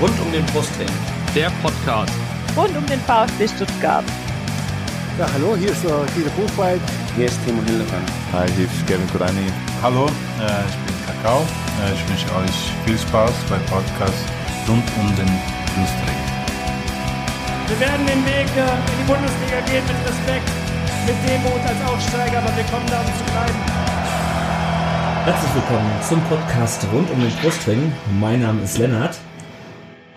rund um den Brustring. Der Podcast rund um den VfB Stuttgart. Ja, hallo, hier ist uh, Guido Buchwald. Hier ist Timo Hildebrand. Hi, hier ist Kevin Kurani. Hallo, äh, ich bin Kakao. Äh, ich wünsche euch viel Spaß beim Podcast rund um den Brustring. Wir werden den Weg äh, in die Bundesliga gehen mit Respekt, mit Demut als Aufsteiger, aber wir kommen da, um zu bleiben. Herzlich willkommen zum Podcast rund um den Brustring. Mein Name ist Lennart.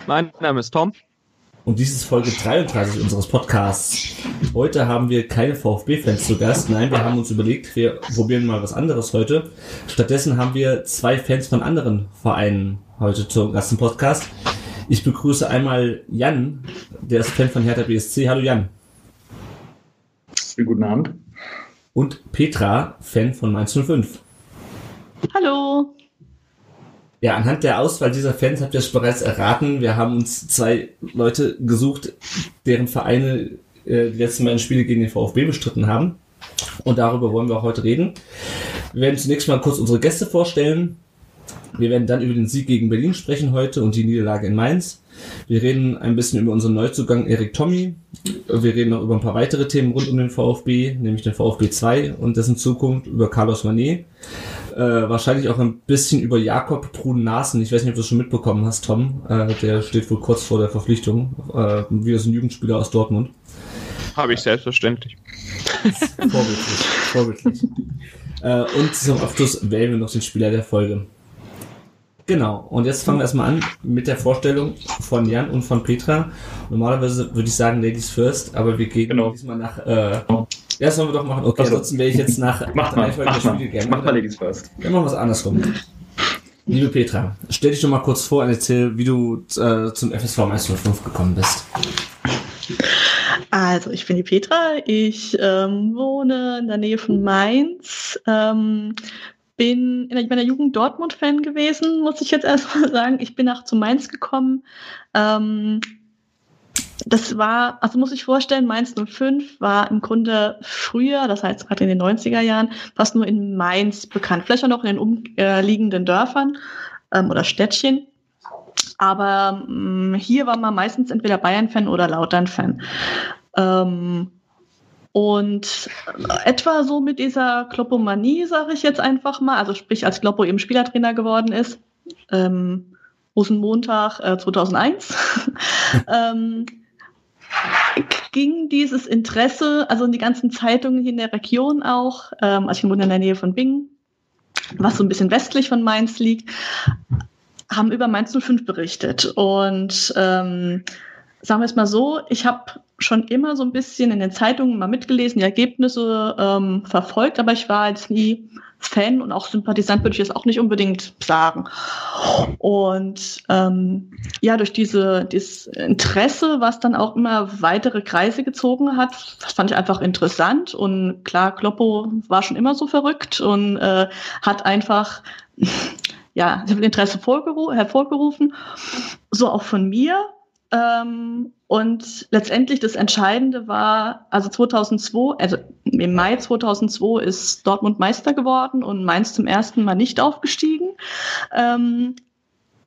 Mein Name ist Tom. Und dies ist Folge 33 unseres Podcasts. Heute haben wir keine VfB-Fans zu Gast. Nein, wir haben uns überlegt, wir probieren mal was anderes heute. Stattdessen haben wir zwei Fans von anderen Vereinen heute zu Gast im Podcast. Ich begrüße einmal Jan, der ist Fan von Hertha BSC. Hallo Jan. Guten Abend. Und Petra, Fan von Mainz 05. Hallo. Ja, anhand der Auswahl dieser Fans habt ihr es bereits erraten. Wir haben uns zwei Leute gesucht, deren Vereine äh, die letzten beiden Spiele gegen den VfB bestritten haben. Und darüber wollen wir auch heute reden. Wir werden zunächst mal kurz unsere Gäste vorstellen. Wir werden dann über den Sieg gegen Berlin sprechen heute und die Niederlage in Mainz. Wir reden ein bisschen über unseren Neuzugang Erik Tommy. Wir reden noch über ein paar weitere Themen rund um den VfB, nämlich den VfB 2 und dessen Zukunft, über Carlos Manet äh, wahrscheinlich auch ein bisschen über Jakob Brun Nasen. Ich weiß nicht, ob du das schon mitbekommen hast, Tom. Äh, der steht wohl kurz vor der Verpflichtung. Äh, wieder so ein Jugendspieler aus Dortmund. Habe ich selbstverständlich. vorbildlich. vorbildlich. äh, und zum Abschluss wählen wir noch den Spieler der Folge. Genau, und jetzt fangen wir erstmal an mit der Vorstellung von Jan und von Petra. Normalerweise würde ich sagen Ladies first, aber wir gehen genau. diesmal nach. Äh, ja, sollen wir doch machen. Okay, also, ansonsten wäre ich jetzt nach. Mach mal, mach mal. Gerne. Mach mal Ladies first. Dann machen wir es andersrum. Liebe Petra, stell dich doch mal kurz vor und erzähl, wie du äh, zum FSV 105 gekommen bist. Also, ich bin die Petra. Ich ähm, wohne in der Nähe von Mainz. Ähm, bin in meiner Jugend Dortmund-Fan gewesen, muss ich jetzt erstmal sagen. Ich bin nach zu Mainz gekommen. Ähm, das war, also muss ich vorstellen, Mainz 05 war im Grunde früher, das heißt gerade in den 90er Jahren, fast nur in Mainz bekannt. Vielleicht auch noch in den umliegenden Dörfern ähm, oder Städtchen. Aber ähm, hier war man meistens entweder Bayern-Fan oder Lautern-Fan. Ähm, und etwa so mit dieser Kloppomanie, sage ich jetzt einfach mal, also sprich als Kloppo eben Spielertrainer geworden ist, ähm, Rosenmontag äh, 2001, ähm, ging dieses Interesse, also in die ganzen Zeitungen hier in der Region auch, ähm, also ich wohne in der Nähe von Bingen, was so ein bisschen westlich von Mainz liegt, haben über Mainz 05 berichtet. Und ähm, sagen wir es mal so, ich habe schon immer so ein bisschen in den Zeitungen mal mitgelesen, die Ergebnisse ähm, verfolgt, aber ich war jetzt nie Fan und auch Sympathisant würde ich jetzt auch nicht unbedingt sagen. Und ähm, ja, durch diese dieses Interesse, was dann auch immer weitere Kreise gezogen hat, das fand ich einfach interessant. Und klar, Kloppo war schon immer so verrückt und äh, hat einfach ja, Interesse hervorgerufen. So auch von mir. Ähm, und letztendlich das Entscheidende war, also 2002, also im Mai 2002 ist Dortmund Meister geworden und Mainz zum ersten Mal nicht aufgestiegen. Ähm,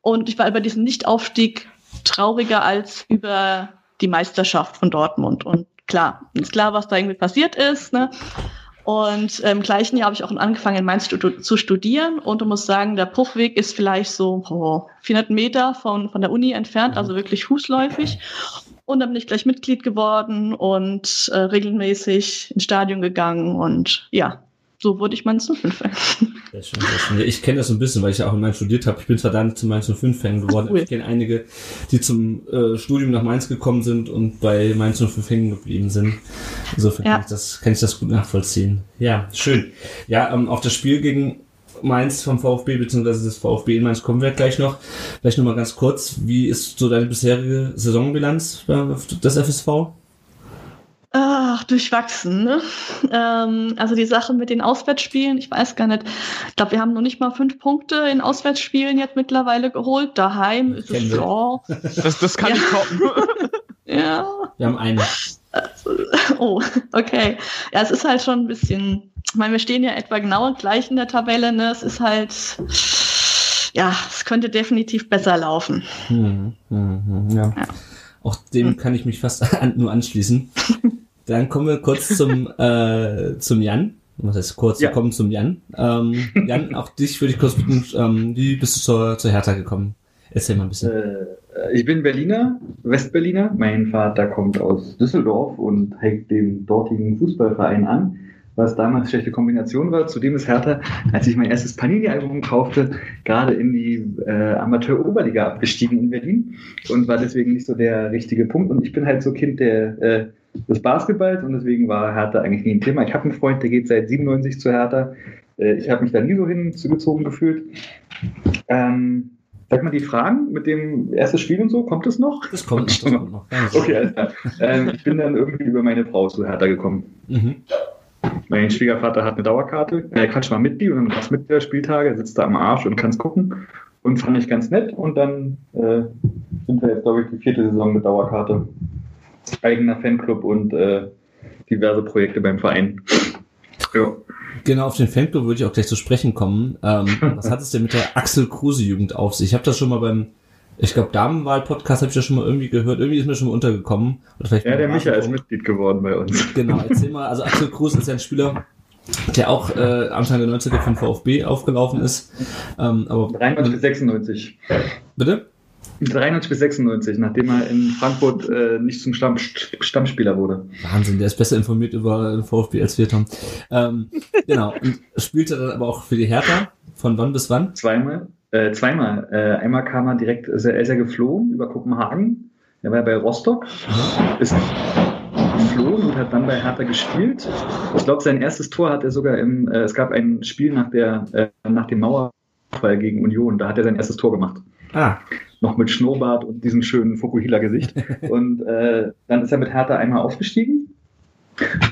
und ich war über diesen Nichtaufstieg trauriger als über die Meisterschaft von Dortmund. Und klar, ist klar, was da irgendwie passiert ist. Ne? Und im gleichen Jahr habe ich auch angefangen, in Mainz zu studieren. Und du musst sagen, der Bruchweg ist vielleicht so oh, 400 Meter von, von der Uni entfernt, also wirklich fußläufig. Und dann bin ich gleich Mitglied geworden und äh, regelmäßig ins Stadion gegangen. Und ja, so wurde ich Mainz 05-Fan. Sehr schön, sehr schön. Ich kenne das so ein bisschen, weil ich ja auch in Mainz studiert habe. Ich bin zwar dann zum Mainz 05-Fan geworden, cool. ich kenne einige, die zum äh, Studium nach Mainz gekommen sind und bei Mainz 05 hängen geblieben sind. Insofern ja. kann, ich das, kann ich das gut nachvollziehen. Ja, schön. Ja, ähm, auf das Spiel gegen Mainz vom VfB, beziehungsweise das VfB in Mainz kommen wir gleich noch. Vielleicht nochmal ganz kurz, wie ist so deine bisherige Saisonbilanz des FSV? Ach, durchwachsen, ne? Ähm, also die Sache mit den Auswärtsspielen, ich weiß gar nicht. Ich glaube, wir haben noch nicht mal fünf Punkte in Auswärtsspielen jetzt mittlerweile geholt. Daheim ist es ja. Das, das kann ja. ich toppen. ja. Wir haben eine. Oh, okay. Ja, es ist halt schon ein bisschen. Ich meine, wir stehen ja etwa genau gleich in der Tabelle, ne? Es ist halt ja, es könnte definitiv besser laufen. Hm, hm, hm, ja. ja. Auch dem hm. kann ich mich fast an, nur anschließen. Dann kommen wir kurz zum, äh, zum Jan. Was heißt kurz? Ja. Wir kommen zum Jan. Ähm, Jan, auch dich würde ich kurz bitten, ähm, wie bist du zur, zur Hertha gekommen? Erzähl mal ein bisschen. Äh, ich bin Berliner, Westberliner. Mein Vater kommt aus Düsseldorf und hängt dem dortigen Fußballverein an was damals schlechte Kombination war. Zudem ist Hertha, als ich mein erstes Panini-Album kaufte, gerade in die äh, Amateur-Oberliga abgestiegen in Berlin und war deswegen nicht so der richtige Punkt. Und ich bin halt so Kind der, äh, des Basketballs und deswegen war Hertha eigentlich nie ein Thema. Ich habe einen Freund, der geht seit 97 zu Hertha. Äh, ich habe mich da nie so hinzugezogen gefühlt. Ähm, Sag mal, die Fragen mit dem ersten Spiel und so, kommt es noch? Das kommt, das kommt noch. okay, alles klar. Ähm, ich bin dann irgendwie über meine Frau zu Hertha gekommen. Mhm. Mein Schwiegervater hat eine Dauerkarte, äh, Quatsch, mal Mitglied und dann machst mit der Spieltage, sitzt da am Arsch und kannst gucken. Und fand ich ganz nett. Und dann äh, sind wir jetzt, glaube ich, die vierte Saison mit Dauerkarte. Eigener Fanclub und äh, diverse Projekte beim Verein. Ja. Genau, auf den Fanclub würde ich auch gleich zu sprechen kommen. Ähm, was hat es denn mit der Axel Kruse Jugend auf sich? Ich habe das schon mal beim ich glaube, Damenwahl-Podcast habe ich ja schon mal irgendwie gehört. Irgendwie ist mir schon mal untergekommen. ja, der Micha ist Mitglied geworden bei uns. Genau, erzähl mal. Also Axel Kruse ist ja ein Spieler, der auch äh, Anfang der 90er vom VfB aufgelaufen ist. Ähm, aber 93 bis 96. Bitte? 93 bis 96, nachdem er in Frankfurt äh, nicht zum Stamm, Stammspieler wurde. Wahnsinn, der ist besser informiert über den VfB als wir, Tom. Ähm, genau, und spielte dann aber auch für die Hertha. Von wann bis wann? Zweimal. Äh, zweimal. Äh, einmal kam er direkt, ist er, ist er geflogen über Kopenhagen. Er war bei Rostock, ist geflogen und hat dann bei Hertha gespielt. Ich glaube, sein erstes Tor hat er sogar im, äh, es gab ein Spiel nach der, äh, nach dem Mauerfall gegen Union, da hat er sein erstes Tor gemacht. Ah. Noch mit Schnurrbart und diesem schönen Fukuhila-Gesicht. und äh, dann ist er mit Hertha einmal aufgestiegen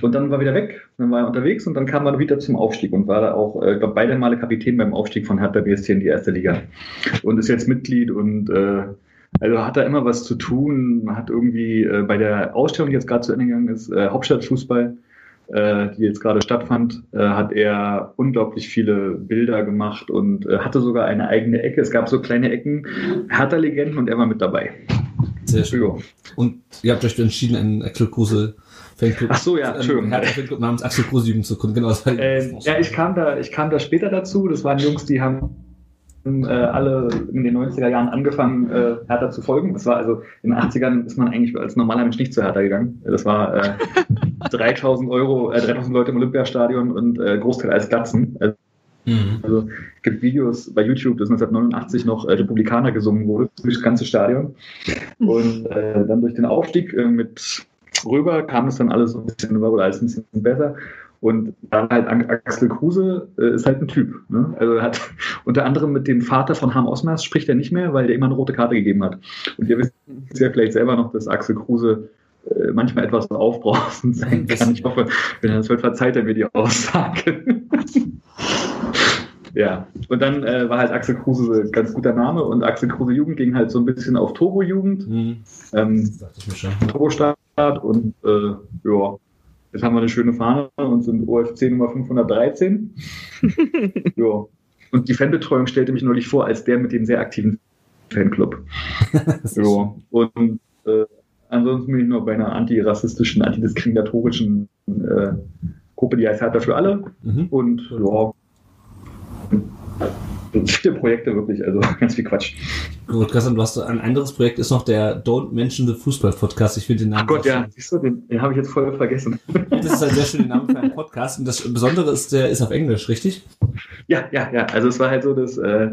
und dann war er wieder weg, dann war er unterwegs und dann kam er wieder zum Aufstieg und war da auch, äh, ich glaube, beide Male Kapitän beim Aufstieg von Hertha BSC in die erste Liga. Und ist jetzt Mitglied und äh, also hat da immer was zu tun, hat irgendwie äh, bei der Ausstellung, die jetzt gerade zu Ende gegangen ist, äh, Hauptstadtfußball, äh, die jetzt gerade stattfand, äh, hat er unglaublich viele Bilder gemacht und äh, hatte sogar eine eigene Ecke. Es gab so kleine Ecken, Hertha-Legenden und er war mit dabei. Sehr schön. Ja. Und ihr habt euch entschieden, einen Axel Kruse Fanclub. Ach so, ja, Entschuldigung. Hertha Fanclub namens Axel Kruse zu gründen. Genau, das war äh, ja, ich kam da, ich kam da später dazu. Das waren Jungs, die haben äh, alle in den 90er Jahren angefangen, äh, Hertha zu folgen. Das war also in den 80ern ist man eigentlich als normaler Mensch nicht zu Hertha gegangen. Das war äh, 3000 Euro, äh, 3000 Leute im Olympiastadion und äh, Großteil als Glatzen. Also, mhm. also es gibt Videos bei YouTube, dass 1989 noch äh, Republikaner gesungen wurde, durch das ganze Stadion. Und äh, dann durch den Aufstieg äh, mit rüber, kam es dann alles ein bisschen, wurde alles ein bisschen besser. Und dann halt Axel Kruse äh, ist halt ein Typ. Ne? Also er hat unter anderem mit dem Vater von Harm Osmers spricht er nicht mehr, weil der immer eine rote Karte gegeben hat. Und ihr wisst ja vielleicht selber noch, dass Axel Kruse äh, manchmal etwas aufbrausend sein kann. Ich hoffe, wenn er das hört, verzeiht er mir die Aussage. ja, und dann äh, war halt Axel Kruse ein ganz guter Name und Axel Kruse Jugend ging halt so ein bisschen auf Turbo Jugend. Mhm. Ähm, Turbo Start und äh, ja, jetzt haben wir eine schöne Fahne und sind OFC Nummer 513. ja. Und die Fanbetreuung stellte mich neulich vor als der mit dem sehr aktiven Fanclub. ja. Und äh, ansonsten bin ich noch bei einer antirassistischen, antidiskriminatorischen äh, Gruppe, die heißt Hertha für alle. Mhm. Und ja, viele Projekte wirklich, also ganz viel Quatsch. Gut, Christian, du hast ein anderes Projekt, ist noch der Don't Mention the Fußball Podcast. Ich finde den Namen. Ach Gott, ja, siehst du, den, den habe ich jetzt voll vergessen. Das ist ein sehr schöner Name für einen Podcast. Und das Besondere ist, der ist auf Englisch, richtig? Ja, ja, ja. Also es war halt so, dass äh,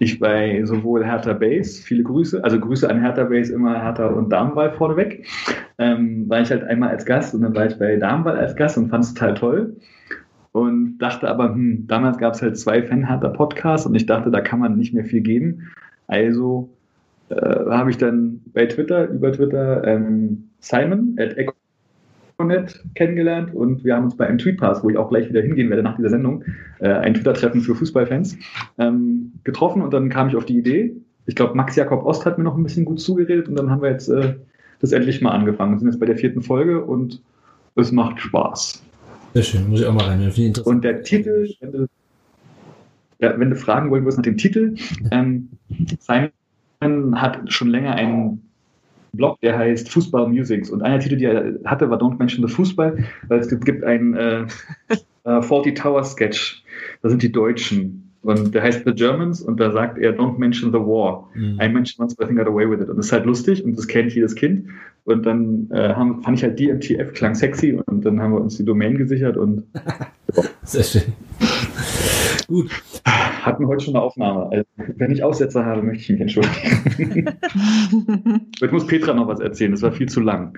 ich bei sowohl Hertha Base, viele Grüße, also Grüße an Hertha Base, immer Hertha und Damenwahl vorneweg, ähm, war ich halt einmal als Gast und dann war ich bei Damenwahl als Gast und fand es total toll und dachte aber, hm, damals gab es halt zwei Fanharter Podcasts und ich dachte, da kann man nicht mehr viel geben. Also äh, habe ich dann bei Twitter, über Twitter, ähm, Simon at Econet kennengelernt und wir haben uns bei einem Tweetpass, wo ich auch gleich wieder hingehen werde nach dieser Sendung, äh, ein Twitter-Treffen für Fußballfans, ähm, getroffen und dann kam ich auf die Idee. Ich glaube, Max Jakob Ost hat mir noch ein bisschen gut zugeredet und dann haben wir jetzt äh, das endlich mal angefangen. Wir sind jetzt bei der vierten Folge und es macht Spaß. Sehr schön, muss ich auch mal rein. Und der Titel, ja, wenn du fragen wollen würdest nach dem Titel, ähm, Simon hat schon länger einen Blog, der heißt Fußball Musics. Und einer Titel, die er hatte, war Don't Mention the Fußball, weil es gibt einen äh, äh, 40 Tower Sketch. Da sind die Deutschen. Und der heißt The Germans und da sagt er, don't mention the war. Mhm. I mentioned once, but I think I got away with it. Und das ist halt lustig und das kennt jedes Kind. Und dann äh, haben, fand ich halt DMTF klang sexy und dann haben wir uns die Domain gesichert und Sehr schön. Gut. hatten heute schon eine Aufnahme. Also, wenn ich Aussetzer habe, möchte ich mich entschuldigen. Jetzt muss Petra noch was erzählen, das war viel zu lang.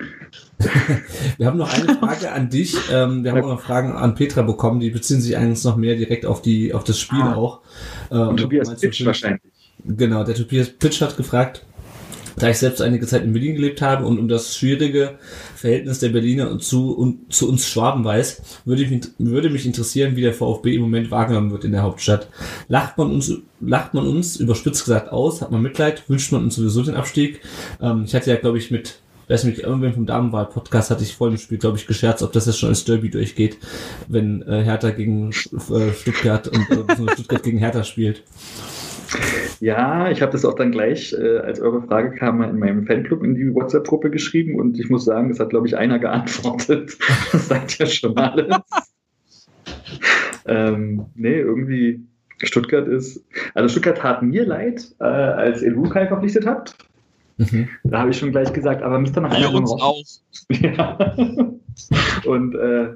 Wir haben noch eine Frage an dich. Ähm, wir haben auch noch Fragen an Petra bekommen, die beziehen sich eigentlich noch mehr direkt auf die auf das Spiel Ah. auch. Äh, Und Tobias meinst du Pitsch wahrscheinlich. Genau, der Tobias Pitsch hat gefragt, da ich selbst einige Zeit in Berlin gelebt habe und um das schwierige Verhältnis der Berliner zu, und zu uns Schwaben weiß, würde, ich mich, würde mich interessieren, wie der VfB im Moment wahrgenommen wird in der Hauptstadt. Lacht man uns, lacht man uns überspitzt gesagt aus, hat man Mitleid, wünscht man uns sowieso den Abstieg. Ähm, ich hatte ja, glaube ich, mit weiß nicht, irgendwann vom Damenwahl-Podcast hatte ich vor dem Spiel, glaube ich, gescherzt, ob das jetzt schon als Derby durchgeht, wenn äh, Hertha gegen äh, Stuttgart und äh, Stuttgart gegen Hertha spielt. Ja, ich habe das auch dann gleich, äh, als eure Frage kam, mal in meinem Fanclub in die WhatsApp-Gruppe geschrieben und ich muss sagen, das hat, glaube ich, einer geantwortet. Das sagt ja schon alles. ähm, nee, irgendwie Stuttgart ist, also Stuttgart tat mir leid, äh, als ihr Lukai verpflichtet habt. Mhm. Da habe ich schon gleich gesagt, aber müsste noch Für einer uns raus-. Ja. Und äh,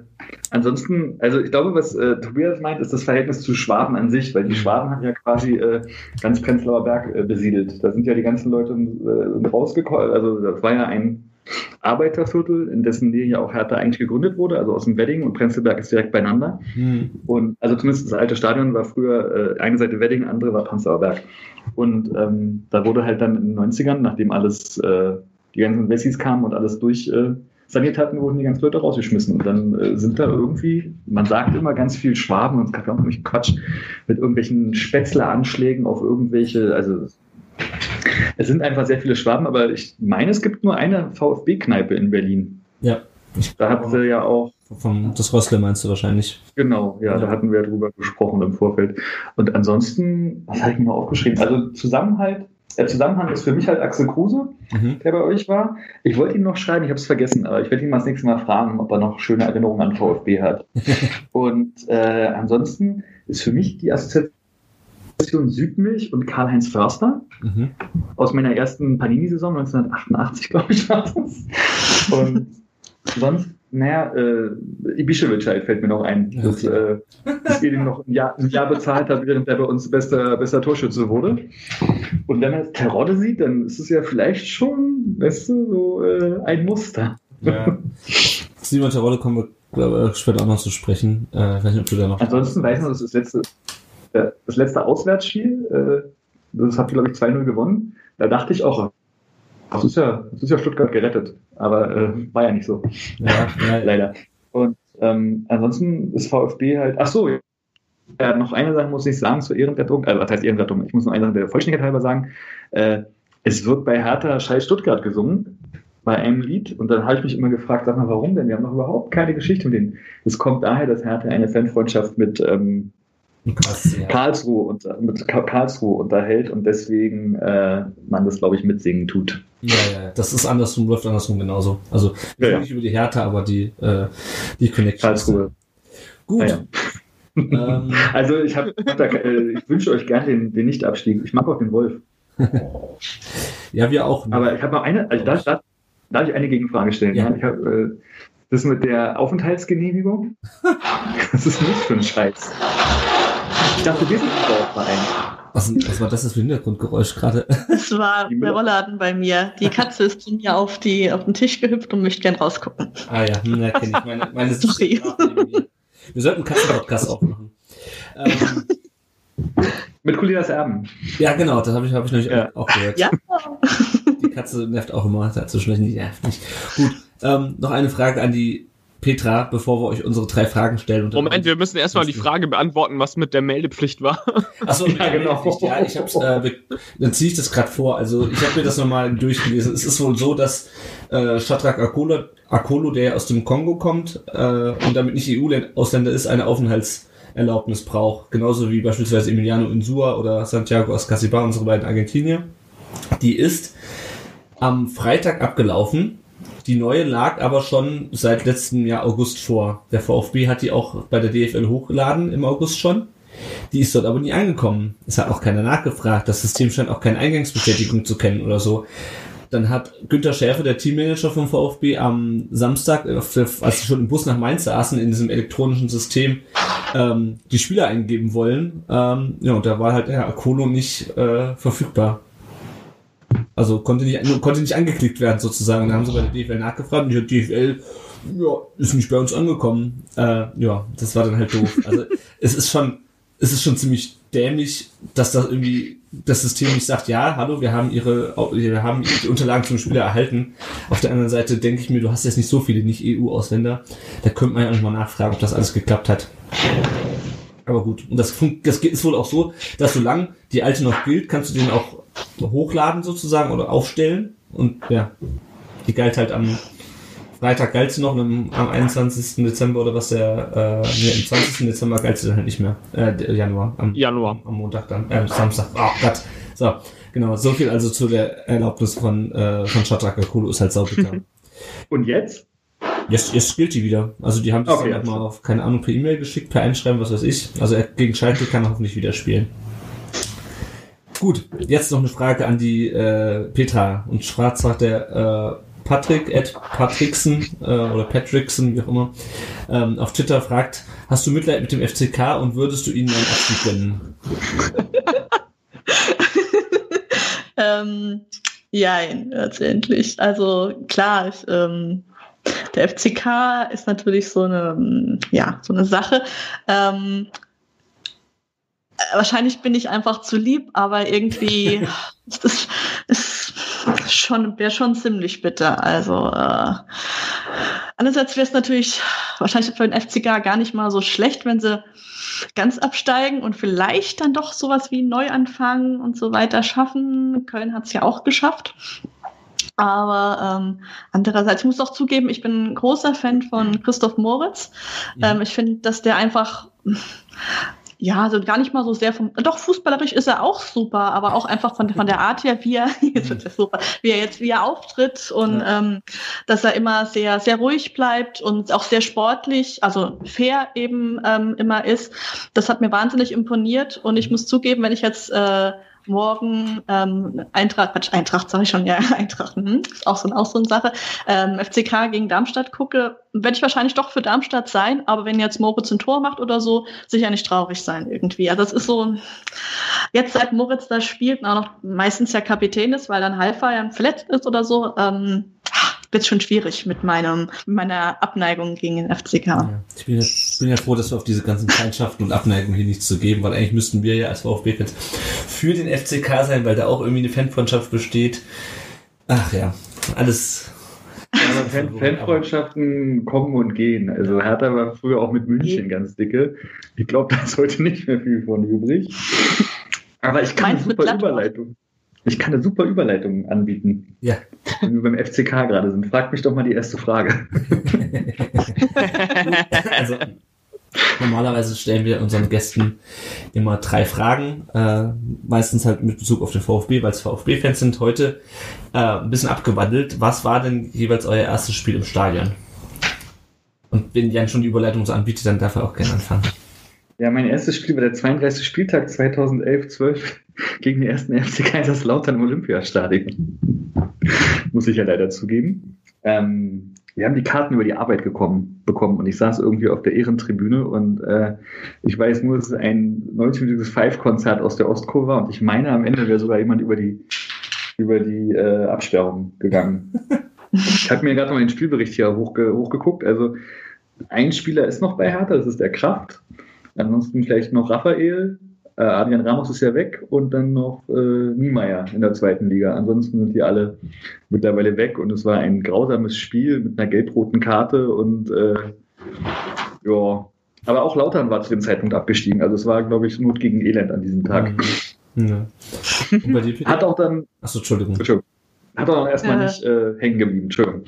ansonsten, also ich glaube, was äh, Tobias meint, ist das Verhältnis zu Schwaben an sich, weil die Schwaben haben ja quasi äh, ganz Prenzlauer Berg äh, besiedelt. Da sind ja die ganzen Leute äh, rausgekommen. Also das war ja ein Arbeiterviertel, in dessen Nähe ja auch Hertha eigentlich gegründet wurde, also aus dem Wedding und Prenzlberg ist direkt beieinander. Hm. Und also zumindest das alte Stadion war früher äh, eine Seite Wedding, andere war Prenzlauer Berg. Und ähm, da wurde halt dann in den 90ern, nachdem alles, äh, die ganzen Wessis kamen und alles durch äh, saniert hatten, wurden die ganzen Leute rausgeschmissen. Und dann äh, sind da irgendwie, man sagt immer ganz viel Schwaben und es gab ja auch nämlich Quatsch mit irgendwelchen Spätzle-Anschlägen auf irgendwelche, also es sind einfach sehr viele Schwaben, aber ich meine, es gibt nur eine VfB-Kneipe in Berlin. Ja. Da habt ihr ja auch Vom, das Rössle meinst du wahrscheinlich. Genau, ja, Ja. da hatten wir drüber gesprochen im Vorfeld. Und ansonsten, was habe ich mir aufgeschrieben? Also Zusammenhalt, der Zusammenhang ist für mich halt Axel Kruse, Mhm. der bei euch war. Ich wollte ihn noch schreiben, ich habe es vergessen, aber ich werde ihn mal das nächste Mal fragen, ob er noch schöne Erinnerungen an VfB hat. Und äh, ansonsten ist für mich die Assoziation Südmilch und Karl-Heinz Förster Mhm. aus meiner ersten Panini-Saison 1988, glaube ich, war das. Und sonst, naja, äh, Ibišević halt fällt mir noch ein, dass, äh, dass ihr den noch ein Jahr, ein Jahr bezahlt habt, während der bei uns bester, bester Torschütze wurde. Und wenn man Terodde sieht, dann ist es ja vielleicht schon, weißt du, so äh, ein Muster. Ja. Simon Terodde kommen wir glaube ich, später auch noch zu sprechen. Äh, ich weiß nicht, ob du da noch. Ansonsten weiß ich noch, das ist das letzte, äh, das letzte Auswärtsspiel, äh, das habt ihr, glaube ich, 2-0 gewonnen. Da dachte ich auch, das ist ja, das ist ja Stuttgart gerettet. Aber äh, war ja nicht so. Ja, leider. Und ähm, ansonsten ist VfB halt, ach so, ja, noch eine Sache muss ich sagen zur Ehrenrettung, äh, was heißt Ehrenrettung? Ich muss noch eine Sache der Vollständigkeit halber sagen. Äh, es wird bei Hertha Scheiß Stuttgart gesungen, bei einem Lied. Und dann habe ich mich immer gefragt, sag mal, warum denn? Wir haben noch überhaupt keine Geschichte mit denen. Es kommt daher, dass Hertha eine Fanfreundschaft mit ähm, Krass, ja. Karlsruhe und mit Ka- Karlsruhe unterhält und deswegen äh, man das, glaube ich, mitsingen tut. Ja, ja, das ist andersrum, läuft andersrum genauso. Also Ja, ja. nicht über die Härte, aber die, äh, die Connection. Karlsruhe. Gut. Ah, ja. Ähm, Also ich habe, äh, ich wünsche euch gerne den, den Nichtabstieg. Ich mag auch den Wolf. ja, wir auch. Aber ich habe noch eine, also darf, darf, darf ich eine Gegenfrage stellen? Ja. Ich hab, äh, das mit der Aufenthaltsgenehmigung, das ist nicht für ein Scheiß. Ich dachte, wir sind ein Dorfverein. was, was war das jetzt für ein Hintergrundgeräusch gerade? Das war Die der Rollladen bei mir. Die Katze ist zu mir auf, die, auf den Tisch gehüpft und möchte gern rausgucken. ah ja, hm, ja kenne ich. Meine, meine Sorry. Wir sollten einen Katzenpodcast aufmachen. Ähm, Mit Colinas Erben. ja, genau, das habe ich, hab ich nämlich Ja. auch gehört. Ja, Die Katze nervt auch immer dazwischen. Die nervt nicht. Gut, ähm, noch eine Frage an die Petra, bevor wir euch unsere drei Fragen stellen. Moment, wir müssen erstmal die Frage beantworten, was mit der Meldepflicht war. Achso, Ja, genau. Ja, ich hab's, äh, dann ziehe ich das gerade vor. Also ich habe mir das nochmal durchgelesen. Es ist wohl so, dass äh, Shadrach Akolo, Akolo, der aus dem Kongo kommt äh, und damit nicht EU-Ausländer ist, eine Aufenthalts Erlaubnis braucht. Genauso wie beispielsweise Emiliano Insua oder Santiago Ascasibar, unsere beiden Argentinier. Die ist am Freitag abgelaufen. Die neue lag aber schon seit letztem Jahr August vor. Der VfB hat die auch bei der DFL hochgeladen im August schon. Die ist dort aber nie angekommen. Es hat auch keiner nachgefragt. Das System scheint auch keine Eingangsbestätigung zu kennen oder so. Dann hat Günter Schärfe, der Teammanager vom VfB, am Samstag, als sie schon im Bus nach Mainz saßen, in diesem elektronischen System, ähm, die Spieler eingeben wollen. Ähm, ja, und da war halt der Akolo nicht äh, verfügbar. Also konnte nicht, konnte nicht angeklickt werden sozusagen. Und dann haben sie bei der DFL nachgefragt und die DFL ja, ist nicht bei uns angekommen. Äh, ja, das war dann halt doof. Also es ist schon, es ist schon ziemlich dämlich, dass das irgendwie das System nicht sagt, ja, hallo, wir haben ihre, wir haben die Unterlagen zum Spieler erhalten. Auf der anderen Seite denke ich mir, du hast jetzt nicht so viele Nicht-EU-Ausländer. Da könnte man ja auch mal nachfragen, ob das alles geklappt hat. Aber gut, und das, das ist wohl auch so, dass solange die alte noch gilt, kannst du den auch hochladen sozusagen oder aufstellen. Und ja, die galt halt am Freitag galt sie noch am, am 21. Dezember oder was der, äh, nee, am 20. Dezember galt sie dann halt nicht mehr. Äh, Januar. Am, Januar. Am Montag dann, äh, Samstag. Oh Gott. So, genau. So viel also zu der Erlaubnis von, äh, von Shadrach Kulu ist halt saubitter. Und jetzt? Jetzt, jetzt gilt die wieder. Also die haben das Okay, dann jetzt. mal auf, keine Ahnung, per E-Mail geschickt, per Einschreiben, was weiß ich. Also er, gegen Schalke kann er hoffentlich wieder spielen. Gut, jetzt noch eine Frage an die äh, Petra. Und zwar sagt der äh, Patrick, at Patrickson äh, oder Patrickson, wie auch immer, ähm, auf Twitter fragt, hast du Mitleid mit dem FCK und würdest du ihnen einen Abstieg gönnen? Ähm, ja, letztendlich. Also klar, ich, ähm, der FCK ist natürlich so eine, ähm, ja, so eine Sache. Ähm, äh, wahrscheinlich bin ich einfach zu lieb, aber irgendwie ist das ist schon wäre schon ziemlich bitter. Also äh, einerseits wäre es natürlich wahrscheinlich für den FCK gar nicht mal so schlecht, wenn sie ganz absteigen und vielleicht dann doch sowas wie Neuanfang und so weiter schaffen. Köln hat es ja auch geschafft. Aber ähm, andererseits, ich muss auch zugeben, ich bin ein großer Fan von Christoph Moritz. Ja. Ähm, ich finde, dass der einfach, ja, also gar nicht mal so sehr vom, doch fußballerisch ist er auch super, aber auch einfach von, von der Art her, wie er, jetzt wird das super, wie er jetzt, wie er auftritt und ähm, dass er immer sehr, sehr ruhig bleibt und auch sehr sportlich, also fair eben ähm, immer ist. Das hat mir wahnsinnig imponiert und ich muss zugeben, wenn ich jetzt äh, morgen ähm, Eintracht, Quatsch, Eintracht sage ich schon, ja, Eintracht, hm, ist auch so, auch so eine Sache, ähm, FCK gegen Darmstadt gucke, werde ich wahrscheinlich doch für Darmstadt sein, aber wenn jetzt Moritz ein Tor macht oder so, sicher nicht traurig sein irgendwie. Also das ist so, jetzt seit Moritz da spielt und auch noch meistens ja Kapitän ist, weil dann Halfa ja verletzt ist oder so, ähm, wird schon schwierig mit meinem, meiner Abneigung gegen den FCK. Ja. Ich bin ja, bin ja froh, dass wir auf diese ganzen Feindschaften und Abneigungen hier nichts zu geben, weil eigentlich müssten wir ja als VfB-Fans für den FCK sein, weil da auch irgendwie eine Fanfreundschaft besteht. Ach ja, alles. Aber Fan Fanfreundschaften kommen und gehen. Also Hertha war früher auch mit München ganz dicke. Ich glaube, da ist heute nicht mehr viel von übrig. Aber ich kann eine Meinst mit super? Überleitung. Ich kann eine super Überleitung anbieten. Ja. Wenn wir beim FCK gerade sind. Frag mich doch mal die erste Frage. also normalerweise stellen wir unseren Gästen immer drei Fragen, äh, meistens halt mit Bezug auf den VfB, weil es VfB-Fans sind. Heute äh, ein bisschen abgewandelt. Was war denn jeweils euer erstes Spiel im Stadion? Und wenn Jan schon die Überleitung so anbietet, dann darf er auch gerne anfangen. Ja, mein erstes Spiel war der 32. Spieltag 2011-12 gegen den ersten FC Kaiserslautern im Olympiastadion. Muss ich ja leider zugeben. Ähm, wir haben die Karten über die Arbeit gekommen, bekommen und ich saß irgendwie auf der Ehrentribüne und äh, ich weiß nur, dass es ein 90-minütiges Five-Konzert aus der Ostkurve war und ich meine, am Ende wäre sogar jemand über die, über die äh, Absperrung gegangen. ich habe mir gerade noch den Spielbericht hier hochge hochgeguckt. Also ein Spieler ist noch bei Hertha, das ist der Kraft. Ansonsten vielleicht noch Raphael. Äh, Adrian Ramos ist ja weg und dann noch äh, Niemeyer in der zweiten Liga. Ansonsten sind die alle mittlerweile weg und es war ein grausames Spiel mit einer gelb-roten Karte und äh, ja. Aber auch Lautern war zu dem Zeitpunkt abgestiegen. Also es war, glaube ich, Not gegen Elend an diesem Tag. Ja. Dir, Peter? Hat auch dann, Achso, Entschuldigung. Entschuldigung, hat auch erstmal Ja. nicht äh, hängen geblieben. Entschuldigung.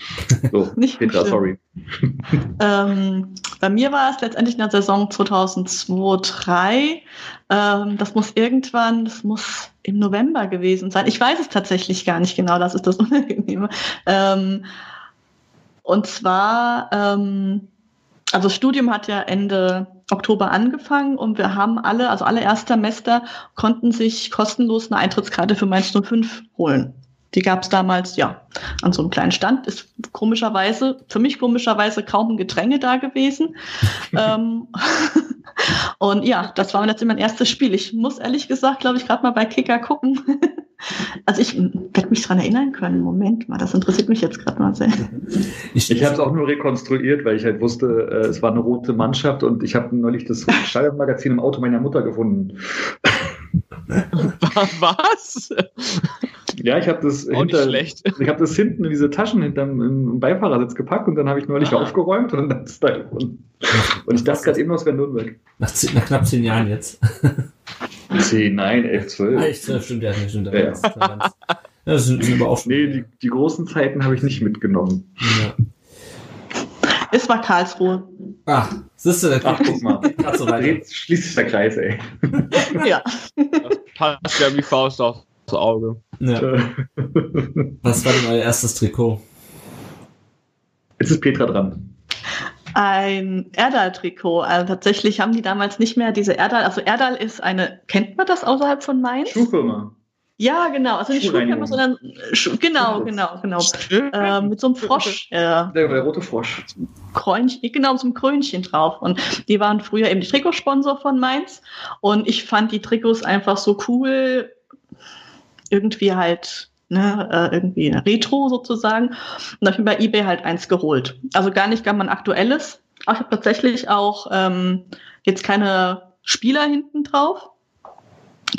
So, Nicht Petra, schlimm. sorry. Ähm, Bei mir war es letztendlich in der Saison 2002-2003. Ähm, das muss irgendwann, das muss im November gewesen sein. Ich weiß es tatsächlich gar nicht genau, das ist das Unangenehme. Ähm, und zwar, ähm, also das Studium hat ja Ende Oktober angefangen und wir haben alle, also alle Erstsemester konnten sich kostenlos eine Eintrittskarte für Mainz 05 holen. Die gab es damals, ja, an so einem kleinen Stand. Ist komischerweise, für mich komischerweise kaum ein Gedränge da gewesen. ähm, und ja, das war jetzt mein erstes Spiel. Ich muss ehrlich gesagt, glaube ich, gerade mal bei Kicker gucken. also ich werde mich daran erinnern können. Moment mal, das interessiert mich jetzt gerade mal sehr. Ich, ich habe es auch nur rekonstruiert, weil ich halt wusste, äh, es war eine rote Mannschaft und ich habe neulich das Stadionmagazin im Auto meiner Mutter gefunden. Was? Ja, ich habe das, Auch hinter, nicht schlecht. ich hab das hinten in diese Taschen hinterm im Beifahrersitz gepackt und dann habe ich neulich Ah. aufgeräumt und dann ist da gefunden. Und ich dachte gerade eben noch, es wäre Nürnberg. Nach, zehn, nach knapp zehn Jahren jetzt. 10, nein, 11, Ah, 12. ich, das stimmt ja nicht. Stimmt, Ja. ja. Ja, das sind, sind aber auch. Nee, die, die großen Zeiten habe ich nicht mitgenommen. ja. Es war Karlsruhe. Ah, siehst du, Ach, guck mal. So. Jetzt schließt sich der Kreis, ey. Ja. Das passt ja wie Faust aufs Auge. Ja. Was war denn euer erstes Trikot? Jetzt ist Petra dran. Ein Erdal-Trikot. Also tatsächlich haben die damals nicht mehr diese Erdal. Also Erdal ist eine, kennt man das außerhalb von Mainz? Schuhfirma. Ja, genau. Also nicht. Schuhfirma, sondern Schuh, genau, genau, genau. Ähm, mit so einem Frosch, äh, Der, der rote Frosch. Krönchen, genau, mit so einem Krönchen drauf. Und die waren früher eben die Trikotsponsor von Mainz. Und ich fand die Trikots einfach so cool. Irgendwie halt, ne, äh, irgendwie Retro sozusagen. Und da habe ich mir bei eBay halt eins geholt. Also gar nicht gar mal ein aktuelles. Aber ich habe tatsächlich auch ähm, jetzt keine Spieler hinten drauf,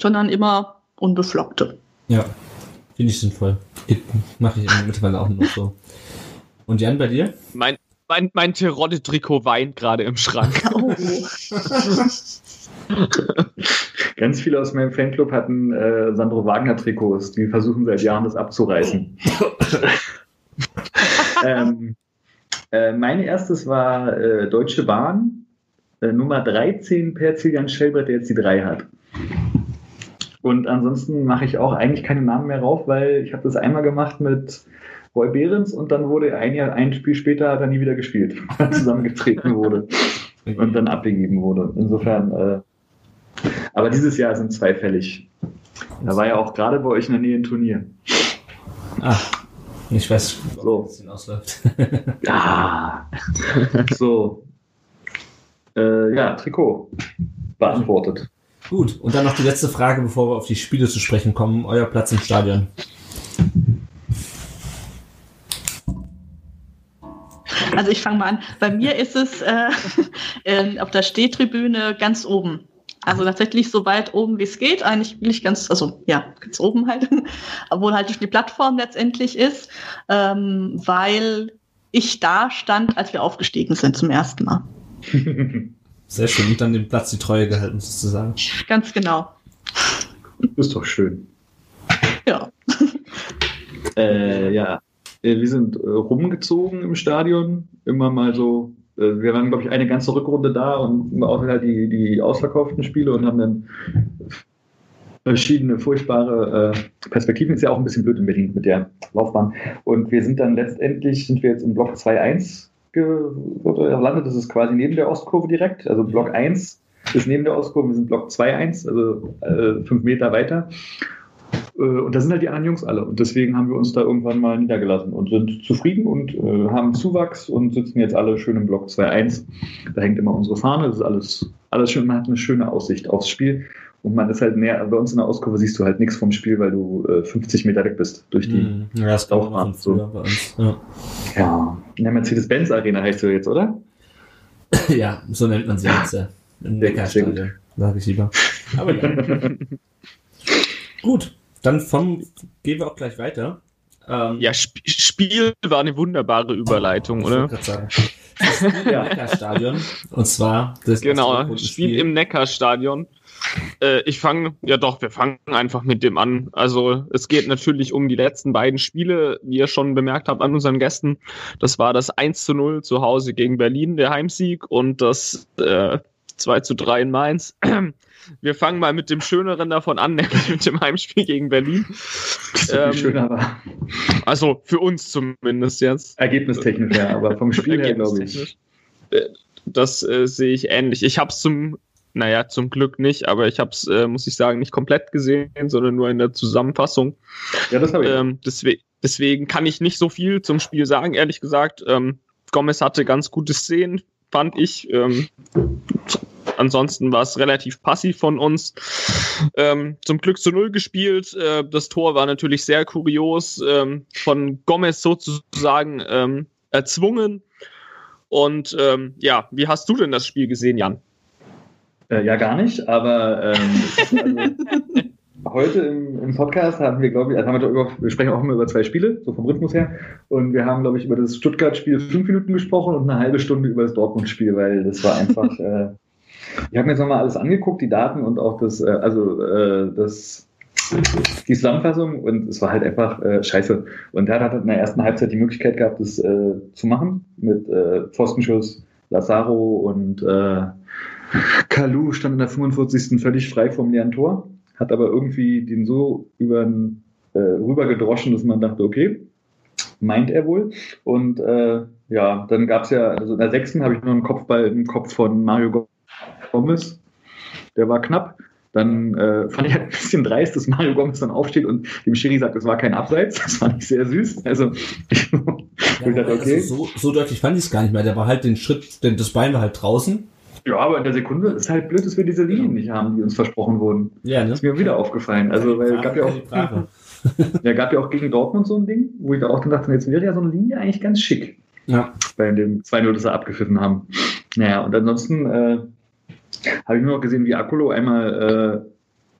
sondern immer unbeflockte. Ja, finde ich sinnvoll. Mache ich mittlerweile auch nur noch so. Und Jan, bei dir? Mein, mein, mein Terodde-Trikot weint gerade im Schrank. Oh. Ganz viele aus meinem Fanclub hatten äh, Sandro Wagner-Trikots. Die versuchen seit Jahren, das abzureißen. ähm, äh, mein erstes war äh, Deutsche Bahn, äh, Nummer 13 per Zilian Schellbrett, der jetzt die 3 hat. Und ansonsten mache ich auch eigentlich keine Namen mehr rauf, weil ich habe das einmal gemacht mit Roy Behrens und dann wurde ein Jahr, ein Spiel später hat er nie wieder gespielt, weil zusammengetreten wurde und dann abgegeben wurde. Insofern, äh, aber dieses Jahr sind zwei fällig. Da war ja auch gerade bei euch in der Nähe ein Turnier. Ah, ich weiß, So. wie es hinausläuft. Ja. so. Äh, ja, Trikot. Beantwortet. Gut, und dann noch die letzte Frage, bevor wir auf die Spiele zu sprechen kommen. Euer Platz im Stadion. Also ich fange mal an. Bei mir ist es äh, äh, auf der Stehtribüne ganz oben. Also tatsächlich so weit oben wie es geht. Eigentlich will ich ganz, also ja, ganz oben halt, obwohl halt die Plattform letztendlich ist, ähm, weil ich da stand, als wir aufgestiegen sind zum ersten Mal. Sehr schön. Und dann dem Platz die Treue gehalten, sozusagen. Ganz genau. Ist doch schön. Ja. Äh, ja. Äh, Wir sind äh, rumgezogen im Stadion. Immer mal so. Äh, wir waren, glaube ich, eine ganze Rückrunde da und auch halt die, die ausverkauften Spiele und haben dann verschiedene furchtbare äh, Perspektiven. Ist ja auch ein bisschen blöd in Berlin mit der Laufbahn. Und wir sind dann letztendlich, sind wir jetzt im Block 2.1 gelandet. Das ist quasi neben der Ostkurve direkt. Also Block 1 ist neben der Ostkurve, wir sind Block 2.1, also äh, fünf Meter weiter. Äh, Und da sind halt die anderen Jungs alle. Und deswegen haben wir uns da irgendwann mal niedergelassen und sind zufrieden und äh, haben Zuwachs und sitzen jetzt alle schön im Block 2.1. Da hängt immer unsere Fahne. Das ist alles, alles schön. Man hat eine schöne Aussicht aufs Spiel. Und man ist halt näher, bei uns in der Auskurve siehst du halt nichts vom Spiel, weil du äh, 50 Meter weg bist durch die. Hm, Ja, das Laufbahn, früher bei uns. Ja. Ja, in der Mercedes-Benz Arena heißt sie jetzt, oder? ja, so nennt man sie jetzt. Ja. Im Sehr gut, sehr Neckarstadion, sage ich lieber. Aber ja. gut, dann vom gehen wir auch gleich weiter. Ähm, Ja, Sp Spiel war eine wunderbare Überleitung, oder? Das Spiel im. Neckarstadion. Und zwar das Genau, das Spiel im Neckarstadion. Äh, ich fange, ja doch, wir fangen einfach mit dem an. Also es geht natürlich um die letzten beiden Spiele, wie ihr schon bemerkt habt an unseren Gästen. Das war das 1 zu 0 zu Hause gegen Berlin, der Heimsieg, und das äh, 2 zu 3 in Mainz. Wir fangen mal mit dem Schöneren davon an, nämlich mit dem Heimspiel gegen Berlin. So Ähm, schöner war. Also für uns zumindest jetzt. Ergebnistechnisch, ja, aber vom Spiel her, glaube ich. Äh, Das äh, sehe ich ähnlich. Ich habe es zum, naja, zum Glück nicht, aber ich habe es, äh, muss ich sagen, nicht komplett gesehen, sondern nur in der Zusammenfassung. Ja, das habe ich. Ähm, deswegen, deswegen kann ich nicht so viel zum Spiel sagen, ehrlich gesagt. Ähm, Gomez hatte ganz gute Szenen, fand ich. Ähm, ansonsten war es relativ passiv von uns. Ähm, zum Glück zu Null gespielt. Äh, das Tor war natürlich sehr kurios, ähm, von Gomez sozusagen ähm, erzwungen. Und ähm, ja, wie hast du denn das Spiel gesehen, Jan? Äh, ja, gar nicht, aber ähm, also, heute im, im Podcast haben wir, glaube ich, also haben wir, über, wir sprechen auch immer über zwei Spiele, so vom Rhythmus her. Und wir haben, glaube ich, über das Stuttgart-Spiel fünf Minuten gesprochen und eine halbe Stunde über das Dortmund-Spiel, weil das war einfach. äh, ich habe mir jetzt nochmal alles angeguckt, die Daten und auch das, äh, also äh, das die Zusammenfassung und es war halt einfach äh, scheiße. Und er hat in der ersten Halbzeit die Möglichkeit gehabt, das äh, zu machen mit äh, Pfostenschuss, Lazaro und äh, Kalu stand in der 45. völlig frei vom leeren Tor, hat aber irgendwie den so über äh, rüber gedroschen, dass man dachte, okay, meint er wohl. Und äh, ja, dann gab es ja, also in der sechsten habe ich noch einen Kopfball im Kopf von Mario Gomez, der war knapp. Dann äh, fand ich halt ein bisschen dreist, dass Mario Gomez dann aufsteht und dem Schiri sagt, es war kein Abseits. Das fand ich sehr süß. Also ich, Ja, ich dachte, wobei, okay. also so, so deutlich fand ich es gar nicht mehr. Der war halt den Schritt, denn das Bein war halt draußen. Ja, aber in der Sekunde ist halt blöd, dass wir diese Linien nicht haben, die uns versprochen wurden. Ja, ne? ist mir wieder aufgefallen. Also, weil gab ja auch, ja, gab ja auch gegen Dortmund so ein Ding, wo ich da auch dann dachte, jetzt wäre ja so eine Linie eigentlich ganz schick. Ja. Bei dem 2-0, das sie abgepfiffen haben. Naja, und ansonsten äh, habe ich nur noch gesehen, wie Akolo einmal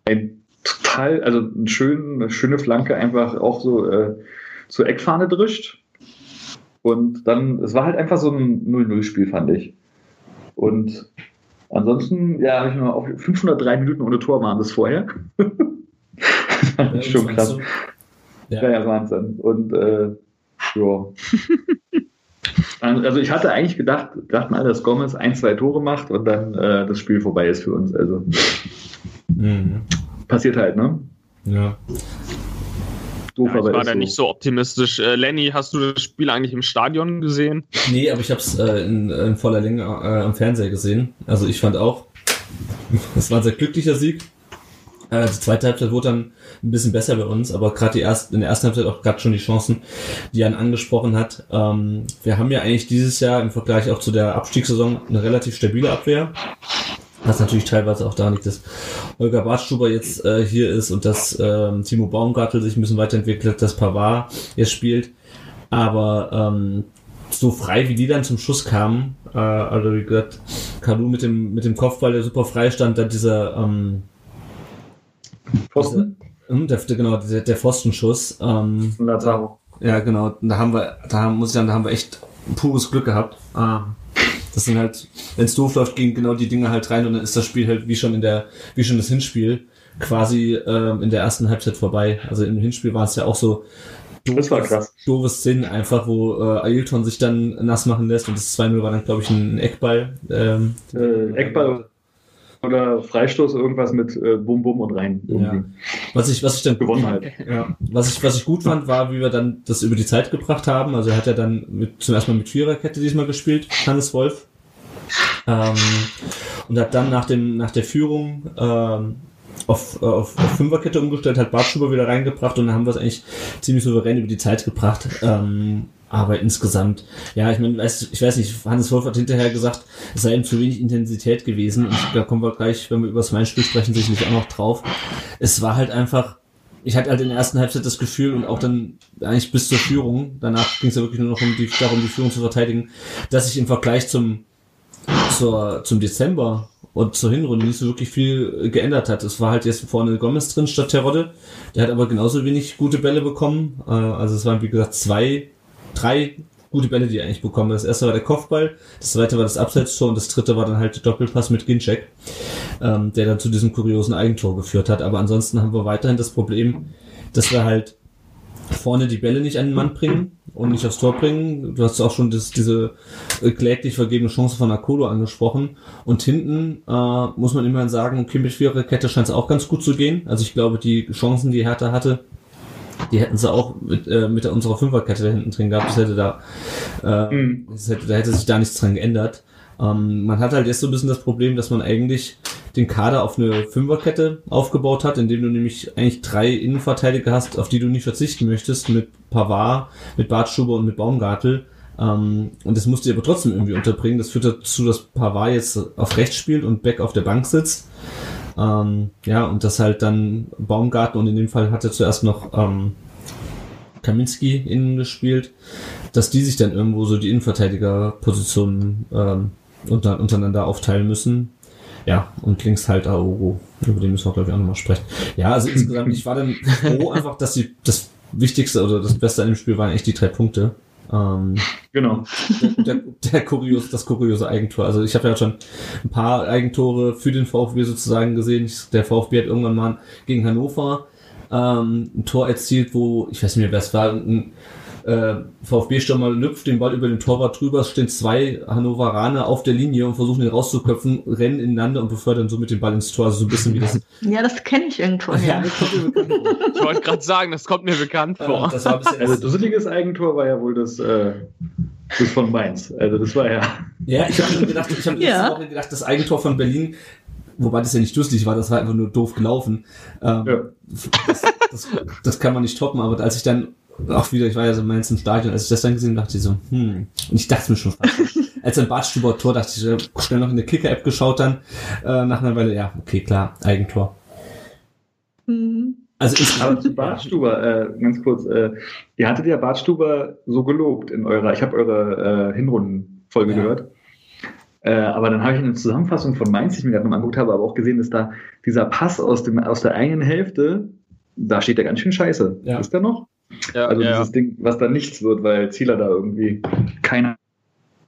äh, ein total, also eine schöne Flanke einfach auch so äh, zur Eckfahne drischt. Und dann, es war halt einfach so ein 0-0-Spiel, fand ich. Und ansonsten, ja, habe ich nur auf 503 Minuten ohne Tor waren das vorher. das ich schon krass. So. Ja, Ja. ja, Wahnsinn. Und äh, ja. Also ich hatte eigentlich gedacht, dachten alle, dass Gomez ein, zwei Tore macht und dann äh, das Spiel vorbei ist für uns. Also Mhm. passiert halt, ne? Ja. Doof, Ja, ich aber war da so. nicht so optimistisch. Äh, Lenny, hast du das Spiel eigentlich im Stadion gesehen? Nee, aber ich habe es äh, in, in voller Länge äh, am Fernseher gesehen. Also ich fand auch, es war ein sehr glücklicher Sieg. Äh, die zweite Halbzeit wurde dann ein bisschen besser bei uns, aber gerade die erste, in der ersten Halbzeit auch gerade schon die Chancen, die Jan angesprochen hat. Ähm, wir haben ja eigentlich dieses Jahr im Vergleich auch zu der Abstiegssaison eine relativ stabile Abwehr. Was natürlich teilweise auch daran liegt, dass Holger Bartstuber jetzt äh, hier ist und dass ähm, Timo Baumgartel sich ein bisschen weiterentwickelt, dass Pavard jetzt spielt. Aber ähm, so frei wie die dann zum Schuss kamen, äh, also wie gesagt, Kalu mit dem, mit dem Kopfball, der super frei stand, dann dieser, ähm, Pfosten? hm, der, genau, der, der Pfostenschuss, ähm, Lazaro. ja, genau. Da haben wir, da haben, muss ich sagen, da haben wir echt pures Glück gehabt. Ah. Das sind halt, wenn es doof läuft, gehen genau die Dinge halt rein und dann ist das Spiel halt wie schon in der, wie schon das Hinspiel quasi ähm, in der ersten Halbzeit vorbei. Also im Hinspiel war es ja auch so Das war krass. doofe Szenen einfach, wo äh, Ailton sich dann nass machen lässt und das 2-0 war dann, glaube ich, ein Eckball. Ähm, Äh, Eckball oder Freistoß, irgendwas mit äh, Bum Bum und rein. Ja. Was ich, was ich dann Gewonnen halt. Ja, was ich, was ich gut fand, war, wie wir dann das über die Zeit gebracht haben. Also er hat ja dann mit, zum ersten Mal mit Viererkette diesmal gespielt, Hannes Wolf. Ähm, und hat dann nach dem, nach der Führung, ähm, auf, auf, auf Fünferkette umgestellt, hat Bartschuber wieder reingebracht und dann haben wir es eigentlich ziemlich souverän über die Zeit gebracht. Ähm, aber insgesamt, ja, ich meine, ich weiß nicht, Hannes Wolf hat hinterher gesagt, es sei ihm zu wenig Intensität gewesen. Und da kommen wir gleich, wenn wir über das Main-Spiel sprechen, sicherlich auch noch drauf. Es war halt einfach, ich hatte halt in der ersten Halbzeit das Gefühl und auch dann eigentlich bis zur Führung, danach ging es ja wirklich nur noch um die, darum, die Führung zu verteidigen, dass sich im Vergleich zum, zur, zum Dezember und zur Hinrunde nicht so wirklich viel geändert hat. Es war halt jetzt vorne Gomez drin statt Terodde. Der hat aber genauso wenig gute Bälle bekommen. Äh, Also es waren, wie gesagt, zwei, drei gute Bälle, die er eigentlich bekommen. Das erste war der Kopfball, das zweite war das Abseitstor und das dritte war dann halt der Doppelpass mit Ginczek. ähm, der dann zu diesem kuriosen Eigentor geführt hat. Aber ansonsten haben wir weiterhin das Problem, dass wir halt vorne die Bälle nicht an den Mann bringen und nicht aufs Tor bringen. Du hast auch schon das, diese äh, kläglich vergebene Chance von Akolo angesprochen. Und hinten äh, muss man immerhin sagen, okay, mit Viererkette scheint es auch ganz gut zu gehen. Also ich glaube, die Chancen, die Hertha hatte, die hätten sie auch mit, äh, mit unserer Fünferkette da hinten drin gehabt. Das hätte da, äh, Mhm. das hätte, da hätte sich da nichts dran geändert. Ähm, man hat halt jetzt so ein bisschen das Problem, dass man eigentlich den Kader auf eine Fünferkette aufgebaut hat, indem du nämlich eigentlich drei Innenverteidiger hast, auf die du nicht verzichten möchtest, mit Pavard, mit Bartstuber und mit Baumgartel. Ähm, und das musst du aber trotzdem irgendwie unterbringen. Das führt dazu, dass Pavard jetzt auf rechts spielt und Beck auf der Bank sitzt. Ähm, ja, und das halt dann Baumgartel und in dem Fall hat er zuerst noch ähm, Kaminski innen gespielt, dass die sich dann irgendwo so die Innenverteidigerpositionen ähm, unter, untereinander aufteilen müssen. Ja, und links halt Aogo. Über den müssen wir, glaube ich, auch nochmal sprechen. Ja, also insgesamt, ich war dann froh einfach, dass die, das Wichtigste oder das Beste an dem Spiel waren echt die drei Punkte. Ähm, Genau. der, der, der kurios, das kuriose Eigentor. Also ich habe ja schon ein paar Eigentore für den VfB sozusagen gesehen. Ich, der VfB hat irgendwann mal gegen Hannover ähm, ein Tor erzielt, wo, ich weiß nicht mehr, wer es war, ein äh, VfB-Stürmer lüpft den Ball über den Torwart drüber, stehen zwei Hannoveraner auf der Linie und versuchen ihn rauszuköpfen, rennen ineinander und befördern somit den Ball ins Tor. Also so ein bisschen wie das. Ja, das kenne ich irgendwo. Ja. Ich wollte gerade sagen, das kommt mir bekannt vor. Äh, Das war ein bisschen Also dusseliges Eigentor war ja wohl das, äh, das von Mainz. Also das war ja. Ja, ich habe gedacht, ich habe Ja. letzte Woche gedacht, das Eigentor von Berlin, wobei das ja nicht dusselig war, das war einfach nur doof gelaufen. Ähm, Ja. das, das, das kann man nicht toppen, aber als ich dann auch wieder, ich war ja so meins im Stadion, als ich das dann gesehen habe, dachte ich so, hm, und ich dachte mir schon fast, als dann Bartstuber Tor, dachte ich, äh, schnell noch in der Kicker-App geschaut dann, äh, nach einer Weile, ja, okay, klar, Eigentor. Mhm. Also ich, Aber zu Bartstuber, äh, ganz kurz, äh, ihr hattet ja Bartstuber so gelobt in eurer, ich habe eure äh, Hinrundenfolge Ja. gehört. Äh, aber dann habe ich eine Zusammenfassung von Mainz, die ich mir gerade nochmal angeguckt habe, aber auch gesehen, dass da dieser Pass aus, dem, aus der eigenen Hälfte, da steht ja ganz schön scheiße. Ja. Ist der noch? Ja, Also ja. dieses Ding, was da nichts wird, weil Zieler da irgendwie keine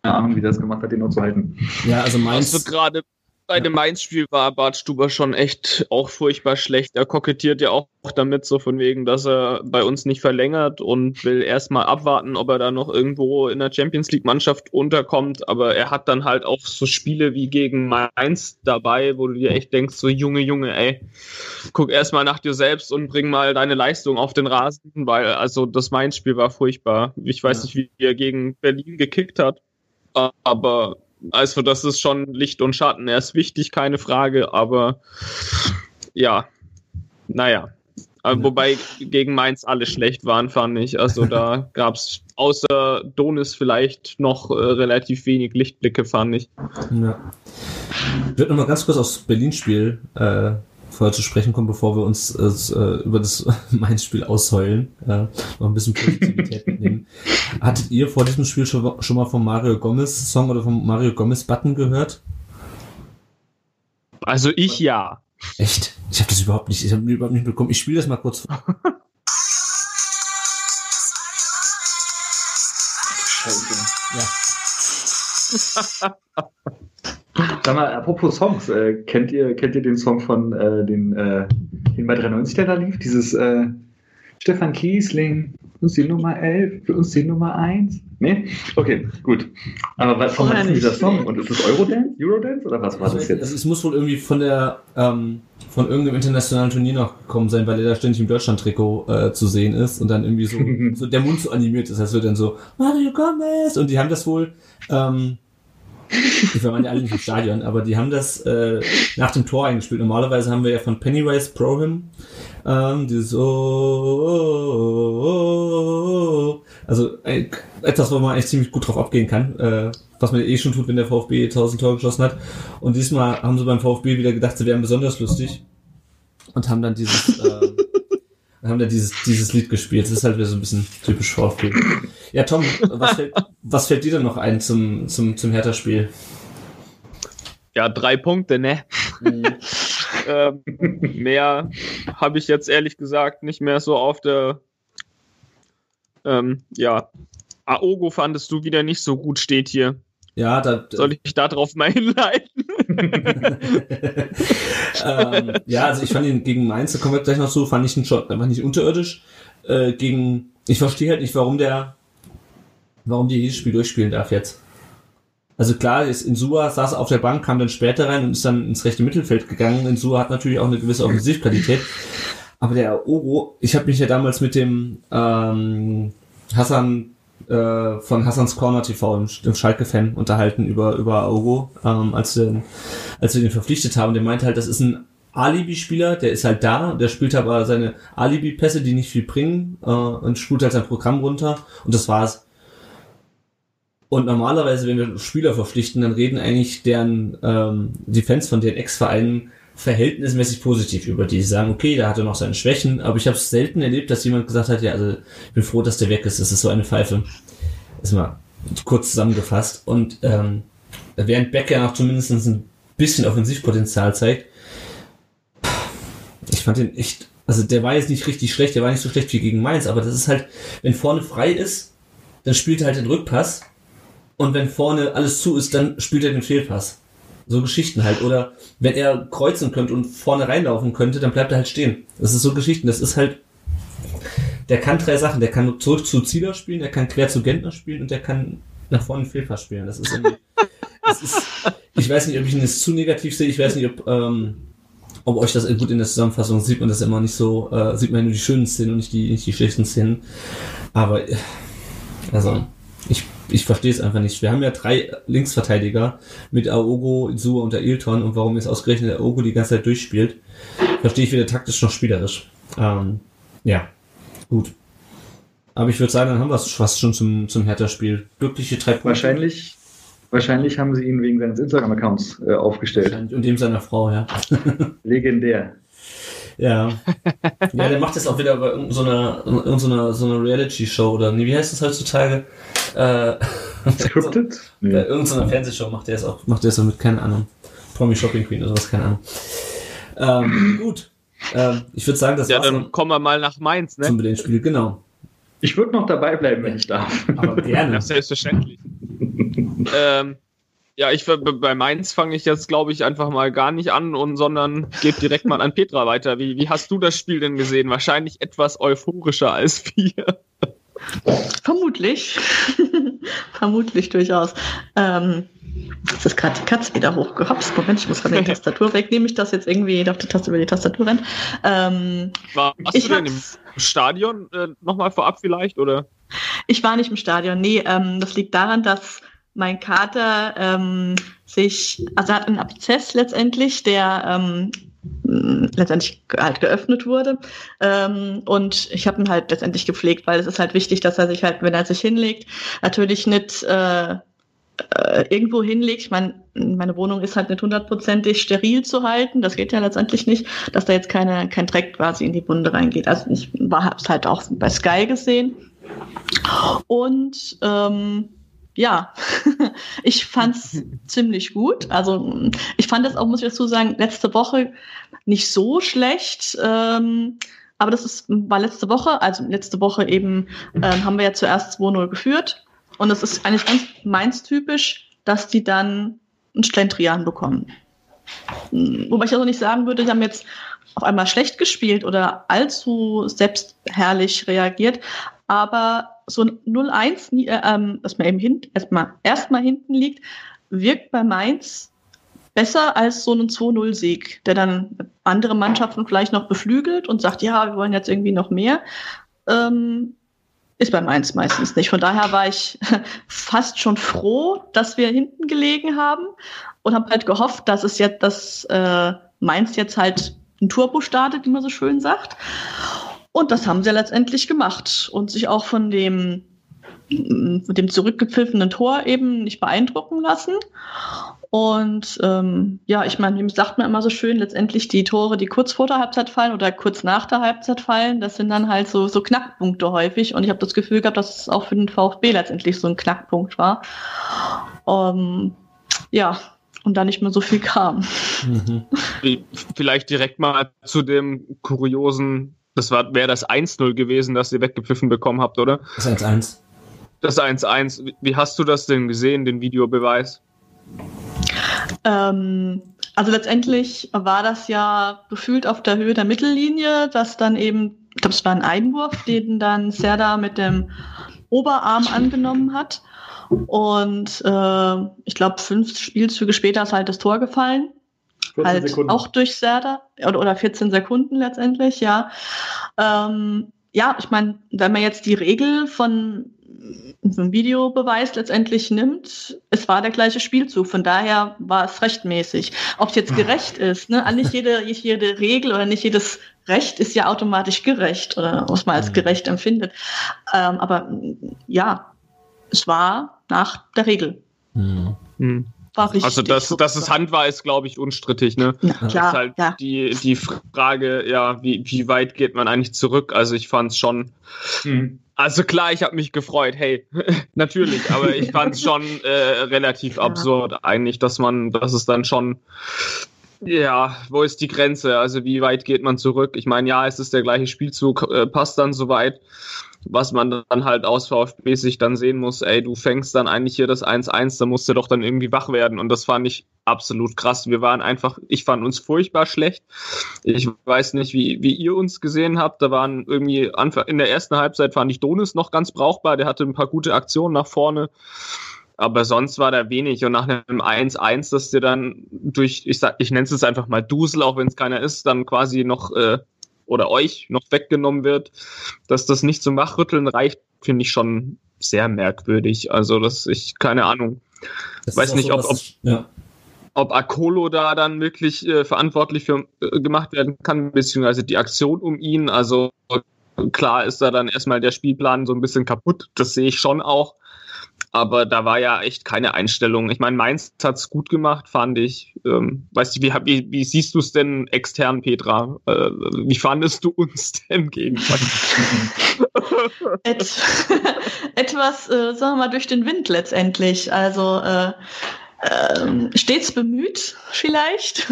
Ahnung, wie der das gemacht hat, den noch zu halten. ja, also Also Mainz, gerade bei dem Mainz-Spiel war Bart Stuber schon echt auch furchtbar schlecht. Er kokettiert ja auch damit, so von wegen, dass er bei uns nicht verlängert und will erstmal abwarten, ob er da noch irgendwo in der Champions League-Mannschaft unterkommt. Aber er hat dann halt auch so Spiele wie gegen Mainz dabei, wo du dir echt denkst, so Junge, Junge, ey, guck erstmal nach dir selbst und bring mal deine Leistung auf den Rasen, weil also das Mainz-Spiel war furchtbar. Ich weiß Ja. nicht, wie er gegen Berlin gekickt hat, aber also das ist schon Licht und Schatten. Er ist wichtig, keine Frage, aber ja, naja. Aber. Wobei gegen Mainz alle schlecht waren, fand ich. Also da gab es außer Donis vielleicht noch äh, relativ wenig Lichtblicke, fand ich. Ja. Ich würde nochmal ganz kurz aufs Berlin-Spiel äh, vorher zu sprechen kommen, bevor wir uns äh, über das Mainz-Spiel ausheulen. Äh, noch ein bisschen Positivität mitnehmen. Hattet ihr vor diesem Spiel schon, schon mal vom Mario Gomez Song oder vom Mario Gomez Button gehört? Also ich ja. Echt? Ich habe das überhaupt nicht, ich habe überhaupt nicht bekommen. Ich spiele das mal kurz vor. Scheiße. Ja. Sag mal, apropos Songs, äh, kennt ihr, kennt ihr den Song von äh, den, äh, den bei 93 der da lief? Dieses äh, Stefan Kiesling, uns die Nummer 11, für uns die Nummer 1. Nee? Okay, gut. Aber was ist denn dieser Song? Und ist das Eurodance? Eurodance? Oder was war das Also jetzt? es muss wohl irgendwie von der ähm, von irgendeinem internationalen Turnier noch gekommen sein, weil er da ständig im Deutschland-Trikot äh, zu sehen ist und dann irgendwie so, so der Mund so animiert ist. Das wird dann so Mario Gomez und die haben das wohl. Ähm, die waren ja alle nicht im Stadion, aber die haben das äh, nach dem Tor eingespielt. Normalerweise haben wir ja von Pennywise Prohim ähm, dieses oh, oh, oh, oh, also äh, etwas, wo man eigentlich ziemlich gut drauf abgehen kann, äh, was man eh schon tut, wenn der VfB 1000 Tore geschossen hat. Und diesmal haben sie beim VfB wieder gedacht, sie wären besonders lustig und haben dann dieses äh, haben dann dieses, dieses Lied gespielt. Das ist halt wieder so ein bisschen typisch VfB. Ja, Tom, was fällt, was fällt dir denn noch ein zum, zum, zum Hertha-Spiel? Ja, drei Punkte, ne? ähm, mehr habe ich jetzt ehrlich gesagt nicht mehr so auf der. Ähm, ja. Aogo fandest du wieder nicht so gut, steht hier. Ja, da, Soll ich da drauf mal hinleiten? Ähm, ja, also ich fand ihn gegen Mainz, da kommen wir gleich noch zu, fand ich ihn schon einfach nicht unterirdisch. Äh, gegen, ich verstehe halt nicht, warum der, warum die jedes Spiel durchspielen darf jetzt. Also klar, ist Insua saß auf der Bank, kam dann später rein und ist dann ins rechte Mittelfeld gegangen. Insua hat natürlich auch eine gewisse Offensivqualität. Aber der Oro, ich habe mich ja damals mit dem ähm, Hassan äh, von Hassans Corner TV, dem, Schalke-Fan, unterhalten über, über Oro, ähm, als, wir, als wir den verpflichtet haben. Der meinte halt, das ist ein Alibi-Spieler, der ist halt da, der spielt aber seine Alibi-Pässe, die nicht viel bringen, äh, und spult halt sein Programm runter und das war's. Und normalerweise, wenn wir Spieler verpflichten, dann reden eigentlich deren ähm, die Fans von den Ex-Vereinen verhältnismäßig positiv über die. Sie sagen, okay, da hat er noch seine Schwächen, aber ich habe es selten erlebt, dass jemand gesagt hat, ja, also ich bin froh, dass der weg ist. Das ist so eine Pfeife. Ist mal kurz zusammengefasst. Und ähm, während Becker noch zumindest ein bisschen Offensivpotenzial zeigt, ich fand den echt, also der war jetzt nicht richtig schlecht, der war nicht so schlecht wie gegen Mainz, aber das ist halt, wenn vorne frei ist, dann spielt er halt den Rückpass und wenn vorne alles zu ist, dann spielt er den Fehlpass. So Geschichten halt. Oder wenn er kreuzen könnte und vorne reinlaufen könnte, dann bleibt er halt stehen. Das ist so Geschichten. Das ist halt, der kann drei Sachen. Der kann zurück zu Zieler spielen, der kann quer zu Gentner spielen und der kann nach vorne Fehlpass spielen. Das ist irgendwie, das ist, ich weiß nicht, ob ich ihn jetzt zu negativ sehe. Ich weiß nicht, ob, ähm, ob euch das gut in der Zusammenfassung sieht man das immer nicht so, äh, sieht man nur die schönen Szenen und nicht die, nicht die schlechten Szenen. Aber, also, ich, ich verstehe es einfach nicht. Wir haben ja drei Linksverteidiger mit Aogo, Isua und der Ilton und warum jetzt ausgerechnet Aogo die ganze Zeit durchspielt, verstehe ich weder taktisch noch spielerisch. Ähm, ja, gut. Aber ich würde sagen, dann haben wir es fast schon zum, zum Hertha-Spiel. Glückliche drei Punkte. Wahrscheinlich, wahrscheinlich haben sie ihn wegen seines Instagram-Accounts äh, aufgestellt. Und dem seiner Frau, ja. Legendär. Ja. Ja, der macht das auch wieder bei irgendeiner so so so einer Reality-Show oder nee, wie heißt das heutzutage? Äh, Scripted? Nee. Bei irgendeiner Fernsehshow macht der es auch, macht der es so mit, keine Ahnung. Promi Shopping Queen oder sowas, keine Ahnung. Ähm, gut. Ähm, ich würde sagen, das Ja, war's dann kommen wir mal nach Mainz, ne? zum Spiel, genau. Ich würde noch dabei bleiben, wenn ich darf. Aber gerne. Ja, selbstverständlich. ähm, ja, ich bei Mainz fange ich jetzt, glaube ich, einfach mal gar nicht an und sondern gebe direkt mal an Petra weiter. Wie, wie hast du das Spiel denn gesehen? Wahrscheinlich etwas euphorischer als wir. Vermutlich. Vermutlich durchaus. Ähm, jetzt ist gerade die Katze wieder hochgehopst. Moment, ich muss gerade die Tastatur weg. Nehme ich das jetzt irgendwie auf die Taste über die Tastatur rennt. Ähm, Warst Ich du denn im Stadion äh, nochmal vorab vielleicht? Oder? ich war nicht im Stadion. Nee, ähm, das liegt daran, dass mein Kater ähm, sich, also er hat einen Abszess letztendlich, der ähm, letztendlich halt geöffnet wurde. Ähm, und ich habe ihn halt letztendlich gepflegt, weil es ist halt wichtig, dass er sich halt, wenn er sich hinlegt, natürlich nicht äh, äh, irgendwo hinlegt. Ich meine, meine Wohnung ist halt nicht hundertprozentig steril zu halten. Das geht ja letztendlich nicht, dass da jetzt keine, kein Dreck quasi in die Wunde reingeht. Also ich war hab's halt auch bei Sky gesehen. Und ähm, ja, ich fand's ziemlich gut. Also ich fand das auch, muss ich dazu sagen, letzte Woche nicht so schlecht. Ähm, aber das ist, war letzte Woche, also letzte Woche eben ähm, haben wir ja zuerst 2-0 geführt. Und es ist eigentlich ganz Mainz-typisch, dass die dann einen Schlendrian bekommen. Mm, Wobei ich also nicht sagen würde, die haben jetzt auf einmal schlecht gespielt oder allzu selbstherrlich reagiert. Aber so ein 0-1, nie- äh, ähm, dass man eben hin, erstmal erstmal hinten liegt, wirkt bei Mainz besser als so ein 2-0-Sieg, der dann andere Mannschaften vielleicht noch beflügelt und sagt, ja, wir wollen jetzt irgendwie noch mehr. Ähm, ist bei Mainz meistens nicht. Von daher war ich fast schon froh, dass wir hinten gelegen haben und habe halt gehofft, dass es jetzt, dass äh, Mainz jetzt halt ein Turbo startet, wie man so schön sagt. Und das haben sie letztendlich gemacht und sich auch von dem, von dem zurückgepfiffenen Tor eben nicht beeindrucken lassen. Und ähm, ja, ich meine, wie sagt man immer so schön, letztendlich die Tore, die kurz vor der Halbzeit fallen oder kurz nach der Halbzeit fallen, das sind dann halt so, so Knackpunkte häufig. Und ich habe das Gefühl gehabt, dass es auch für den VfB letztendlich so ein Knackpunkt war. Ähm, ja, und da nicht mehr so viel kam. Mhm. Vielleicht direkt mal zu dem kuriosen, das war wäre das 1-0 gewesen, das ihr weggepfiffen bekommen habt, oder? Das ist 1-1. Das 1-1. Wie- Wie hast du das denn gesehen, den Videobeweis? Ähm, also letztendlich war das ja gefühlt auf der Höhe der Mittellinie, dass dann eben, ich glaube, es war ein Einwurf, den dann Serda mit dem Oberarm angenommen hat. Und äh, ich glaube, fünf Spielzüge später ist halt das Tor gefallen. 14 Halt Sekunden. auch durch Serda oder, oder 14 Sekunden letztendlich, ja. Ähm, ja, ich meine, wenn man jetzt die Regel von so einem Videobeweis letztendlich nimmt, es war der gleiche Spielzug, von daher war es rechtmäßig. Ob es jetzt gerecht ist, ne? Nicht jede, nicht jede Regel oder nicht jedes Recht ist ja automatisch gerecht oder was man als Mhm. gerecht empfindet. Ähm, aber ja, es war nach der Regel. Hm. Hm. War richtig. Also, dass, dass es Hand war, ist, glaube ich, unstrittig, ne? Na, Ja. klar, ist halt ja. die, die Frage, ja, wie, wie weit geht man eigentlich zurück? Also ich fand es schon. Mhm. Also klar, ich habe mich gefreut, hey, natürlich, aber ich fand es schon äh, relativ Ja. absurd eigentlich, dass man, dass es dann schon, ja, wo ist die Grenze? Also wie weit geht man zurück? Ich meine, ja, es ist der gleiche Spielzug, äh, passt dann soweit. Was man dann halt aus VfB-Sicht dann sehen muss, ey, du fängst dann eigentlich hier das 1-1, da musst du doch dann irgendwie wach werden. Und das fand ich absolut krass. Wir waren einfach, ich fand uns furchtbar schlecht. Ich weiß nicht, wie, wie ihr uns gesehen habt. Da waren irgendwie Anfang, in der ersten Halbzeit fand ich Donis noch ganz brauchbar. Der hatte ein paar gute Aktionen nach vorne. Aber sonst war da wenig. Und nach einem 1-1, dass dir dann durch, ich sag, ich nenne es jetzt einfach mal Dusel, auch wenn es keiner ist, dann quasi noch, äh, oder euch noch weggenommen wird, dass das nicht zum Wachrütteln reicht, finde ich schon sehr merkwürdig. Also, dass ich, keine Ahnung, Das Weiß nicht, so, ob- ob- ja. ob Akolo da dann wirklich äh, verantwortlich für äh, gemacht werden kann, beziehungsweise die Aktion um ihn. Also klar ist da dann erstmal der Spielplan so ein bisschen kaputt, das sehe ich schon auch. Aber da war ja echt keine Einstellung. Ich meine, Mainz hat's gut gemacht, fand ich. Ähm, weißt du, wie, wie, wie siehst du es denn extern, Petra? Äh, wie fandest du uns denn gegen Et etwas, äh, sagen wir mal, durch den Wind letztendlich. Also äh, ähm, stets bemüht, vielleicht.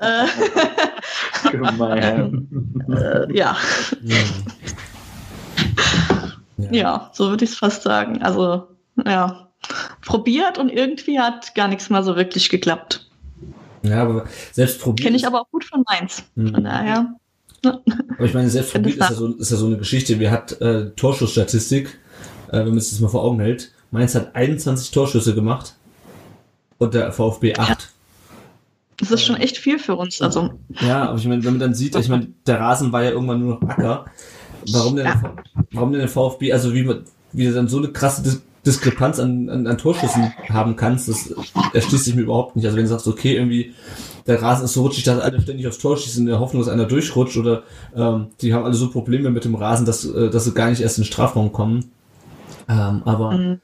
äh, Gemein. äh, ja. Ja. ja, so würde ich es fast sagen. Also, ja, probiert und irgendwie hat gar nichts mal so wirklich geklappt. ja, aber selbst probiert. Kenne ich aber auch gut von Mainz. Mhm. Von daher, Aber ich meine, selbst probiert ist ja, so, ist ja so eine Geschichte. Wir hat äh, Torschussstatistik, äh, wenn man sich das mal vor Augen hält. Mainz hat 21 Torschüsse gemacht und der VfB 8. das ist schon echt viel für uns. Also, Ja, aber ich meine, wenn man dann sieht, ich meine, der Rasen war ja irgendwann nur noch Acker. Warum denn, Ja. der, warum denn der VfB, also wie man, wie du dann so eine krasse Dis Diskrepanz an, an, an Torschüssen haben kannst, das erschließt sich mir überhaupt nicht. Also wenn du sagst, okay, irgendwie, der Rasen ist so rutschig, dass alle ständig aufs Tor schießen in der Hoffnung, dass einer durchrutscht oder ähm, die haben alle so Probleme mit dem Rasen, dass, äh, dass sie gar nicht erst in den Strafraum kommen. Ähm, aber Mhm.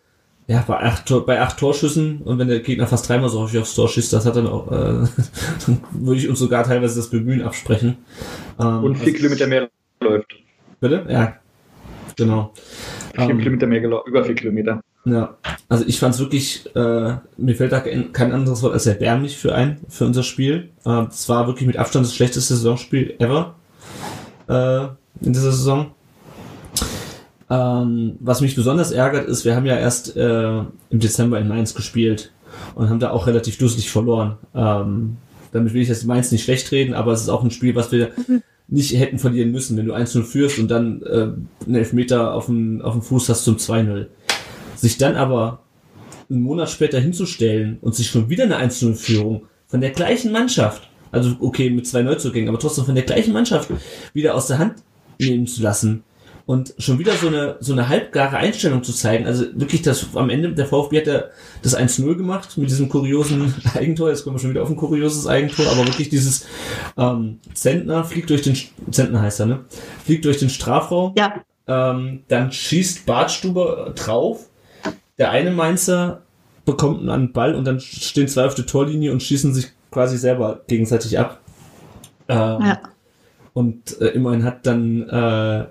ja, bei acht, bei acht Torschüssen und wenn der Gegner fast dreimal so häufig aufs Tor schießt, das hat dann auch, äh, dann würde ich uns sogar teilweise das Bemühen absprechen. Ähm, Und vier also- Kilometer mehr läuft. Bitte? Ja. Genau. Vier Ähm, Kilometer mehr gelaufen, über vier Kilometer. ja. Also ich fand es wirklich, äh, mir fällt da kein, kein anderes Wort als erbärmlich für ein, für unser Spiel. Äh, Es war wirklich mit Abstand das schlechteste Saisonspiel ever äh, in dieser Saison. Ähm, was mich besonders ärgert, ist, wir haben ja erst äh, im Dezember in Mainz gespielt und haben da auch relativ dusselig verloren. Ähm, damit will ich jetzt Mainz nicht schlecht reden, aber es ist auch ein Spiel, was wir nicht hätten verlieren müssen, wenn du 1-0 führst und dann äh, einen Elfmeter auf dem, auf dem Fuß hast zum 2-0. Sich dann aber einen Monat später hinzustellen und sich schon wieder eine 1-0-Führung von der gleichen Mannschaft, also okay, mit zwei Neuzugängen, aber trotzdem von der gleichen Mannschaft wieder aus der Hand nehmen zu lassen und schon wieder so eine, so eine halbgare Einstellung zu zeigen. Also wirklich, das am Ende, der VfB hat ja das 1-0 gemacht mit diesem kuriosen Eigentor. Jetzt kommen wir schon wieder auf ein kurioses Eigentor, aber wirklich dieses ähm, Zentner fliegt durch den, Zentner heißt er, ne? Fliegt durch den Strafraum. ja, Ähm, dann schießt Bartstuber drauf. Der eine Mainzer bekommt einen Ball und dann stehen zwei auf der Torlinie und schießen sich quasi selber gegenseitig ab. Ähm, ja. Und äh, immerhin hat dann äh,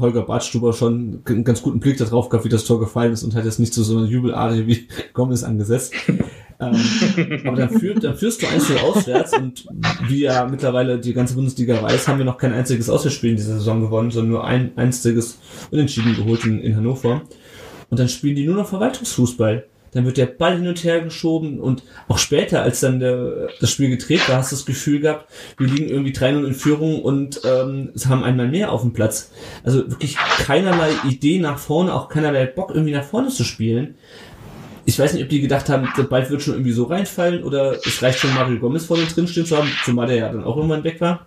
Holger Bartstuber schon einen ganz guten Blick darauf gehabt, wie das Tor gefallen ist und hat jetzt nicht zu so einer Jubelarie wie Gomez angesetzt. ähm, aber dann, führt, dann führst du 1 auswärts und wie ja mittlerweile die ganze Bundesliga weiß, haben wir noch kein einziges Auswärtsspiel in dieser Saison gewonnen, sondern nur ein einziges Unentschieden geholt in, in Hannover. Und dann spielen die nur noch Verwaltungsfußball. Dann wird der Ball hin und her geschoben und auch später, als dann der, das Spiel gedreht war, hast du das Gefühl gehabt, wir liegen irgendwie 3-0 in Führung und ähm, es haben einmal mehr auf dem Platz. Also wirklich keinerlei Idee nach vorne, auch keinerlei Bock irgendwie nach vorne zu spielen. Ich weiß nicht, ob die gedacht haben, der Ball wird schon irgendwie so reinfallen oder es reicht schon Mario Gomez vorne drin stehen zu haben, zumal der ja dann auch irgendwann weg war.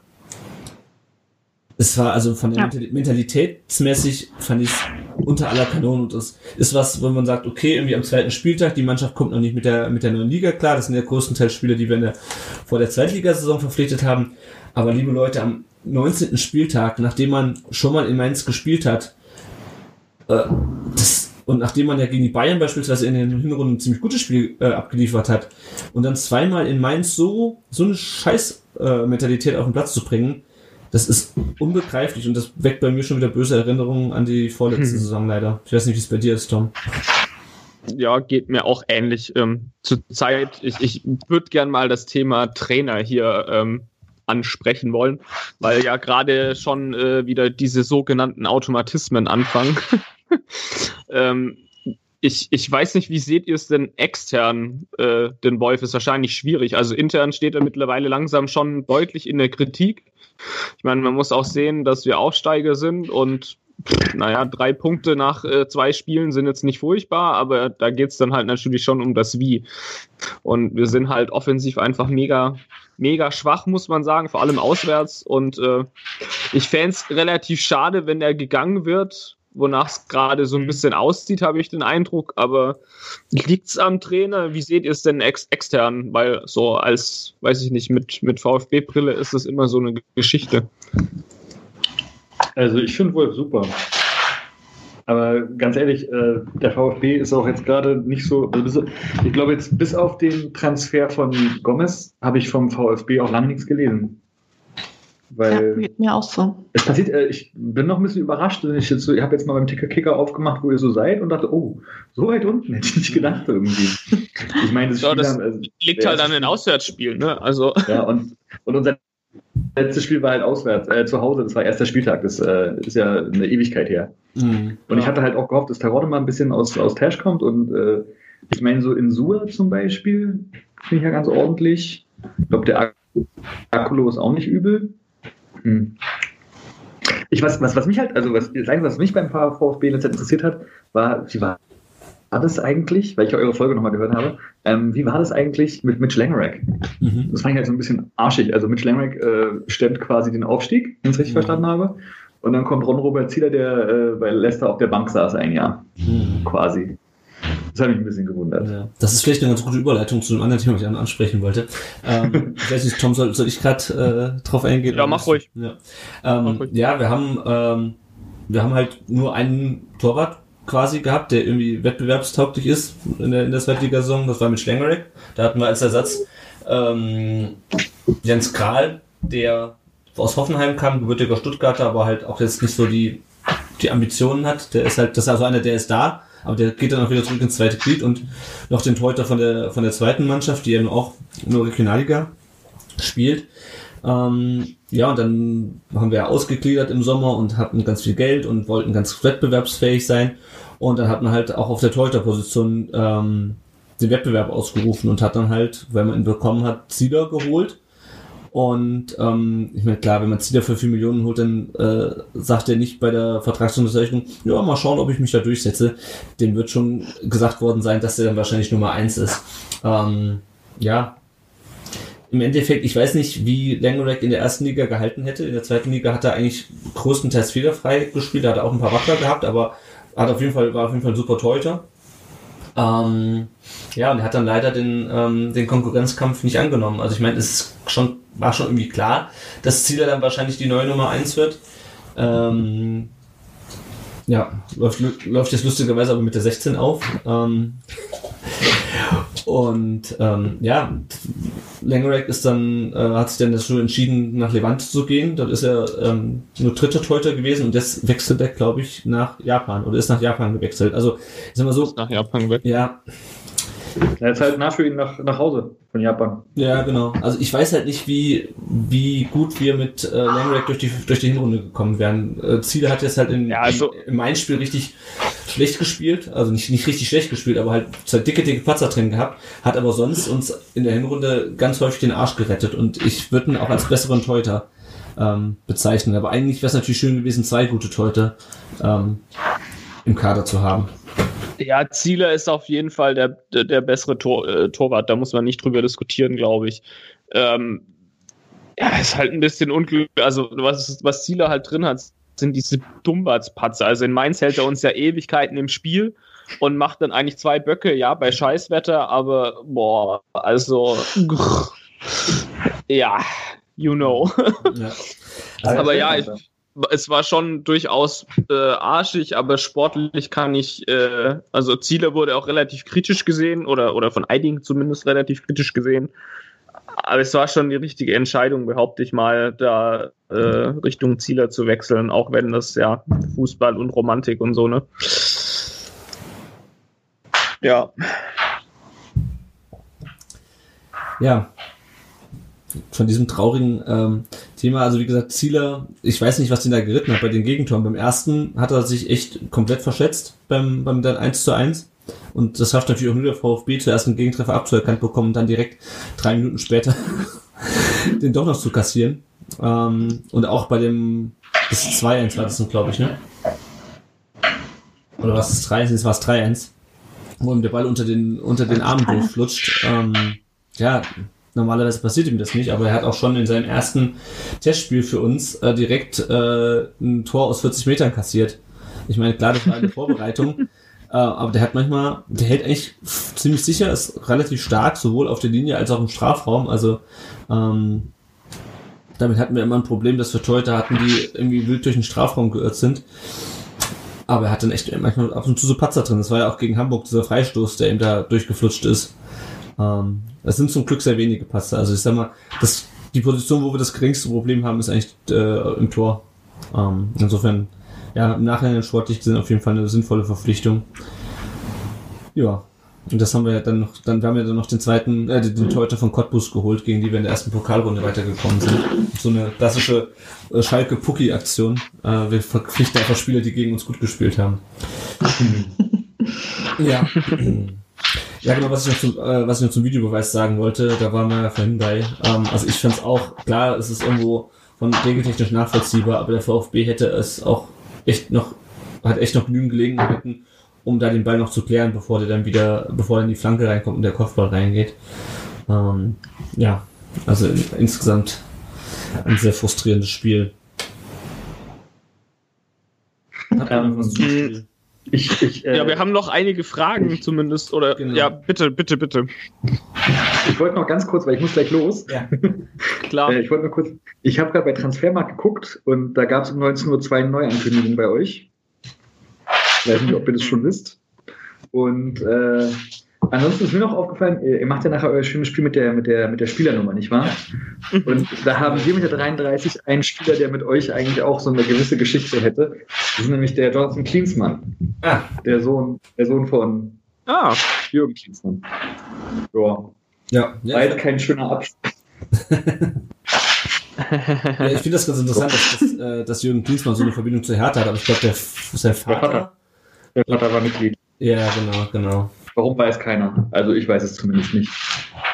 Es war also von der Ja. Mentali- Mentalitätsmäßig fand ich es unter aller Kanonen und das ist was, wo man sagt, okay, irgendwie am zweiten Spieltag, die Mannschaft kommt noch nicht mit der, mit der neuen Liga klar, das sind ja größtenteils Spieler, die wir in der, vor der Zweitligasaison verpflichtet haben, aber liebe Leute, am 19. Spieltag, nachdem man schon mal in Mainz gespielt hat, äh, das, und nachdem man ja gegen die Bayern beispielsweise in den Hinrunden ein ziemlich gutes Spiel äh, abgeliefert hat und dann zweimal in Mainz so, so eine scheiß äh, Mentalität auf den Platz zu bringen, das ist unbegreiflich und das weckt bei mir schon wieder böse Erinnerungen an die vorletzte Hm. Saison leider. Ich weiß nicht, wie es bei dir ist, Tom. Ja, geht mir auch ähnlich. Ähm, zur Zeit, ich, ich würde gern mal das Thema Trainer hier ähm, ansprechen wollen, weil ja gerade schon äh, wieder diese sogenannten Automatismen anfangen. ähm, ich, ich weiß nicht, wie seht ihr es denn extern? Äh, den Wolf ist wahrscheinlich schwierig. Also intern steht er mittlerweile langsam schon deutlich in der Kritik. Ich meine, man muss auch sehen, dass wir Aufsteiger sind und naja, drei Punkte nach äh, zwei Spielen sind jetzt nicht furchtbar, aber da geht's dann halt natürlich schon um das Wie. Und wir sind halt offensiv einfach mega, mega schwach, muss man sagen, vor allem auswärts. Und äh, ich fänd's relativ schade, wenn er gegangen wird, wonach es gerade so ein bisschen aussieht, habe ich den Eindruck. Aber liegt's am Trainer? Wie seht ihr es denn ex extern? Weil so als, weiß ich nicht, mit, mit VfB-Brille ist es immer so eine Geschichte. Also ich finde Wolf super. Aber ganz ehrlich, äh, der VfB ist auch jetzt gerade nicht so. Also ich glaube jetzt bis auf den Transfer von Gomez habe ich vom VfB auch lange nichts gelesen. Ja, Weil geht mir auch so. es passiert, äh, ich bin noch ein bisschen überrascht, ich jetzt so, ich habe jetzt mal beim Ticker Kicker aufgemacht, wo ihr so seid und dachte, oh, so weit unten hätte ich nicht gedacht irgendwie. Ich meine, das, Ja, Spiel das haben, also, Liegt halt an den Auswärtsspielen, ne? Also. ja, und, und unser letztes Spiel war halt auswärts, äh, zu Hause, das war erster Spieltag, das äh, ist ja eine Ewigkeit her. Mhm. Und ich hatte halt auch gehofft, dass Terodde mal ein bisschen aus, aus Tash kommt und äh, ich meine, so in Sur zum Beispiel finde ich ja ganz ordentlich. Ich glaube, der Ak Akulo ist auch nicht übel. Hm. Ich weiß, was, was mich halt, also was, was mich beim VfB Zeit interessiert hat, war, wie war, das eigentlich, weil ich ja eure Folge nochmal gehört habe, ähm, wie war das eigentlich mit Mitch Langerack? Mhm. Das fand ich halt so ein bisschen arschig. Also Mitch Langerack äh, stemmt quasi den Aufstieg, wenn ich es richtig Ja. verstanden habe. Und dann kommt Ron-Robert Zieler, der äh, bei Leicester auf der Bank saß ein Jahr, Mhm. quasi. Das hat mich ein bisschen gewundert. Ja. Das ist vielleicht eine ganz gute Überleitung zu einem anderen Thema, was ich an- ansprechen wollte. Ähm, ich weiß nicht, Tom, soll, soll ich gerade äh, drauf eingehen? Ja, mach ruhig. Ja, ähm, Mach ruhig. ja wir haben ähm, wir haben halt nur einen Torwart quasi gehabt, der irgendwie wettbewerbstauglich ist in der, in der Zweitligasaison. Das war mit Schlengerek. Da hatten wir als Ersatz ähm, Jens Kral, der aus Hoffenheim kam, gebürtiger Stuttgarter, aber halt auch jetzt nicht so die, die Ambitionen hat. Der ist halt, das ist also einer, der ist da, aber der geht dann auch wieder zurück ins zweite Glied und noch den Torhüter von der, von der zweiten Mannschaft, die eben auch nur Regionalliga spielt. Ähm, ja, und dann haben wir ausgegliedert im Sommer und hatten ganz viel Geld und wollten ganz wettbewerbsfähig sein. Und dann hat man halt auch auf der Torhüterposition ähm, den Wettbewerb ausgerufen und hat dann halt, wenn man ihn bekommen hat, Zieler geholt. Und ähm, ich meine, klar, wenn man Zieler für 4 Millionen holt, dann äh, sagt er nicht bei der Vertragsunterzeichnung, ja, mal schauen, ob ich mich da durchsetze. Dem wird schon gesagt worden sein, dass der dann wahrscheinlich Nummer eins ist. Ähm, ja, im Endeffekt, ich weiß nicht, wie Langerack in der ersten Liga gehalten hätte. In der zweiten Liga hat er eigentlich größtenteils fehlerfrei gespielt. Hat er auch ein paar Wackler gehabt, aber hat auf jeden Fall, war auf jeden Fall ein super Torhüter. Ähm, ja, und er hat dann leider den, ähm, den Konkurrenzkampf nicht angenommen. Also ich meine, es ist schon, war schon irgendwie klar, dass Zieler dann wahrscheinlich die neue Nummer eins wird. Ähm, ja, läuft, läuft jetzt lustigerweise aber mit der 16 auf. Ähm, und ähm, ja, Langerack ist dann, äh, hat sich dann dazu entschieden, nach Levante zu gehen. Dort ist er ähm, nur dritter Torhüter gewesen und jetzt wechselt er, glaube ich, nach Japan oder ist nach Japan gewechselt. Also, ich sag mal so, Nach Japan weg. ja, Er ist halt nah für ihn nach, nach Hause von Japan. Ja, genau. Also ich weiß halt nicht, wie, wie gut wir mit äh, Langreck durch die, durch die Hinrunde gekommen wären. Äh, Ziele hat jetzt halt in, Ja, also- im Main-Spiel richtig schlecht gespielt. Also nicht, nicht richtig schlecht gespielt, aber halt zwei dicke, dicke Patzer drin gehabt. Hat aber sonst uns in der Hinrunde ganz häufig den Arsch gerettet. Und ich würde ihn auch als besseren Teuter ähm, bezeichnen. Aber eigentlich wäre es natürlich schön gewesen, zwei gute Teute ähm, im Kader zu haben. Ja, Zieler ist auf jeden Fall der, der, der bessere Tor, äh, Torwart, da muss man nicht drüber diskutieren, glaube ich. Ähm, ja, ist halt ein bisschen unglücklich. Also, was, was Zieler halt drin hat, sind diese Dummbatspatzer. Also in Mainz hält er uns ja Ewigkeiten im Spiel und macht dann eigentlich zwei Böcke, ja, bei Scheißwetter, aber boah, also ja, you know. Ja. aber ja, ich, es war schon durchaus äh, arschig, aber sportlich kann ich, äh, also Ziele wurde auch relativ kritisch gesehen oder, oder von einigen zumindest relativ kritisch gesehen. Aber es war schon die richtige Entscheidung, behaupte ich mal, da äh, Richtung Zieler zu wechseln, auch wenn das ja Fußball und Romantik und so, ne? Ja. Ja. Von diesem traurigen ähm, Thema, also wie gesagt, Zieler, ich weiß nicht, was den da geritten hat bei den Gegentoren. Beim ersten hat er sich echt komplett verschätzt beim, beim dann 1 zu 1. Und das schafft natürlich auch nur der VfB zuerst einen Gegentreffer abzuerkannt bekommen und dann direkt drei Minuten später den doch noch zu kassieren. Ähm, und auch bei dem, das 2-1 war das, glaube ich, ne? Oder was ist 3-1? Das war es 3-1. Wo ihm der Ball unter den, unter den Armen durchflutscht. Ähm, ja, normalerweise passiert ihm das nicht, aber er hat auch schon in seinem ersten Testspiel für uns äh, direkt äh, ein Tor aus 40 Metern kassiert. Ich meine, klar, das war eine Vorbereitung, äh, aber der hat manchmal, der hält eigentlich ziemlich sicher, ist relativ stark, sowohl auf der Linie als auch im Strafraum. Also ähm, damit hatten wir immer ein Problem, dass wir Torhüter hatten, die irgendwie wild durch den Strafraum geirrt sind. Aber er hat dann echt manchmal ab und zu so Patzer drin. Das war ja auch gegen Hamburg dieser Freistoß, der ihm da durchgeflutscht ist. Ähm, das sind zum Glück sehr wenige Patzer. Also ich sag mal, das, die Position, wo wir das geringste Problem haben, ist eigentlich äh, im Tor. Ähm, insofern, ja, im Nachhinein sportlich gesehen auf jeden Fall eine sinnvolle Verpflichtung. Ja. Und das haben wir ja dann noch, dann wir haben wir dann noch den zweiten, äh, den Torhüter von Cottbus geholt, gegen die wir in der ersten Pokalrunde weitergekommen sind. So eine klassische äh, Schalke-Pucki-Aktion. Äh, wir verpflichten einfach Spieler, die gegen uns gut gespielt haben. ja. Ja, genau, was ich noch zum, äh, was ich noch zum Videobeweis sagen wollte, da waren wir ja vorhin bei. Ähm, also ich fand es auch, klar, es ist irgendwo von regeltechnisch nachvollziehbar, aber der VfB hätte es auch echt noch, hat echt noch genügend Gelegenheiten, um da den Ball noch zu klären, bevor der dann wieder, bevor dann die Flanke reinkommt und der Kopfball reingeht. Ähm, ja, also in, insgesamt ein sehr frustrierendes Spiel. Habt ihr Ich, ich, äh, Ja, wir haben noch einige Fragen zumindest. Oder Genau. ja, bitte, bitte, bitte. ich wollte noch ganz kurz, weil ich muss gleich los. Ja. Klar. Äh, ich wollte nur kurz, ich habe gerade bei Transfermarkt geguckt und da gab es um 19 Uhr zwei Neuankündigungen bei euch. Ich weiß nicht, ob ihr das schon wisst. Und äh, ansonsten ist mir noch aufgefallen, ihr macht ja nachher euer schönes Spiel mit der, mit der, mit der Spielernummer, nicht wahr? Und da haben wir mit der 33 einen Spieler, der mit euch eigentlich auch so eine gewisse Geschichte hätte. Das ist nämlich der Jonathan Klinsmann, Ah, der Sohn, der Sohn von Ah, Jürgen Klinsmann. Ja, ja. ja war jetzt kein schöner Abschluss. Ja, ich finde das ganz interessant, dass, dass, äh, dass Jürgen Klinsmann so eine Verbindung zu Hertha hat, aber ich glaube, der sein Vater. Der Vater war Mitglied. Ja, genau, genau. Warum weiß keiner? Also ich weiß es zumindest nicht.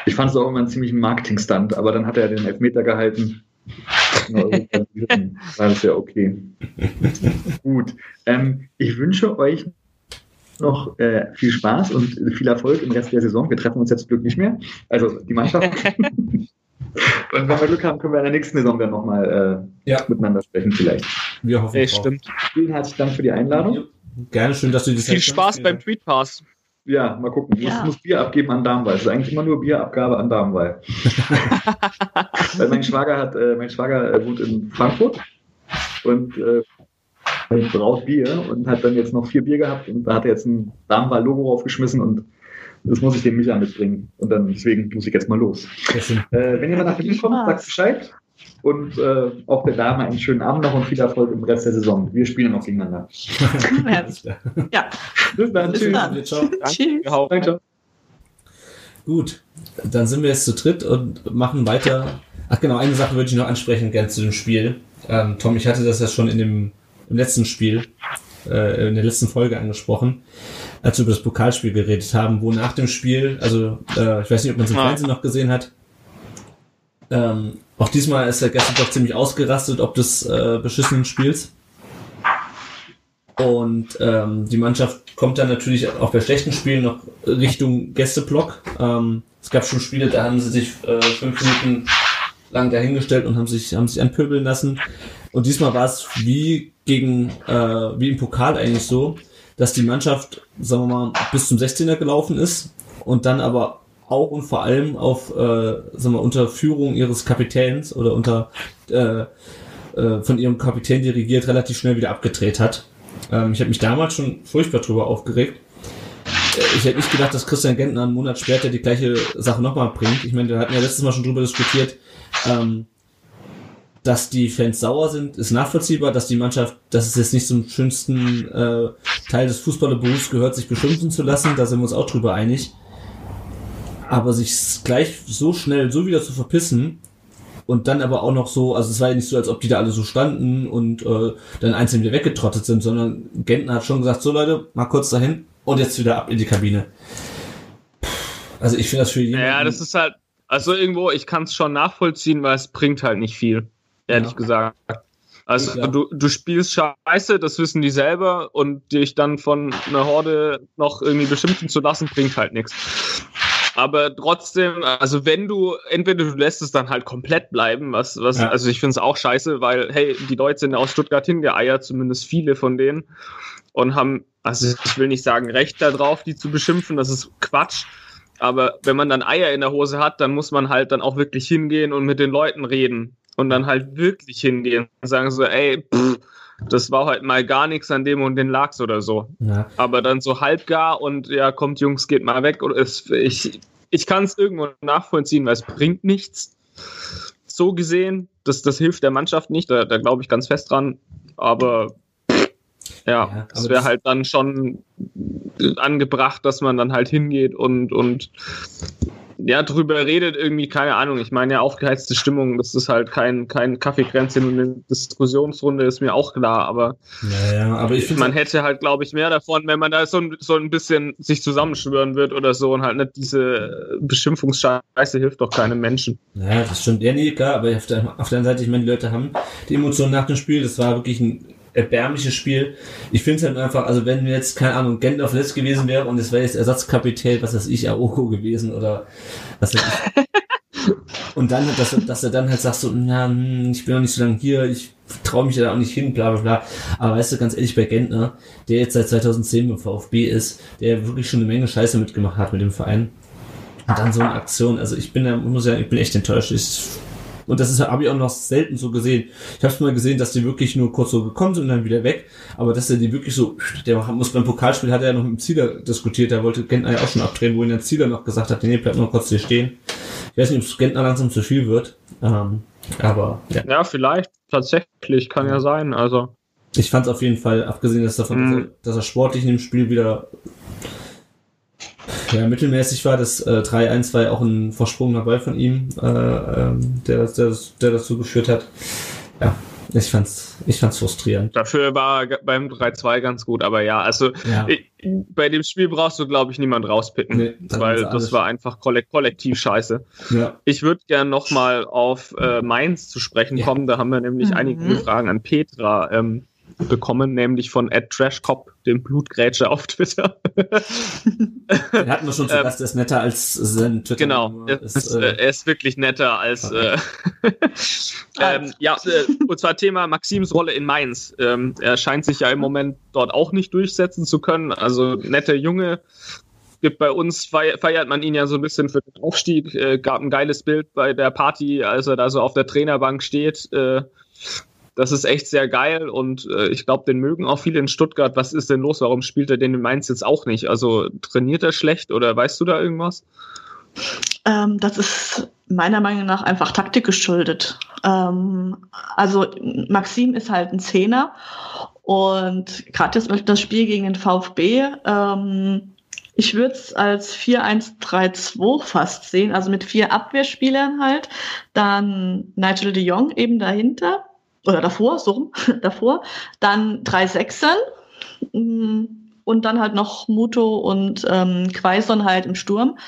Ich fand es auch immer einen ziemlichen Marketing-Stunt, aber dann hat er den Elfmeter gehalten. Na, Europa gewinnen. War das ja okay. Gut. Ähm, ich wünsche euch noch äh, viel Spaß und viel Erfolg im Rest der Saison. Wir treffen uns jetzt zum Glück nicht mehr. Also die Mannschaft. und wenn wir Glück haben, können wir in der nächsten Saison dann nochmal äh, Ja. miteinander sprechen vielleicht. Wir hoffen ey, stimmt. Vielen herzlichen Dank für die Einladung. Gerne, schön, dass du die Viel Spaß beim Tweetpass. Ja, mal gucken. Ich muss, Ja. muss Bier abgeben an Darmwall. Es ist eigentlich immer nur Bierabgabe an Darmwall. Weil mein Schwager hat, äh, mein Schwager äh, wohnt in Frankfurt und äh, braut Bier und hat dann jetzt noch vier Bier gehabt und da hat er jetzt ein Darmwall-Logo aufgeschmissen und das muss ich dem Micha mitbringen. Und dann deswegen muss ich jetzt mal los. Äh, wenn ihr mal nach Berlin kommt, sagt Bescheid. Und äh, auch der Dame einen schönen Abend noch und viel Erfolg im Rest der Saison. Wir spielen noch gegeneinander. Ja, Bis dann. Bis Tschüss. dann. Ciao. tschüss. Danke, ciao. Gut, dann sind wir jetzt zu dritt und machen weiter. Ach genau, eine Sache würde ich noch ansprechen, gern zu dem Spiel. Ähm, Tom, ich hatte das ja schon in dem im letzten Spiel, äh, in der letzten Folge angesprochen, als wir über das Pokalspiel geredet haben, wo nach dem Spiel, also äh, ich weiß nicht, ob man es im Ah. Fernsehen noch gesehen hat, ähm, auch diesmal ist er gestern doch ziemlich ausgerastet, ob des äh, beschissenen Spiels. Und ähm, die Mannschaft kommt dann natürlich auch bei schlechten Spielen noch Richtung Gästeblock. Ähm, es gab schon Spiele, da haben sie sich äh, fünf Minuten lang dahingestellt und haben sich, haben sich anpöbeln lassen. Und diesmal war es wie gegen, äh, wie im Pokal eigentlich so, dass die Mannschaft, sagen wir mal, bis zum 16er gelaufen ist und dann aber auch und vor allem auf, äh, sagen wir, unter Führung ihres Kapitäns oder unter äh, äh, von ihrem Kapitän dirigiert relativ schnell wieder abgedreht hat. Ähm, ich habe mich damals schon furchtbar drüber aufgeregt. Äh, Ich hätte nicht gedacht, dass Christian Gentner einen Monat später die gleiche Sache nochmal bringt. Ich meine, wir hatten ja letztes Mal schon drüber diskutiert, ähm, dass die Fans sauer sind, ist nachvollziehbar, dass die Mannschaft, dass es jetzt nicht zum schönsten äh, Teil des Fußballerberufs gehört, sich beschimpfen zu lassen, da sind wir uns auch drüber einig. Aber sich gleich so schnell so wieder zu verpissen und dann aber auch noch so, also es war ja nicht so, als ob die da alle so standen und äh, dann einzeln wieder weggetrottet sind, sondern Gentner hat schon gesagt, so Leute, mal kurz dahin und jetzt wieder ab in die Kabine. Also ich finde das für jeden. Ja, das ist halt, also irgendwo, ich kann es schon nachvollziehen, weil es bringt halt nicht viel, ehrlich Ja. gesagt. Also Ja. du, du spielst scheiße, das wissen die selber und dich dann von einer Horde noch irgendwie beschimpfen zu lassen, bringt halt nichts. Aber trotzdem, also wenn du, entweder du lässt es dann halt komplett bleiben, was, was, Ja. also ich finde es auch scheiße, weil, hey, die Leute sind aus Stuttgart hingeeiert, zumindest viele von denen, und haben, also ich will nicht sagen, Recht darauf, die zu beschimpfen, das ist Quatsch. Aber wenn man dann Eier in der Hose hat, dann muss man halt dann auch wirklich hingehen und mit den Leuten reden. Und dann halt wirklich hingehen und sagen so, ey, pff, das war heute mal gar nichts an dem und den lag's oder so. ja. Aber dann so halbgar und ja, kommt Jungs, geht mal weg. Oder es, ich ich kann es irgendwo nachvollziehen, weil es bringt nichts. So gesehen, das, das hilft der Mannschaft nicht, da, da glaube ich ganz fest dran. Aber ja, Ja, es wäre halt dann schon angebracht, dass man dann halt hingeht und, und ja, drüber redet, irgendwie, keine Ahnung. Ich meine ja, aufgeheizte Stimmung, das ist halt kein, kein Kaffeekränzchen und eine Diskussionsrunde, ist mir auch klar, aber Ja, ja, aber ich man hätte halt, glaube ich, mehr davon, wenn man da so ein, so ein bisschen sich zusammenschwören wird oder so und halt nicht diese Beschimpfungsscheiße hilft doch keinem Menschen. Ja, das stimmt. Ja, nee, klar, aber auf der, auf der anderen Seite, ich meine, die Leute haben die Emotionen nach dem Spiel. Das war wirklich ein erbärmliches Spiel. Ich finde es halt einfach, also wenn jetzt, keine Ahnung, Gentner verletzt gewesen wäre und es wäre jetzt Ersatzkapitän, was weiß ich, Aoko gewesen oder was weiß ich. Und dann, dass, er- dass er dann halt sagt so, ja, hm, ich bin noch nicht so lange hier, ich traue mich da auch nicht hin, bla bla bla. Aber weißt du, ganz ehrlich, bei Gentner, der jetzt seit 2010 beim VfB ist, der wirklich schon eine Menge Scheiße mitgemacht hat mit dem Verein. Und dann so eine Aktion, also ich bin da, muss sagen, ich bin echt enttäuscht. Ich, und das ist habe ich auch noch selten so gesehen. Ich habe es mal gesehen, dass die wirklich nur kurz so gekommen sind und dann wieder weg. Aber dass er die wirklich so, der muss beim Pokalspiel hat er ja noch mit dem Zieler diskutiert, der wollte Gentner ja auch schon abdrehen, wo ihn der Zieler noch gesagt hat, nee, bleib noch kurz hier stehen. Ich weiß nicht, ob es Gentner langsam zu viel wird. Ähm, aber ja. Ja, vielleicht, tatsächlich, kann ja sein. Also, Ich fand es auf jeden Fall, abgesehen dass davon, Mhm. dass, er, dass er sportlich in dem Spiel wieder ja, mittelmäßig war, das äh, 3-1 war ja auch ein versprungener Ball von ihm, äh, ähm, der, das- der, das- der dazu geführt hat. Ja, ich fand's, ich fand's frustrierend. dafür war er beim 3-2 ganz gut, aber ja, also Ja. ich, bei dem Spiel brauchst du, glaube ich, niemand rauspicken, Nee, weil das war einfach kollek kollektiv scheiße. ja. Ich würde gern nochmal auf äh, Mainz zu sprechen Ja. kommen. Da haben wir nämlich Mhm. einige Fragen an Petra ähm, bekommen, nämlich von Ed Trashcop, dem Blutgrätsche auf Twitter. Den hatten wir schon zu Ähm, Gast, der ist netter als sein Twitter. Genau, er ist, ist, äh, er ist wirklich netter als. Äh, ähm, ja, äh, und zwar Thema Maxims Rolle in Mainz. Ähm, er scheint sich ja im Moment dort auch nicht durchsetzen zu können. Also netter Junge. Gibt bei uns feiert, feiert man ihn ja so ein bisschen für den Aufstieg. Äh, gab ein geiles Bild bei der Party, als er da so auf der Trainerbank steht. Äh, das ist echt sehr geil und äh, ich glaube, den mögen auch viele in Stuttgart. Was ist denn los? Warum spielt er den in Mainz jetzt auch nicht? Also trainiert er schlecht oder weißt du da irgendwas? Ähm, das ist meiner Meinung nach einfach Taktik geschuldet. Ähm, also Maxim ist halt ein Zehner und gerade das, das Spiel gegen den VfB, ähm, ich würde es als 4-1-3-2 fast sehen, also mit vier Abwehrspielern halt. Dann Nigel de Jong eben dahinter, oder davor, so rum, davor. Dann drei Sechsern mm, und dann halt noch Muto und ähm, Quaison halt im Sturm.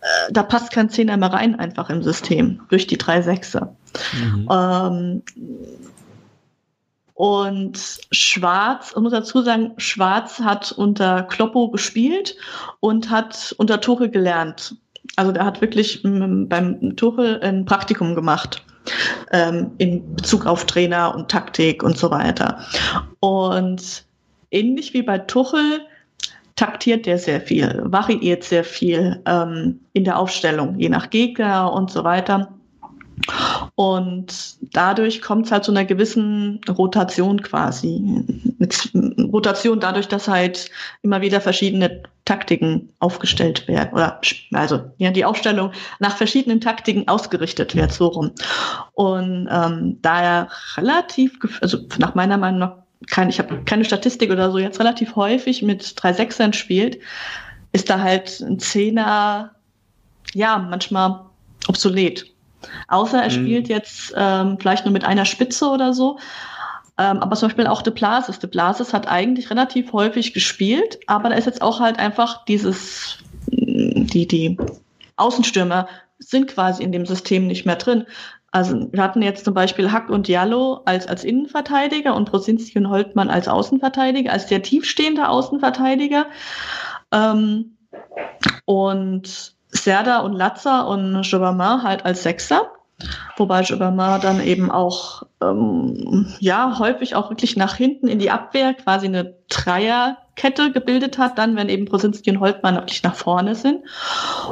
Äh, da passt kein Zehner mehr rein einfach im System durch die drei Sechser. Mhm. Ähm, und Schwarz, ich muss dazu sagen, Schwarz hat unter Kloppo gespielt und hat unter Tuchel gelernt. Also der hat wirklich beim Tuchel ein Praktikum gemacht ähm, in Bezug auf Trainer und Taktik und so weiter. Und ähnlich wie bei Tuchel taktiert der sehr viel, variiert sehr viel ähm, in der Aufstellung, je nach Gegner und so weiter. Und dadurch kommt es halt zu einer gewissen Rotation quasi. Rotation dadurch, dass halt immer wieder verschiedene Taktiken aufgestellt werden. Oder also ja, die Aufstellung nach verschiedenen Taktiken ausgerichtet wird, so rum. Und ähm, da er relativ, also nach meiner Meinung nach, kein, ich habe keine Statistik oder so, jetzt relativ häufig mit drei Sechsern spielt, ist da halt ein Zehner, ja, manchmal obsolet. Außer er mhm. spielt jetzt ähm, vielleicht nur mit einer Spitze oder so. Ähm, aber zum Beispiel auch De Blasis. De Blasis hat eigentlich relativ häufig gespielt, aber da ist jetzt auch halt einfach dieses, mm, die, die Außenstürmer sind quasi in dem System nicht mehr drin. Also wir hatten jetzt zum Beispiel Hack und Jallo als, als Innenverteidiger und Prosinski und Holtmann als Außenverteidiger, als sehr tiefstehender Außenverteidiger. Ähm, und Serda und Latza und Jobama halt als Sechser. Wobei Jobama dann eben auch, ähm, ja, häufig auch wirklich nach hinten in die Abwehr quasi eine Dreierkette gebildet hat, dann, wenn eben Prosinski und Holtmann wirklich nach vorne sind.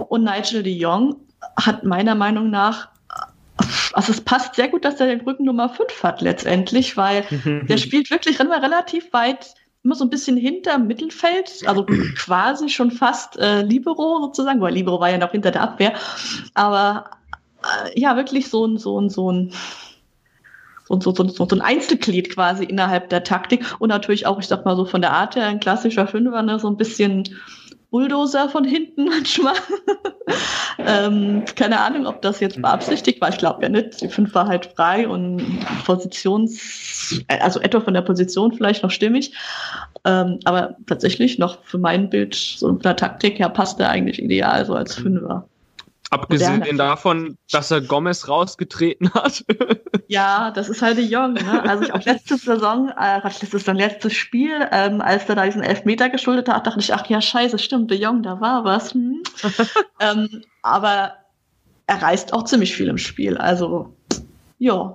Und Nigel de Jong hat meiner Meinung nach also es passt sehr gut, dass er den Rücken Nummer 5 hat letztendlich, weil der spielt wirklich relativ weit immer so ein bisschen hinter Mittelfeld, also quasi schon fast äh, Libero sozusagen, weil Libero war ja noch hinter der Abwehr. Aber äh, ja, wirklich so ein, so ein, so ein so, so, so, so ein Einzelglied quasi innerhalb der Taktik und natürlich auch, ich sag mal so von der Art her, ein klassischer Fünfer, ne, so ein bisschen Bulldozer von hinten manchmal. ähm, keine Ahnung, ob das jetzt beabsichtigt war. Ich glaube ja nicht. Die fünf war halt frei und Positions, also etwa von der Position vielleicht noch stimmig. Ähm, aber tatsächlich noch für mein Bild, so von der Taktik her, passt er eigentlich ideal so als Fünfer. Abgesehen Moderne. davon, dass er Gomez rausgetreten hat. ja, das ist halt de Jong. Ne? Also ich auch letzte Saison, äh, das ist dann letztes Spiel, ähm, als er da diesen Elfmeter geschuldet hat, dachte ich, ach ja, scheiße, stimmt, de Jong, da war was. Hm. ähm, aber er reißt auch ziemlich viel im Spiel. Also, ja.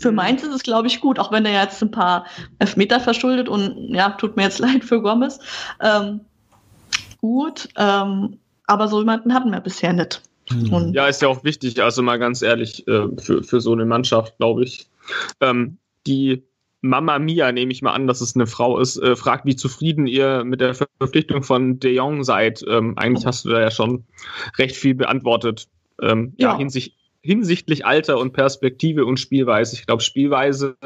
Für Mainz ist es, glaube ich, gut, auch wenn er jetzt ein paar Elfmeter verschuldet und ja, tut mir jetzt leid für Gomez. Ähm, gut. Ähm, aber so jemanden hatten wir bisher nicht. Mhm. ja, ist ja auch wichtig, also mal ganz ehrlich, äh, für, für so eine Mannschaft, glaube ich. Ähm, die Mama Mia, nehme ich mal an, dass es eine Frau ist, äh, fragt, wie zufrieden ihr mit der Verpflichtung von De Jong seid. Ähm, eigentlich hast du da ja schon recht viel beantwortet. Ähm, ja, ja hinsicht, hinsichtlich Alter und Perspektive und Spielweise. Ich glaube, Spielweise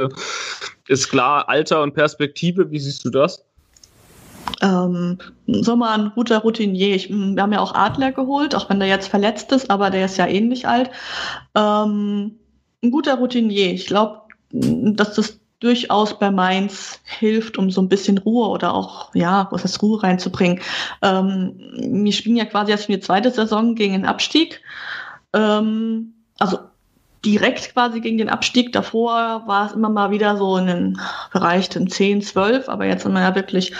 ist klar, Alter und Perspektive, wie siehst du das? Ähm, Sommer ein guter Routinier. Ich, wir haben ja auch Adler geholt, auch wenn der jetzt verletzt ist, aber der ist ja ähnlich alt. Ähm, ein guter Routinier. Ich glaube, dass das durchaus bei Mainz hilft, um so ein bisschen Ruhe oder auch, ja, was heißt Ruhe reinzubringen. Ähm, wir spielen ja quasi erst für die zweite Saison gegen den Abstieg. Ähm, also direkt quasi gegen den Abstieg. Davor war es immer mal wieder so in den Bereich den 10, 12, aber jetzt sind wir ja wirklich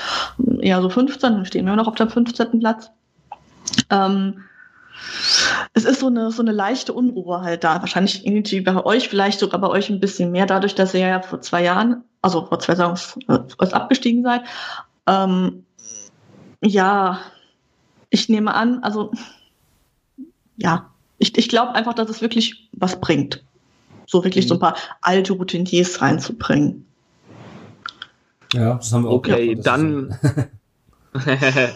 eher so 15, dann stehen wir noch auf dem 15. Platz. Ähm, es ist so eine, so eine leichte Unruhe halt da. Wahrscheinlich irgendwie bei euch, vielleicht sogar bei euch ein bisschen mehr, dadurch, dass ihr ja vor zwei Jahren, also vor zwei Jahren abgestiegen seid. Ähm, ja, ich nehme an, also ja, ich, ich glaube einfach, dass es wirklich was bringt. So wirklich mhm. so ein mhm. paar alte Routiniers reinzubringen. Ja, das haben wir auch Okay, gehabt, dann.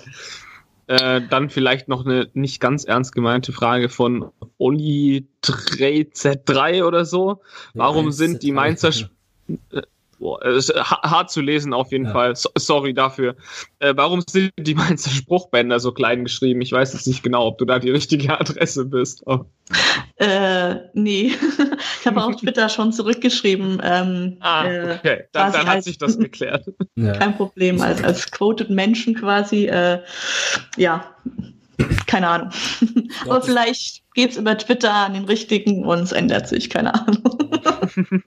äh, dann vielleicht noch eine nicht ganz ernst gemeinte Frage von Oli 3Z3 oder so. Warum ja, sind die Mainzer. Äh, Boah, ist hart zu lesen auf jeden Ja. Fall. So, sorry dafür. Äh, warum sind die Mainzer Spruchbänder so klein geschrieben? Ich weiß jetzt nicht genau, ob du da die richtige Adresse bist. Oh. Äh, nee. ich habe auf Twitter schon zurückgeschrieben. Ähm, Ah, äh, okay. Dann, dann hat als- sich das geklärt. Ja. kein Problem. Als, als quoted Menschen quasi. Äh, ja, keine Ahnung. Aber vielleicht geht's über Twitter an den richtigen und es ändert sich, keine Ahnung.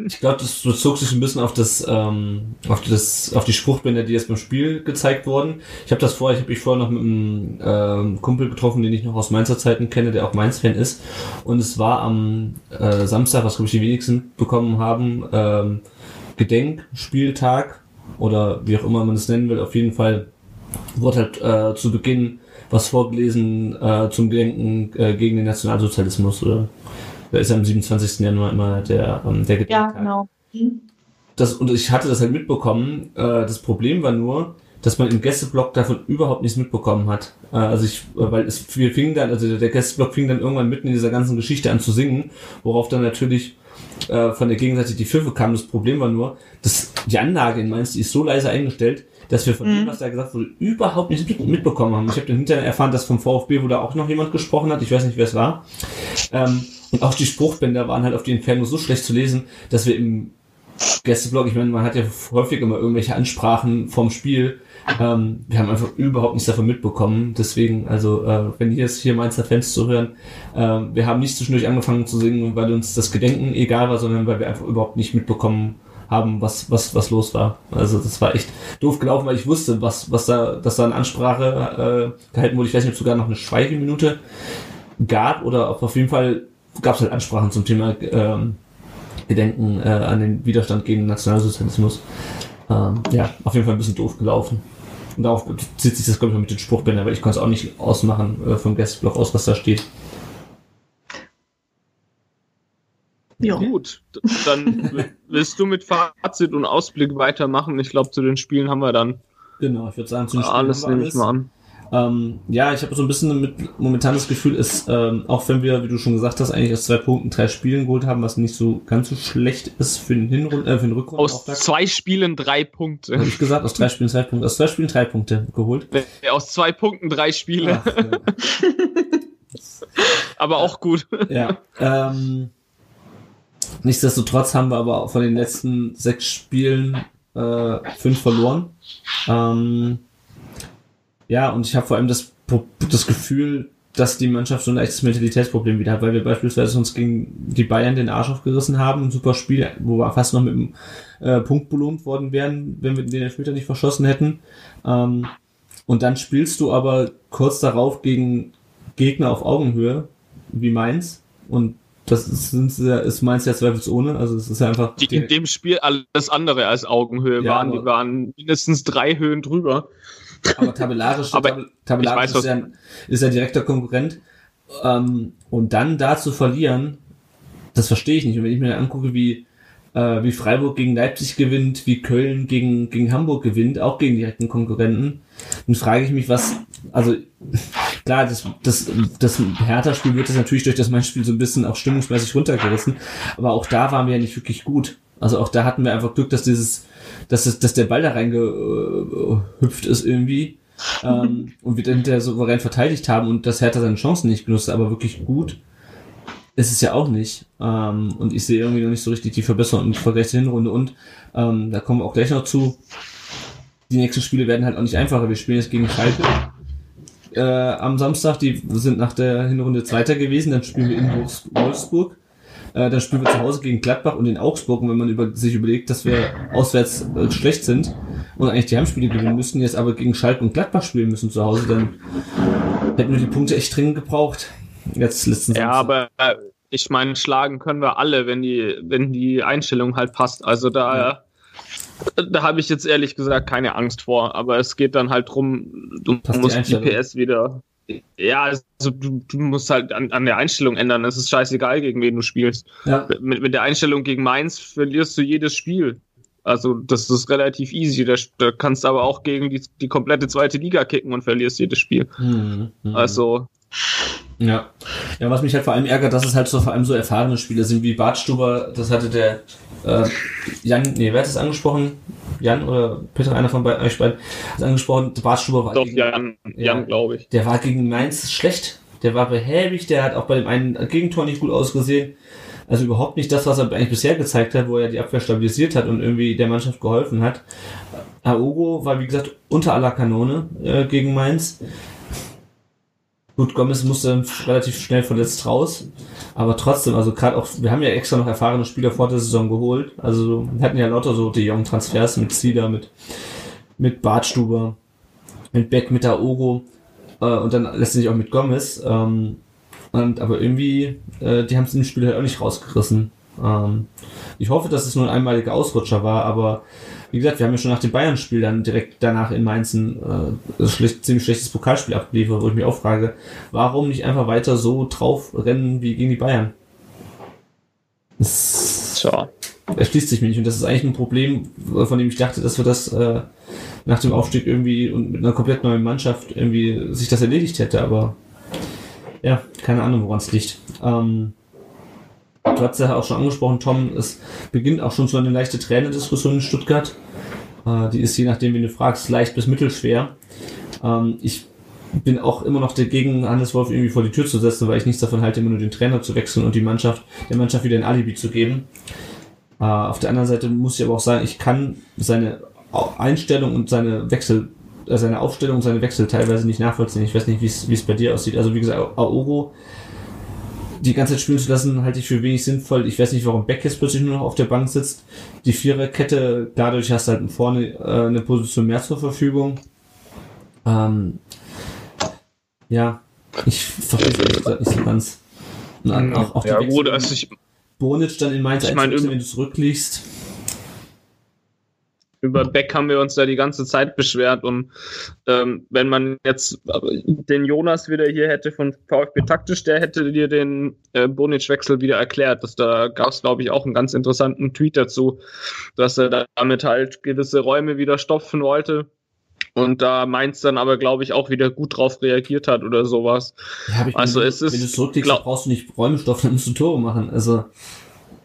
Ich glaube, das bezog sich ein bisschen auf das, ähm, auf das, auf die Spruchbänder, die jetzt beim Spiel gezeigt wurden. Ich habe das vorher, ich habe mich vorher noch mit einem ähm, Kumpel getroffen, den ich noch aus Mainzer Zeiten kenne, der auch Mainz-Fan ist. Und es war am äh, Samstag, was glaube ich die wenigsten bekommen haben, ähm, Gedenkspieltag oder wie auch immer man es nennen will. Auf jeden Fall wurde halt äh, zu Beginn was vorgelesen äh, zum Gedenken äh, gegen den Nationalsozialismus oder da ist ja am 27. Januar immer der, ähm, der ja, Gedenktag genau. Hm. das, und ich hatte das halt mitbekommen. Äh, das Problem war nur, dass man im Gästeblock davon überhaupt nichts mitbekommen hat. Äh, also ich, äh, weil es wir fing dann, also der Gästeblock fing dann irgendwann mitten in dieser ganzen Geschichte an zu singen, worauf dann natürlich äh, von der Gegenseite die Pfiffe kamen. Das Problem war nur, dass die Anlage in Mainz, die ist so leise eingestellt, dass wir von Mhm. dem, was da gesagt wurde, überhaupt nichts mit, mitbekommen haben. Ich habe dann hinterher erfahren, dass vom VfB wohl da auch noch jemand gesprochen hat. Ich weiß nicht, wer es war. Ähm, und auch die Spruchbänder waren halt auf den Inferno so schlecht zu lesen, dass wir im Gästeblog, ich meine, man hat ja häufig immer irgendwelche Ansprachen vom Spiel. Ähm, wir haben einfach überhaupt nichts davon mitbekommen. Deswegen, also, äh, wenn hier jetzt hier Mainzer Fans zuhören, äh, wir haben nicht zwischendurch angefangen zu singen, weil uns das Gedenken egal war, sondern weil wir einfach überhaupt nicht mitbekommen haben, was, was, was los war. Also das war echt doof gelaufen, weil ich wusste, was, was da, dass da eine Ansprache äh, gehalten wurde. Ich weiß nicht, ob es sogar noch eine Schweigeminute gab oder auf jeden Fall gab es halt Ansprachen zum Thema ähm, Gedenken äh, an den Widerstand gegen den Nationalsozialismus. Ähm, ja, auf jeden Fall ein bisschen doof gelaufen. Und darauf bezieht sich das, glaube ich, mit den Spruchbändern, weil ich konnte es auch nicht ausmachen äh, vom Gästeblock aus, was da steht. Ja. Gut, dann willst du mit Fazit und Ausblick weitermachen? Ich glaube, zu den Spielen haben wir dann Genau, ich würde sagen, zu den Spielen alles, nehme ich mal an. Ähm, ja, ich habe so ein bisschen mit momentan das Gefühl, ist, ähm, auch wenn wir, wie du schon gesagt hast, eigentlich aus zwei Punkten drei Spielen geholt haben, was nicht so ganz so schlecht ist für den Hinrund, äh, für den Aus Rückrundenauftakt. zwei Spielen drei Punkte. Habe ich gesagt, aus drei Spielen zwei Punkte, aus zwei Spielen drei Punkte geholt. Aus zwei Punkten drei Spiele, Ach, ja. aber auch gut. Ja. Ähm, nichtsdestotrotz haben wir aber von den letzten sechs Spielen äh, fünf verloren. Ähm, ja, und ich habe vor allem das, das Gefühl, dass die Mannschaft so ein leichtes Mentalitätsproblem wieder hat, weil wir beispielsweise uns gegen die Bayern den Arsch aufgerissen haben, ein super Spiel, wo wir fast noch mit einem äh, Punkt belohnt worden wären, wenn wir den Elfmeter nicht verschossen hätten. Ähm, und dann spielst du aber kurz darauf gegen Gegner auf Augenhöhe, wie Mainz. Und das ist, ist Mainz ja zweifelsohne. Also es ist einfach. Die in dem Spiel alles andere als Augenhöhe Ja, waren. Die waren mindestens drei Höhen drüber. aber tabellarisch, Aber tab tabellarisch weiß, ist, ja, ist ja direkter Konkurrent. Ähm, und dann da zu verlieren, das verstehe ich nicht. Und wenn ich mir angucke, wie, äh, wie Freiburg gegen Leipzig gewinnt, wie Köln gegen, gegen Hamburg gewinnt, auch gegen direkten Konkurrenten, dann frage ich mich, was, also klar, das, das, das Hertha-Spiel wird das natürlich durch das Mainz-Spiel so ein bisschen auch stimmungsmäßig runtergerissen, aber auch da waren wir ja nicht wirklich gut. Also auch da hatten wir einfach Glück, dass dieses, dass, es, dass der Ball da reingehüpft ist irgendwie ähm, und wir dann hinterher souverän verteidigt haben und dass Hertha seine Chancen nicht genutzt, hat, aber wirklich gut ist es ja auch nicht. Ähm, und ich sehe irgendwie noch nicht so richtig die Verbesserung im Vergleich zur Hinrunde und ähm, da kommen wir auch gleich noch zu. Die nächsten Spiele werden halt auch nicht einfacher. Wir spielen jetzt gegen Schalke äh, am Samstag. Die sind nach der Hinrunde Zweiter gewesen. Dann spielen wir in Wolfs- Wolfsburg. Äh, dann spielen wir zu Hause gegen Gladbach und in Augsburg. Und wenn man über, sich überlegt, dass wir auswärts äh, schlecht sind und eigentlich die Heimspiele gewinnen müssten, jetzt aber gegen Schalke und Gladbach spielen müssen zu Hause, dann hätten wir die Punkte echt dringend gebraucht. Jetzt letzten Ja, Samstag. aber äh, ich meine, schlagen können wir alle, wenn die, wenn die Einstellung halt passt. Also da, da habe ich jetzt ehrlich gesagt keine Angst vor. Aber es geht dann halt drum, du Passt musst die. PS wieder. Ja, also du, du musst halt an, an der Einstellung ändern. Es ist scheißegal, gegen wen du spielst. Ja, Mit, mit der Einstellung gegen Mainz verlierst du jedes Spiel. Also das ist relativ easy. Da, da kannst du aber auch gegen die, die komplette zweite Liga kicken und verlierst jedes Spiel. Hm, hm. Also Ja. Ja, was mich halt vor allem ärgert, dass es halt so vor allem so erfahrene Spieler sind wie Bartstuber, das hatte der äh, Jan, nee, wer hat das angesprochen? Jan oder Peter, einer von bei, euch beiden, hat angesprochen, Bartstuber war Doch, gegen, Jan, Jan Ja. glaube ich. der war gegen Mainz schlecht. Der war behäbig, der hat auch bei dem einen Gegentor nicht gut ausgesehen. Also überhaupt nicht das, was er eigentlich bisher gezeigt hat, wo er die Abwehr stabilisiert hat und irgendwie der Mannschaft geholfen hat. Aogo war, wie gesagt, unter aller Kanone äh, gegen Mainz. Gut, Gomez musste relativ schnell verletzt raus. Aber trotzdem, also gerade auch, wir haben ja extra noch erfahrene Spieler vor der Saison geholt. Also wir hatten ja lauter so die jungen Transfers mit Zieder, mit, mit Bartstuber, mit Beck, mit Aogo äh, und dann letztendlich auch mit Gomez. Ähm, und, aber irgendwie, äh, die haben es im Spiel halt auch nicht rausgerissen. Ähm, ich hoffe, dass es nur ein einmaliger Ausrutscher war, aber wie gesagt, wir haben ja schon nach dem Bayern-Spiel dann direkt danach in Mainz ein äh, schlecht, ziemlich schlechtes Pokalspiel abgeliefert, wo ich mich auch frage, warum nicht einfach weiter so drauf rennen wie gegen die Bayern? Das Tja. erschließt sich mir nicht und das ist eigentlich ein Problem, von dem ich dachte, dass wir das äh, nach dem Aufstieg irgendwie und mit einer komplett neuen Mannschaft irgendwie sich das erledigt hätte, aber ja, keine Ahnung, woran es liegt. Ähm, du hast ja auch schon angesprochen, Tom, es beginnt auch schon so eine leichte Trainerdiskussion in Stuttgart. Äh, die ist je nachdem, wie du fragst, leicht bis mittelschwer. Ähm, ich bin auch immer noch dagegen, Hannes Wolf irgendwie vor die Tür zu setzen, weil ich nichts davon halte, immer nur den Trainer zu wechseln und die Mannschaft, der Mannschaft wieder ein Alibi zu geben. Äh, auf der anderen Seite muss ich aber auch sagen, ich kann seine Einstellung und seine Wechsel, äh, seine Aufstellung und seine Wechsel teilweise nicht nachvollziehen. Ich weiß nicht, wie es bei dir aussieht. Also wie gesagt, Aogo die ganze Zeit spielen zu lassen, halte ich für wenig sinnvoll. Ich weiß nicht, warum Beck jetzt plötzlich nur noch auf der Bank sitzt. Die Viererkette, dadurch hast du halt vorne äh, eine Position mehr zur Verfügung. Ähm, ja, ich verstehe es nicht so ganz. Und an- auch, auch ja, gut, also ich, Bonic dann in Mainz Ich mein, wenn du zurückliegst. Über Beck haben wir uns da die ganze Zeit beschwert und ähm, wenn man jetzt den Jonas wieder hier hätte von VfB Taktisch, der hätte dir den äh, Bonic-Wechsel wieder erklärt. Das, da gab es, glaube ich, auch einen ganz interessanten Tweet dazu, dass er damit halt gewisse Räume wieder stopfen wollte. Und da Mainz dann aber, glaube ich, auch wieder gut drauf reagiert hat oder sowas. Ja, Also meine, es ist- wenn du glaub- dann brauchst du nicht Räumestoff, dann musst du Tore machen. Also,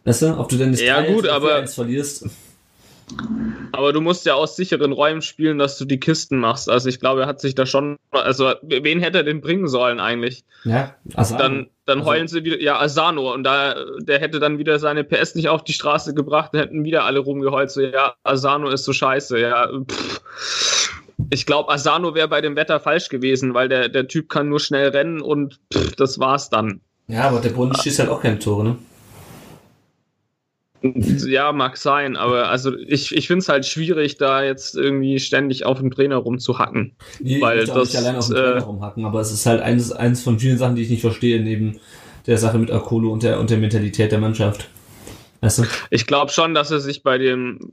weißt du, ob du denn das Ja, 3-1 gut, aber- 4-1 verlierst. Aber du musst ja aus sicheren Räumen spielen, dass du die Kisten machst. Also ich glaube, er hat sich da schon, also wen hätte er denn bringen sollen eigentlich? Ja, also dann, dann Also- heulen sie wieder, ja, Asano, und da, der hätte dann wieder seine PS nicht auf die Straße gebracht, dann hätten wieder alle rumgeheult, so, ja, Asano ist so scheiße, ja, pff. Ich glaube, Asano wäre bei dem Wetter falsch gewesen, weil der, der Typ kann nur schnell rennen und pff, das war's dann. Ja, aber der Bund schießt halt auch keine Tore, ne? Ja, mag sein, aber also ich, ich finde es halt schwierig, da jetzt irgendwie ständig auf dem Trainer rumzuhacken. Nee, Weil ich auch nicht das, allein auf dem äh, Trainer rumhacken, aber es ist halt eines, eines von vielen Sachen, die ich nicht verstehe, neben der Sache mit Akolo und der, und der Mentalität der Mannschaft. Weißt du? Ich glaube schon, dass er sich bei dem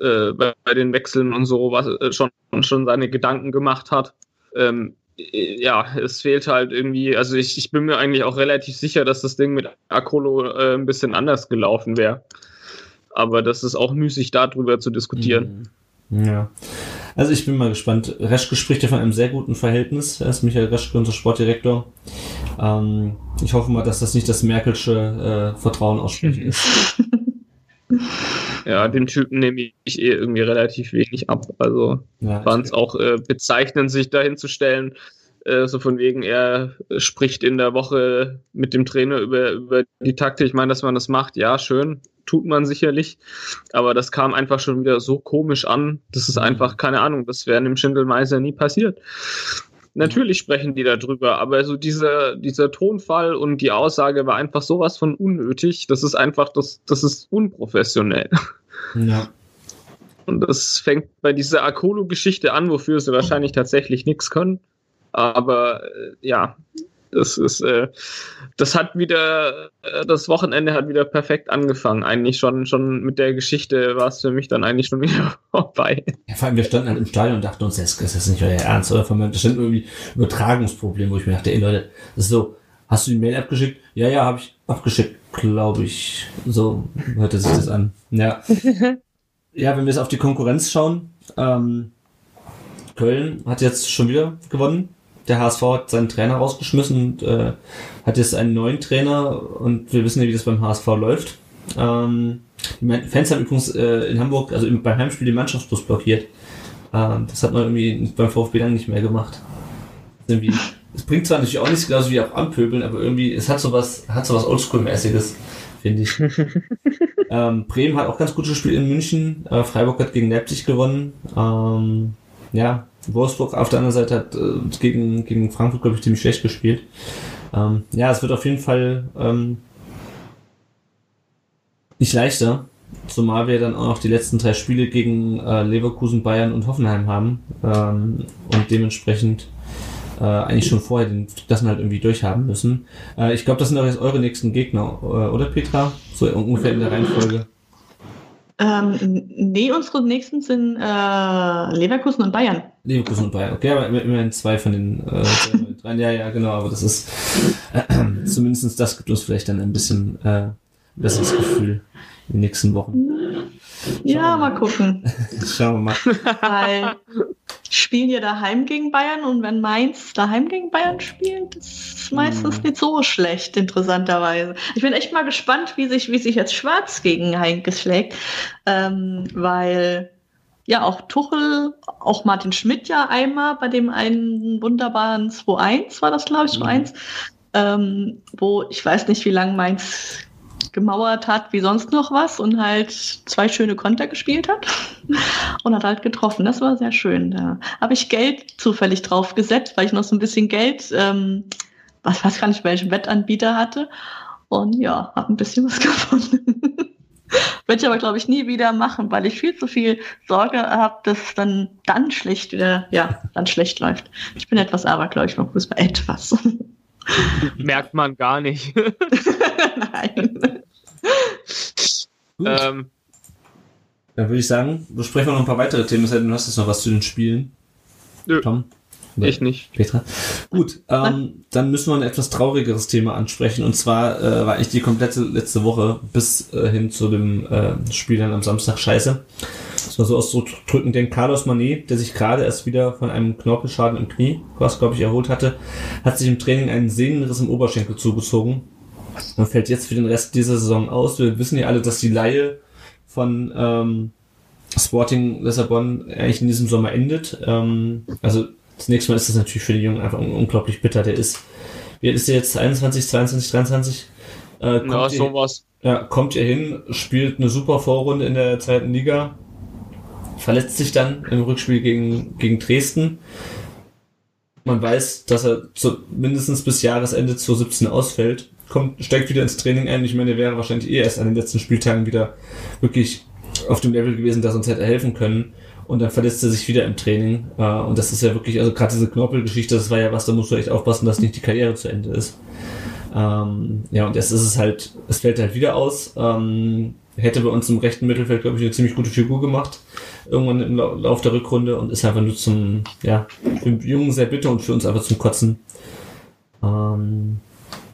äh, bei, bei den Wechseln und so was äh, schon schon seine Gedanken gemacht hat. Ähm, äh, ja, es fehlt halt irgendwie, also ich, ich bin mir eigentlich auch relativ sicher, dass das Ding mit Akolo äh, ein bisschen anders gelaufen wäre. Aber das ist auch müßig, darüber zu diskutieren. Mhm. Ja. Also ich bin mal gespannt. Reschke spricht ja von einem sehr guten Verhältnis. Er ist Michael Reschke, unser Sportdirektor. Ähm, ich hoffe mal, dass das nicht das Merkelsche äh, Vertrauen aussprechen ist. Ja, den Typen nehme ich eh irgendwie relativ wenig ab. Also Ja, fand es auch äh, bezeichnend, sich dahin zu stellen. Äh, so von wegen, er spricht in der Woche mit dem Trainer über, über die Taktik. Ich meine, dass man das macht, ja, schön, tut man sicherlich. Aber das kam einfach schon wieder so komisch an. Das ist Mhm. einfach, keine Ahnung, das wäre dem Schindelmeiser nie passiert. Natürlich sprechen die darüber, aber so dieser, dieser Tonfall und die Aussage war einfach sowas von unnötig. Das ist einfach, das, das ist unprofessionell. ja. Und das fängt bei dieser Akolo-Geschichte an, wofür sie wahrscheinlich tatsächlich nichts können. Aber äh, ja, das ist, äh, das hat wieder, äh, das Wochenende hat wieder perfekt angefangen. Eigentlich schon, schon mit der Geschichte war es für mich dann eigentlich schon wieder vorbei. ja. Vor allem, wir standen halt im Stadion und dachten uns, das ist das nicht euer Ernst, oder? Von mir, da stand irgendwie Übertragungsproblem, wo ich mir dachte, ey Leute, das ist so, hast du die Mail abgeschickt? Ja, ja, habe ich abgeschickt, glaube ich. So hörte sich das an. Ja. ja, wenn wir jetzt auf die Konkurrenz schauen, ähm, Köln hat jetzt schon wieder gewonnen. Der HSV hat seinen Trainer rausgeschmissen und äh, hat jetzt einen neuen Trainer und wir wissen ja, wie das beim HSV läuft. Ähm, die Fans haben übrigens äh, in Hamburg, also beim Heimspiel, den Mannschaftsbus blockiert. Ähm, das hat man irgendwie beim VfB dann nicht mehr gemacht. Irgendwie, es bringt zwar natürlich auch nichts, genauso wie auch anpöbeln, aber irgendwie, es hat sowas, hat sowas Oldschool-mäßiges, finde ich. ähm, Bremen hat auch ganz gutes Spiel in München. Äh, Freiburg hat gegen Leipzig gewonnen. Ähm, ja, Wolfsburg auf der anderen Seite hat äh, gegen, gegen Frankfurt, glaube ich, ziemlich schlecht gespielt. Ähm, ja, es wird auf jeden Fall ähm, nicht leichter, zumal wir dann auch noch die letzten drei Spiele gegen äh, Leverkusen, Bayern und Hoffenheim haben ähm, und dementsprechend äh, eigentlich schon vorher den Klassenhalt irgendwie durchhaben müssen. Äh, ich glaube, das sind auch jetzt eure nächsten Gegner, äh, oder Petra? So ungefähr in der Reihenfolge. Ähm, nee, unsere nächsten sind äh, Leverkusen und Bayern. Leverkusen und Bayern, okay, aber immerhin zwei von den äh, drei. Ja, ja, genau, aber das ist äh, zumindest das gibt uns vielleicht dann ein bisschen äh, besseres Gefühl in den nächsten Wochen. Ja, mal gucken. Schauen wir mal. Weil spielen ja daheim gegen Bayern und wenn Mainz daheim gegen Bayern spielt, ist meistens nicht so schlecht, interessanterweise. Ich bin echt mal gespannt, wie sich, wie sich jetzt Schwarz gegen Heinkes schlägt, ähm, weil ja auch Tuchel, auch Martin Schmidt ja einmal bei dem einen wunderbaren 2-1 war das, glaube ich, 2-1, ähm, wo ich weiß nicht, wie lange Mainz gemauert hat wie sonst noch was und halt zwei schöne Konter gespielt hat und hat halt getroffen. Das war sehr schön. Da habe ich Geld zufällig drauf gesetzt, weil ich noch so ein bisschen Geld, ähm, was weiß gar nicht, welchen Wettanbieter hatte. Und ja, habe ein bisschen was gefunden. Würde ich aber, glaube ich, nie wieder machen, weil ich viel zu viel Sorge habe, dass dann, dann schlecht wieder, ja, dann schlecht läuft. Ich bin etwas abergläubig beim Fußball. Etwas. Merkt man gar nicht. Nein. ähm, Dann würde ich sagen, besprechen wir noch ein paar weitere Themen. Du hast jetzt noch was zu den Spielen. Nö. Tom? Ich nicht. Petra. Gut, ähm, dann müssen wir ein etwas traurigeres Thema ansprechen. Und zwar äh, war ich die komplette letzte Woche bis äh, hin zu dem äh, Spiel dann am Samstag scheiße. Das war so auszudrücken, denn Carlos Manet, der sich gerade erst wieder von einem Knorpelschaden im Knie, was glaube ich erholt hatte, hat sich im Training einen Sehnenriss im Oberschenkel zugezogen und fällt jetzt für den Rest dieser Saison aus. Wir wissen ja alle, dass die Laie von ähm, Sporting Lissabon eigentlich in diesem Sommer endet. Ähm, also zunächst mal ist das natürlich für den Jungen einfach unglaublich bitter. Der ist, wie ist der jetzt? 21, 22, 23? Äh, kommt Ja, ihr- sowas. ja, kommt ihr hin, spielt eine super Vorrunde in der zweiten Liga, verletzt sich dann im Rückspiel gegen, gegen Dresden. Man weiß, dass er zu, mindestens bis Jahresende 2017 ausfällt, kommt, steigt wieder ins Training ein. Ich meine, er wäre wahrscheinlich eh erst an den letzten Spieltagen wieder wirklich auf dem Level gewesen, dass er uns hätte helfen können. Und dann verletzt er sich wieder im Training. Äh, Und das ist ja wirklich, also gerade diese Knorpelgeschichte, das war ja was, da musst du echt aufpassen, dass nicht die Karriere zu Ende ist. Ähm, ja, und jetzt ist es halt, es fällt halt wieder aus. Ähm, hätte bei uns im rechten Mittelfeld, glaube ich, eine ziemlich gute Figur gemacht. Irgendwann im Lau- Lauf der Rückrunde und ist einfach nur zum, ja, für den Jungen sehr bitter und für uns einfach zum Kotzen. Ähm,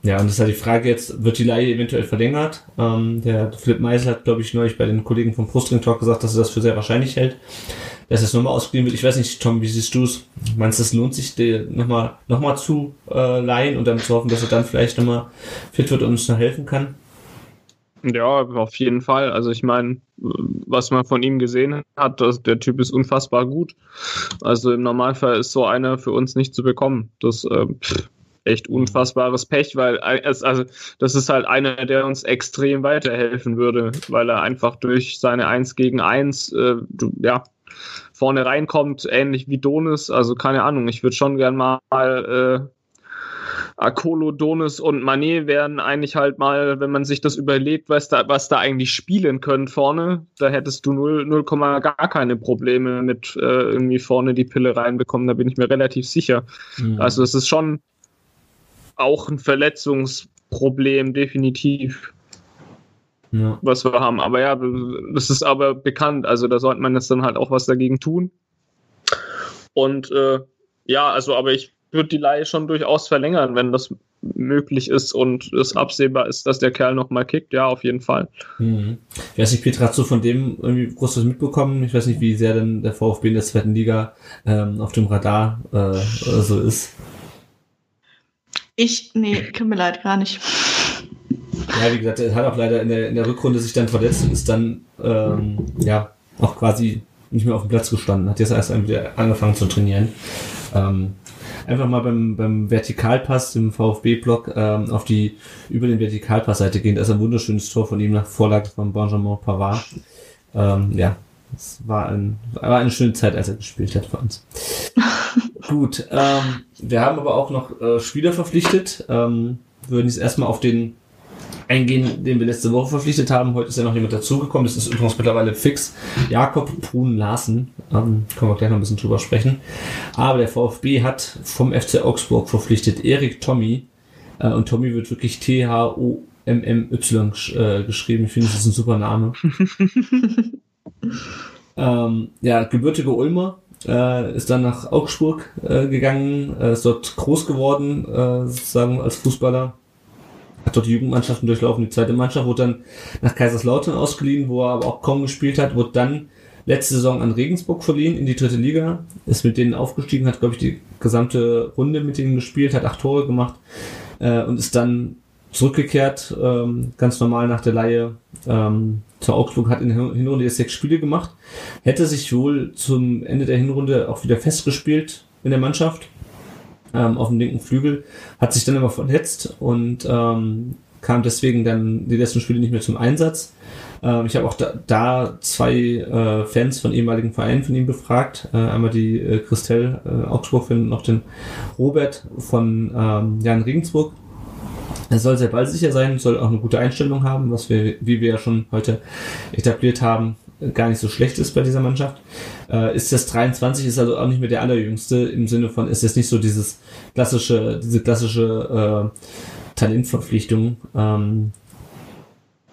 ja, und das ist halt die Frage jetzt, wird die Leihe eventuell verlängert? Ähm, der Philipp Meisel hat, glaube ich, neulich bei den Kollegen vom Brustring Talk gesagt, dass er das für sehr wahrscheinlich hält, dass es nochmal ausgeliehen wird. Ich weiß nicht, Tom, wie siehst du es? Meinst du, es lohnt sich, nochmal noch zu äh, leihen und dann zu hoffen, dass er dann vielleicht nochmal fit wird und uns noch helfen kann? Ja, auf jeden Fall. Also ich meine, was man von ihm gesehen hat, der Typ ist unfassbar gut. Also im Normalfall ist so einer für uns nicht zu bekommen. Das äh, echt unfassbares Pech, weil es, also das ist halt einer, der uns extrem weiterhelfen würde, weil er einfach durch seine 1 gegen 1 äh, ja, vorne reinkommt, ähnlich wie Donis. Also keine Ahnung, ich würde schon gern mal äh, Akolo, Donis und Manet wären eigentlich halt mal, wenn man sich das überlegt, was da, was da eigentlich spielen können vorne, da hättest du 0, 0, gar keine Probleme mit äh, irgendwie vorne die Pille reinbekommen, da bin ich mir relativ sicher. Also es ist schon auch ein Verletzungsproblem, definitiv, Ja. was wir haben. Aber ja, das ist aber bekannt, also da sollte man jetzt dann halt auch was dagegen tun. Und äh, ja, also aber ich würde die Leihe schon durchaus verlängern, wenn das möglich ist und es absehbar ist, dass der Kerl noch mal kickt. Ja, auf jeden Fall. Mhm. Ich weiß nicht, Petra, hast du von dem irgendwie groß was mitbekommen? Ich weiß nicht, wie sehr denn der VfB in der zweiten Liga ähm, auf dem Radar äh, so ist. Ich, nee, tut mir leid, gar nicht. Ja, wie gesagt, er hat auch leider in der, in der Rückrunde sich dann verletzt und ist dann ähm, ja auch quasi nicht mehr auf dem Platz gestanden. Hat jetzt erst wieder angefangen zu trainieren. Ähm, einfach mal beim, beim Vertikalpass im VfB-Block ähm, auf die über den Vertikalpassseite gehen. Da ist ein wunderschönes Tor von ihm nach Vorlage von Benjamin Pavard. Ähm, ja, es war, ein, war eine schöne Zeit, als er gespielt hat für uns. Gut, ähm, wir haben aber auch noch äh, Spieler verpflichtet. Ähm, würden jetzt erstmal auf den eingehen, den wir letzte Woche verpflichtet haben. Heute ist ja noch jemand dazugekommen. Das ist übrigens mittlerweile fix. Jakob Brun Larsen. Ähm, können wir gleich noch ein bisschen drüber sprechen. Aber der VfB hat vom FC Augsburg verpflichtet Erik Tommy. Äh, und Tommy wird wirklich T-H-O-M-M-Y äh, geschrieben. Ich finde, das ist ein super Name. ähm, ja, gebürtiger Ulmer. Äh, ist dann nach Augsburg äh, gegangen, äh, ist dort groß geworden, äh, sozusagen als Fußballer hat dort die Jugendmannschaften durchlaufen. Die zweite Mannschaft wurde dann nach Kaiserslautern ausgeliehen, wo er aber auch kaum gespielt hat, wurde dann letzte Saison an Regensburg verliehen in die dritte Liga, ist mit denen aufgestiegen, hat, glaube ich, die gesamte Runde mit denen gespielt, hat acht Tore gemacht äh, und ist dann zurückgekehrt, ähm, ganz normal nach der Laie ähm, zur Augsburg, hat in der Hinrunde jetzt sechs Spiele gemacht, hätte sich wohl zum Ende der Hinrunde auch wieder festgespielt in der Mannschaft, ähm, auf dem linken Flügel, hat sich dann aber verletzt und ähm, kam deswegen dann die letzten Spiele nicht mehr zum Einsatz. Ähm, ich habe auch da, da zwei äh, Fans von ehemaligen Vereinen von ihm befragt. Äh, einmal die äh, Christelle äh, Augsburg und noch den Robert von ähm, Jan Regensburg. Er soll sehr ballsicher sein, soll auch eine gute Einstellung haben, was wir, wie wir ja schon heute etabliert haben, gar nicht so schlecht ist bei dieser Mannschaft. Äh, ist das 23, ist also auch nicht mehr der allerjüngste im Sinne von, ist jetzt nicht so dieses klassische, diese klassische äh, Talentverpflichtung, ähm,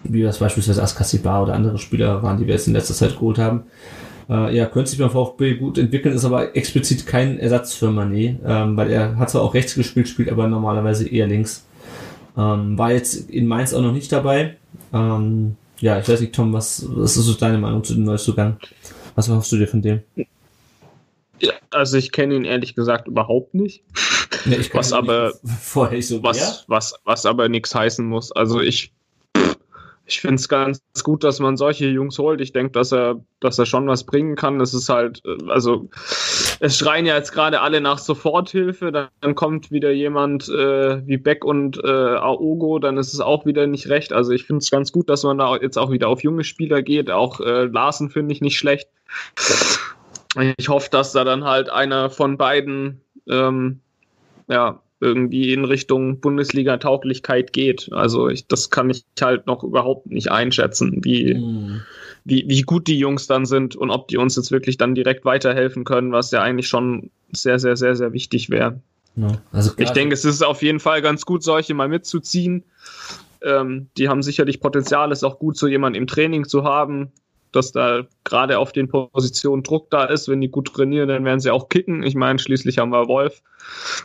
wie das beispielsweise Askasibar oder andere Spieler waren, die wir jetzt in letzter Zeit geholt haben. Äh, ja, könnte sich beim VfB gut entwickeln, ist aber explizit kein Ersatz für Manet, ähm, weil er hat zwar auch rechts gespielt, spielt aber normalerweise eher links. Ähm, war jetzt in Mainz auch noch nicht dabei. Ähm, ja, ich weiß nicht, Tom, was, was ist so deine Meinung zu dem Neuzugang? Was hoffst du dir von dem? Ja, also ich kenne ihn ehrlich gesagt überhaupt nicht. Ja, ich was aber vorher so was, was, was aber nichts heißen muss. Also ich ich finde es ganz gut, dass man solche Jungs holt. Ich denke, dass er, dass er schon was bringen kann. Das ist halt, äh, also es schreien ja jetzt gerade alle nach Soforthilfe. Dann kommt wieder jemand äh, wie Beck und äh, Aogo, dann ist es auch wieder nicht recht. Also ich finde es ganz gut, dass man da jetzt auch wieder auf junge Spieler geht. Auch äh, Larsen finde ich nicht schlecht. Ich hoffe, dass da dann halt einer von beiden ähm, ja, irgendwie in Richtung Bundesliga-Tauglichkeit geht. Also ich, das kann ich halt noch überhaupt nicht einschätzen, wie, mhm. Wie, wie gut die Jungs dann sind und ob die uns jetzt wirklich dann direkt weiterhelfen können, was ja eigentlich schon sehr, sehr, sehr, sehr wichtig wäre. Ja. Also ich denke, es ist auf jeden Fall ganz gut, solche mal mitzuziehen. Ähm, die haben sicherlich Potenzial, es ist auch gut, so jemanden im Training zu haben, dass da gerade auf den Positionen Druck da ist. Wenn die gut trainieren, dann werden sie auch kicken. Ich meine, schließlich haben wir Wolf.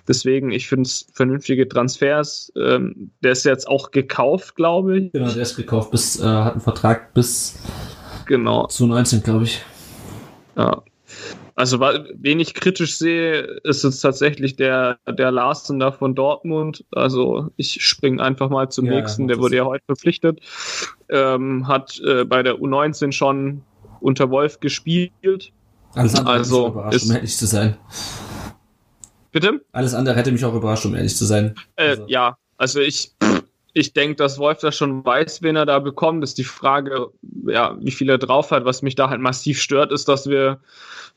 Deswegen, ich finde es vernünftige Transfers. Ähm, der ist jetzt auch gekauft, glaube ich. Genau, der ist gekauft, bis, äh, hat einen Vertrag bis genau. zu 19, glaube ich. Ja. Also, wen ich kritisch sehe, ist jetzt tatsächlich der, der Larsen da von Dortmund. Also, ich springe einfach mal zum ja, nächsten. Der wurde ja heute verpflichtet. Ähm, hat äh, bei der U19 schon unter Wolf gespielt. Alles andere also, überrascht, ist, um ehrlich zu sein. Bitte? Alles andere hätte mich auch überrascht, um ehrlich zu sein. Äh, also. Ja, also ich, ich denke, dass Wolf das schon weiß, wen er da bekommt. Ist die Frage, ja, wie viel er drauf hat. Was mich da halt massiv stört, ist, dass wir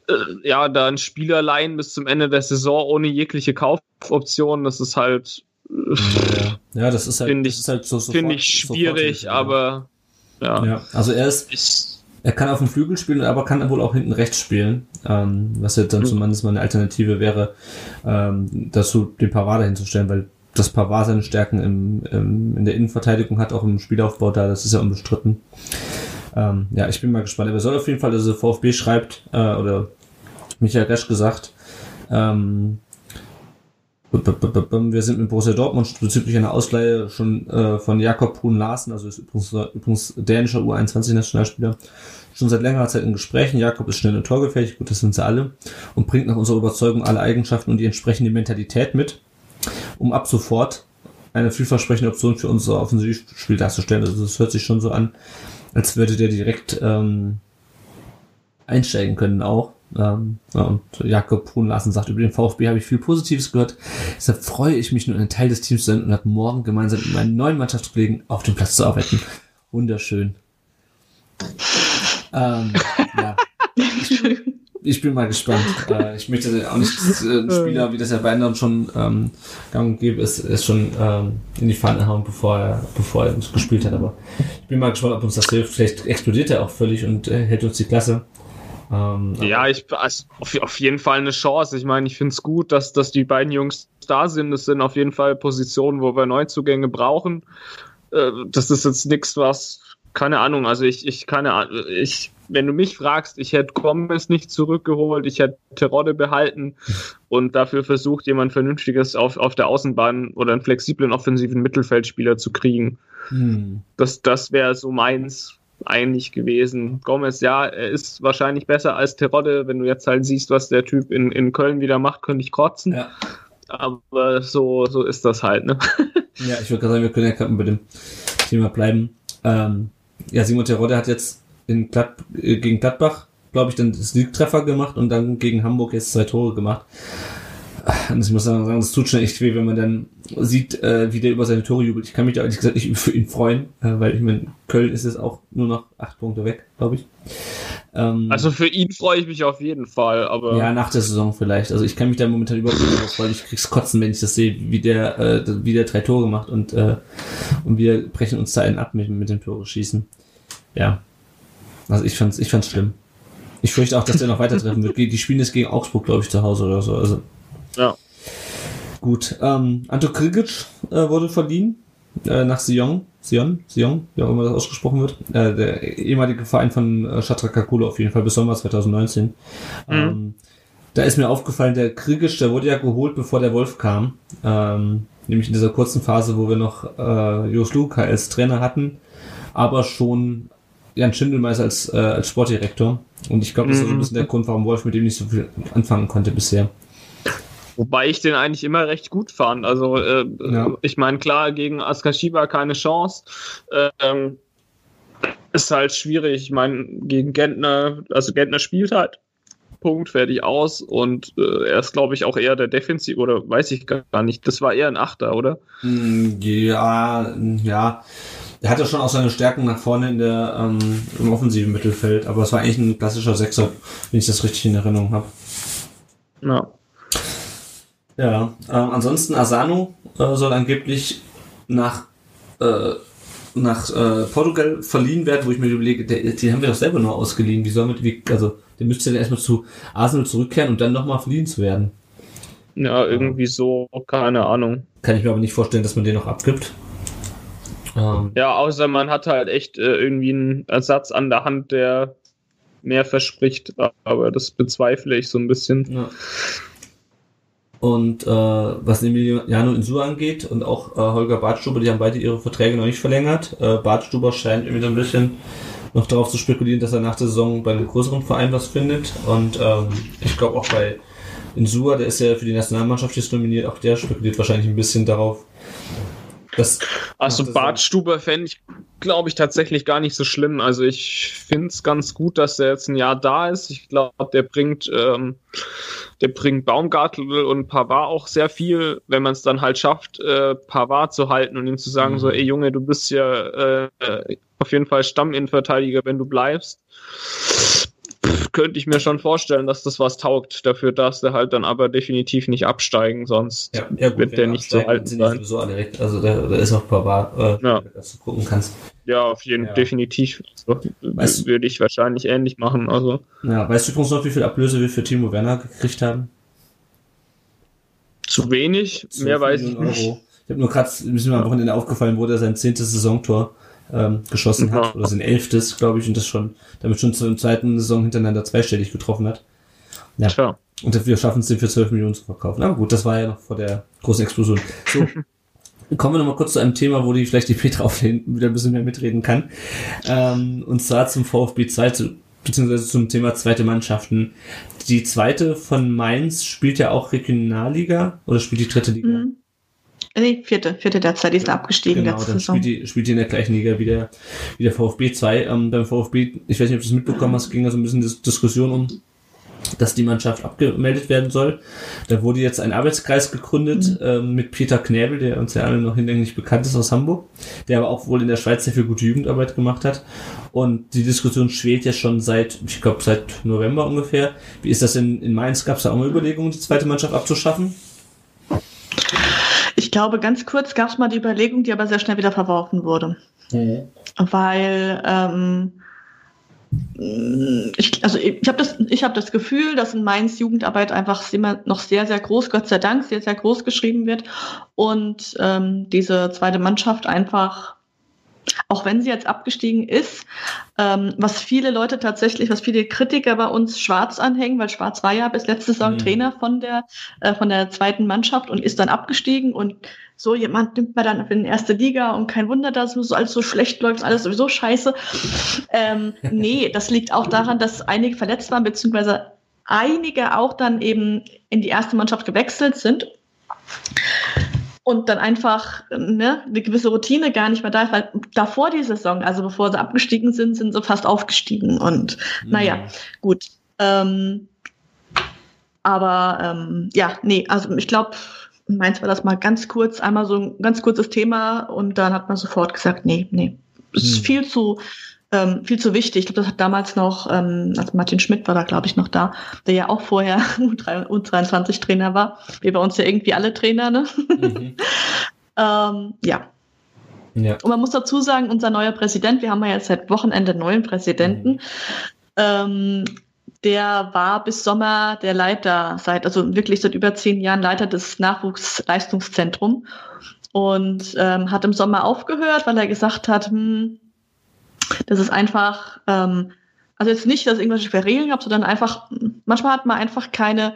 äh, ja, da ein Spieler leihen bis zum Ende der Saison ohne jegliche Kaufoption, das ist halt. Ja, ja das ist halt, finde ich, halt so Finde ich schwierig, sofort, aber. Ja. ja. Also er ist. Ich, er kann auf dem Flügel spielen, aber kann wohl auch hinten rechts spielen, ähm, was jetzt dann mhm. zumindest mal eine Alternative wäre, ähm, dazu den Pavard hinzustellen, weil das Pavard seine Stärken im, im, in der Innenverteidigung hat, auch im Spielaufbau da, das ist ja unbestritten. Ähm, ja, ich bin mal gespannt. Aber soll auf jeden Fall, also VfB schreibt, äh, oder Michael Resch gesagt, ähm, wir sind mit Borussia Dortmund bezüglich einer Ausleihe schon äh, von Jakob Brun Larsen, also ist übrigens, übrigens dänischer U21-Nationalspieler, schon seit längerer Zeit in Gesprächen. Jakob ist schnell und torgefähig, gut, das sind sie alle, und bringt nach unserer Überzeugung alle Eigenschaften und die entsprechende Mentalität mit. Um ab sofort eine vielversprechende Option für unser Offensivspiel darzustellen. Also das hört sich schon so an, als würde der direkt ähm, einsteigen können auch. Ähm, ja, und Jakob Hohenlassen sagt, über den VfB habe ich viel Positives gehört. Deshalb freue ich mich nur, ein Teil des Teams zu sein und ab morgen gemeinsam mit meinen neuen Mannschaftskollegen auf dem Platz zu arbeiten. Wunderschön. Ähm, ja. Ich bin mal gespannt. Äh, ich möchte auch nicht äh, einen Spieler, wie das ja bei anderen schon ähm, gang und gäbe ist, ist schon ähm, in die Pfanne hauen, bevor er, bevor er uns gespielt hat. Aber ich bin mal gespannt, ob uns das hilft. Vielleicht explodiert er auch völlig und äh, hält uns die Klasse. Ähm, ja, ich also auf, auf jeden Fall eine Chance. Ich meine, ich finde es gut, dass, dass die beiden Jungs da sind. Das sind auf jeden Fall Positionen, wo wir Neuzugänge brauchen. Äh, das ist jetzt nichts, was keine Ahnung, also ich, ich, keine Ahnung, ich, wenn du mich fragst, ich hätte Gomez nicht zurückgeholt, ich hätte Terodde behalten und dafür versucht, jemand Vernünftiges auf, auf der Außenbahn oder einen flexiblen offensiven Mittelfeldspieler zu kriegen. Hm. Das, das wäre so meins eigentlich gewesen. Gomez, ja, er ist wahrscheinlich besser als Terodde. Wenn du jetzt halt siehst, was der Typ in, in Köln wieder macht, könnte ich kotzen. Ja. Aber so, so ist das halt, ne? Ja, ich würde gerade sagen, wir können ja gerade bei dem Thema bleiben. Ähm, ja, Simon Terodde hat jetzt in Glad äh, gegen Gladbach, glaube ich, dann das Siegtreffer gemacht und dann gegen Hamburg jetzt zwei Tore gemacht. Und ich muss sagen, das tut schon echt weh, wenn man dann sieht, äh, wie der über seine Tore jubelt. Ich kann mich da ehrlich gesagt nicht für ihn freuen, äh, weil ich meine, Köln ist jetzt auch nur noch acht Punkte weg, glaube ich. Ähm, also für ihn freue ich mich auf jeden Fall, aber. Ja, nach der Saison vielleicht. Also ich kann mich da momentan überhaupt nicht drauf freuen. Ich krieg's kotzen, wenn ich das sehe, wie der, äh, wie der drei Tore macht und, äh, und wir brechen uns da einen ab mit, mit dem Tore schießen. Ja. Also ich fand's, ich fand's schlimm. Ich fürchte auch, dass der noch weiter treffen wird. Die spielen jetzt gegen Augsburg, glaube ich, zu Hause oder so. Also. Ja. Gut. Ähm, Anto Krigic äh, wurde verliehen äh, nach Sion. Sion? Sion? Wie auch immer das ausgesprochen wird. Äh, der ehemalige Verein von äh, Shatra Kakula auf jeden Fall bis Sommer 2019. Mhm. Ähm, da ist mir aufgefallen, der Krigic, der wurde ja geholt, bevor der Wolf kam. Ähm, nämlich in dieser kurzen Phase, wo wir noch äh, Jos Luca als Trainer hatten, aber schon Jan Schindelmeister als, äh, als Sportdirektor. Und ich glaube, das ist so ein bisschen der mhm. Grund, warum Wolf mit dem nicht so viel anfangen konnte bisher. Wobei ich den eigentlich immer recht gut fand. Also äh, ja. ich meine, klar, gegen Askashiba keine Chance. Ähm, ist halt schwierig. Ich meine, gegen Gentner, also Gentner spielt halt. Punkt, fertig aus. Und äh, er ist, glaube ich, auch eher der Defensiv, oder weiß ich gar nicht. Das war eher ein Achter, oder? Hm, ja, ja. Er hatte schon auch seine Stärken nach vorne in der, ähm, im offensiven Mittelfeld, aber es war eigentlich ein klassischer Sechser, wenn ich das richtig in Erinnerung habe. Ja. Ja, ähm, ansonsten Asano äh, soll angeblich nach, äh, nach äh, Portugal verliehen werden, wo ich mir überlege, der, die haben wir doch selber nur ausgeliehen. Wie soll mit, wie, also der müsste dann erstmal zu Arsenal zurückkehren und dann nochmal verliehen zu werden. Ja, irgendwie so, keine Ahnung. Kann ich mir aber nicht vorstellen, dass man den noch abgibt. Ähm, ja, außer man hat halt echt äh, irgendwie einen Ersatz an der Hand, der mehr verspricht, aber das bezweifle ich so ein bisschen. Ja. Und äh, was Emiliano Insua angeht und auch äh, Holger Bartstuber, die haben beide ihre Verträge noch nicht verlängert. Äh, Bartstuber scheint irgendwie so ein bisschen noch darauf zu spekulieren, dass er nach der Saison bei einem größeren Verein was findet. Und ähm, ich glaube auch bei Insua, der ist ja für die Nationalmannschaft jetzt nominiert, auch der spekuliert wahrscheinlich ein bisschen darauf, das also Bart Stuber fände ich, glaube ich, tatsächlich gar nicht so schlimm. Also ich finde es ganz gut, dass er jetzt ein Jahr da ist. Ich glaube, der bringt, ähm, der bringt Baumgartel und Pavard auch sehr viel, wenn man es dann halt schafft, äh, Pavard zu halten und ihm zu sagen, mhm. so, ey Junge, du bist ja äh, auf jeden Fall Stamminnenverteidiger, wenn du bleibst könnte ich mir schon vorstellen, dass das was taugt. Dafür darfst du halt dann aber definitiv nicht absteigen, sonst ja, ja gut, wird der nicht so halten sein. Sowieso alle recht. Also da, da ist auch Pavard, äh, ja. dass du gucken kannst. Ja, auf jeden Fall, ja. definitiv. So, weißt, würde ich wahrscheinlich ähnlich machen. Also. Ja, weißt du übrigens noch, wie viel Ablöse wir für Timo Werner gekriegt haben? Zu wenig, mehr weiß ich nicht. Euro. Ich habe nur gerade, mir am Wochenende aufgefallen, wurde sein zehntes Saisontor ähm, geschossen hat, oder sein elftes, glaube ich, und das schon, damit schon zur zweiten Saison hintereinander zweistellig getroffen hat. Ja. Tja. Und wir schaffen es, den für 12 Millionen zu verkaufen. Aber gut, das war ja noch vor der großen Explosion. So. Kommen wir nochmal kurz zu einem Thema, wo die vielleicht die Petra auf wieder ein bisschen mehr mitreden kann. Ähm, und zwar zum VfB 2, zu, beziehungsweise zum Thema zweite Mannschaften. Die zweite von Mainz spielt ja auch Regionalliga oder spielt die dritte Liga? Mhm. Nee, vierte, vierte derzeit, die sind abgestiegen Genau, letzte dann Saison. spielt die, spielt die in der gleichen Liga wie der, wie der VfB 2. Ähm, beim VfB, ich weiß nicht, ob du das mitbekommen hast, ging da so ein bisschen Dis Diskussion um, dass die Mannschaft abgemeldet werden soll. Da wurde jetzt ein Arbeitskreis gegründet ähm, mit Peter Knäbel, der uns ja alle noch hinlänglich bekannt ist aus Hamburg, der aber auch wohl in der Schweiz sehr viel gute Jugendarbeit gemacht hat. Und die Diskussion schwelt ja schon seit, ich glaube, seit November ungefähr. Wie ist das in, in Mainz? Gab es da auch mal Überlegungen, die zweite Mannschaft abzuschaffen? Ich glaube, ganz kurz gab es mal die Überlegung, die aber sehr schnell wieder verworfen wurde. Weil ähm, ich, also ich, ich habe das, ich hab das Gefühl, dass in Mainz Jugendarbeit einfach immer noch sehr, sehr groß, Gott sei Dank, sehr, sehr groß geschrieben wird. Und ähm, diese zweite Mannschaft einfach, auch wenn sie jetzt abgestiegen ist, ähm, was viele Leute tatsächlich, was viele Kritiker bei uns Schwarz anhängen, weil Schwarz war ja bis letzte Saison Mhm. Trainer von der, äh, von der zweiten Mannschaft und ist dann abgestiegen und so jemand nimmt man dann in die erste Liga und kein Wunder, dass es alles so schlecht läuft, alles sowieso scheiße. Ähm, nee, das liegt auch daran, dass einige verletzt waren, beziehungsweise einige auch dann eben in die erste Mannschaft gewechselt sind und dann einfach ne, eine gewisse Routine gar nicht mehr da ist, weil davor die Saison, also bevor sie abgestiegen sind, sind sie fast aufgestiegen und naja, gut. Ähm, aber ähm, ja, nee, also ich glaube, meins war das mal ganz kurz, einmal so ein ganz kurzes Thema und dann hat man sofort gesagt, nee, nee, es ist Hm. viel zu ähm, viel zu wichtig. Ich glaube, das hat damals noch, ähm, also Martin Schmidt war da, glaube ich, noch da, der ja auch vorher U23-Trainer war. Wie bei uns ja irgendwie alle Trainer, ne? Mhm. ähm, ja. Ja. Und man muss dazu sagen, unser neuer Präsident, wir haben ja jetzt seit Wochenende einen neuen Präsidenten, ähm, der war bis Sommer der Leiter seit, also wirklich seit über zehn Jahren Leiter des Nachwuchsleistungszentrums und ähm, hat im Sommer aufgehört, weil er gesagt hat, hm, das ist einfach, ähm, also jetzt nicht, dass es irgendwelche Verregelungen gab, sondern einfach, manchmal hat man einfach keine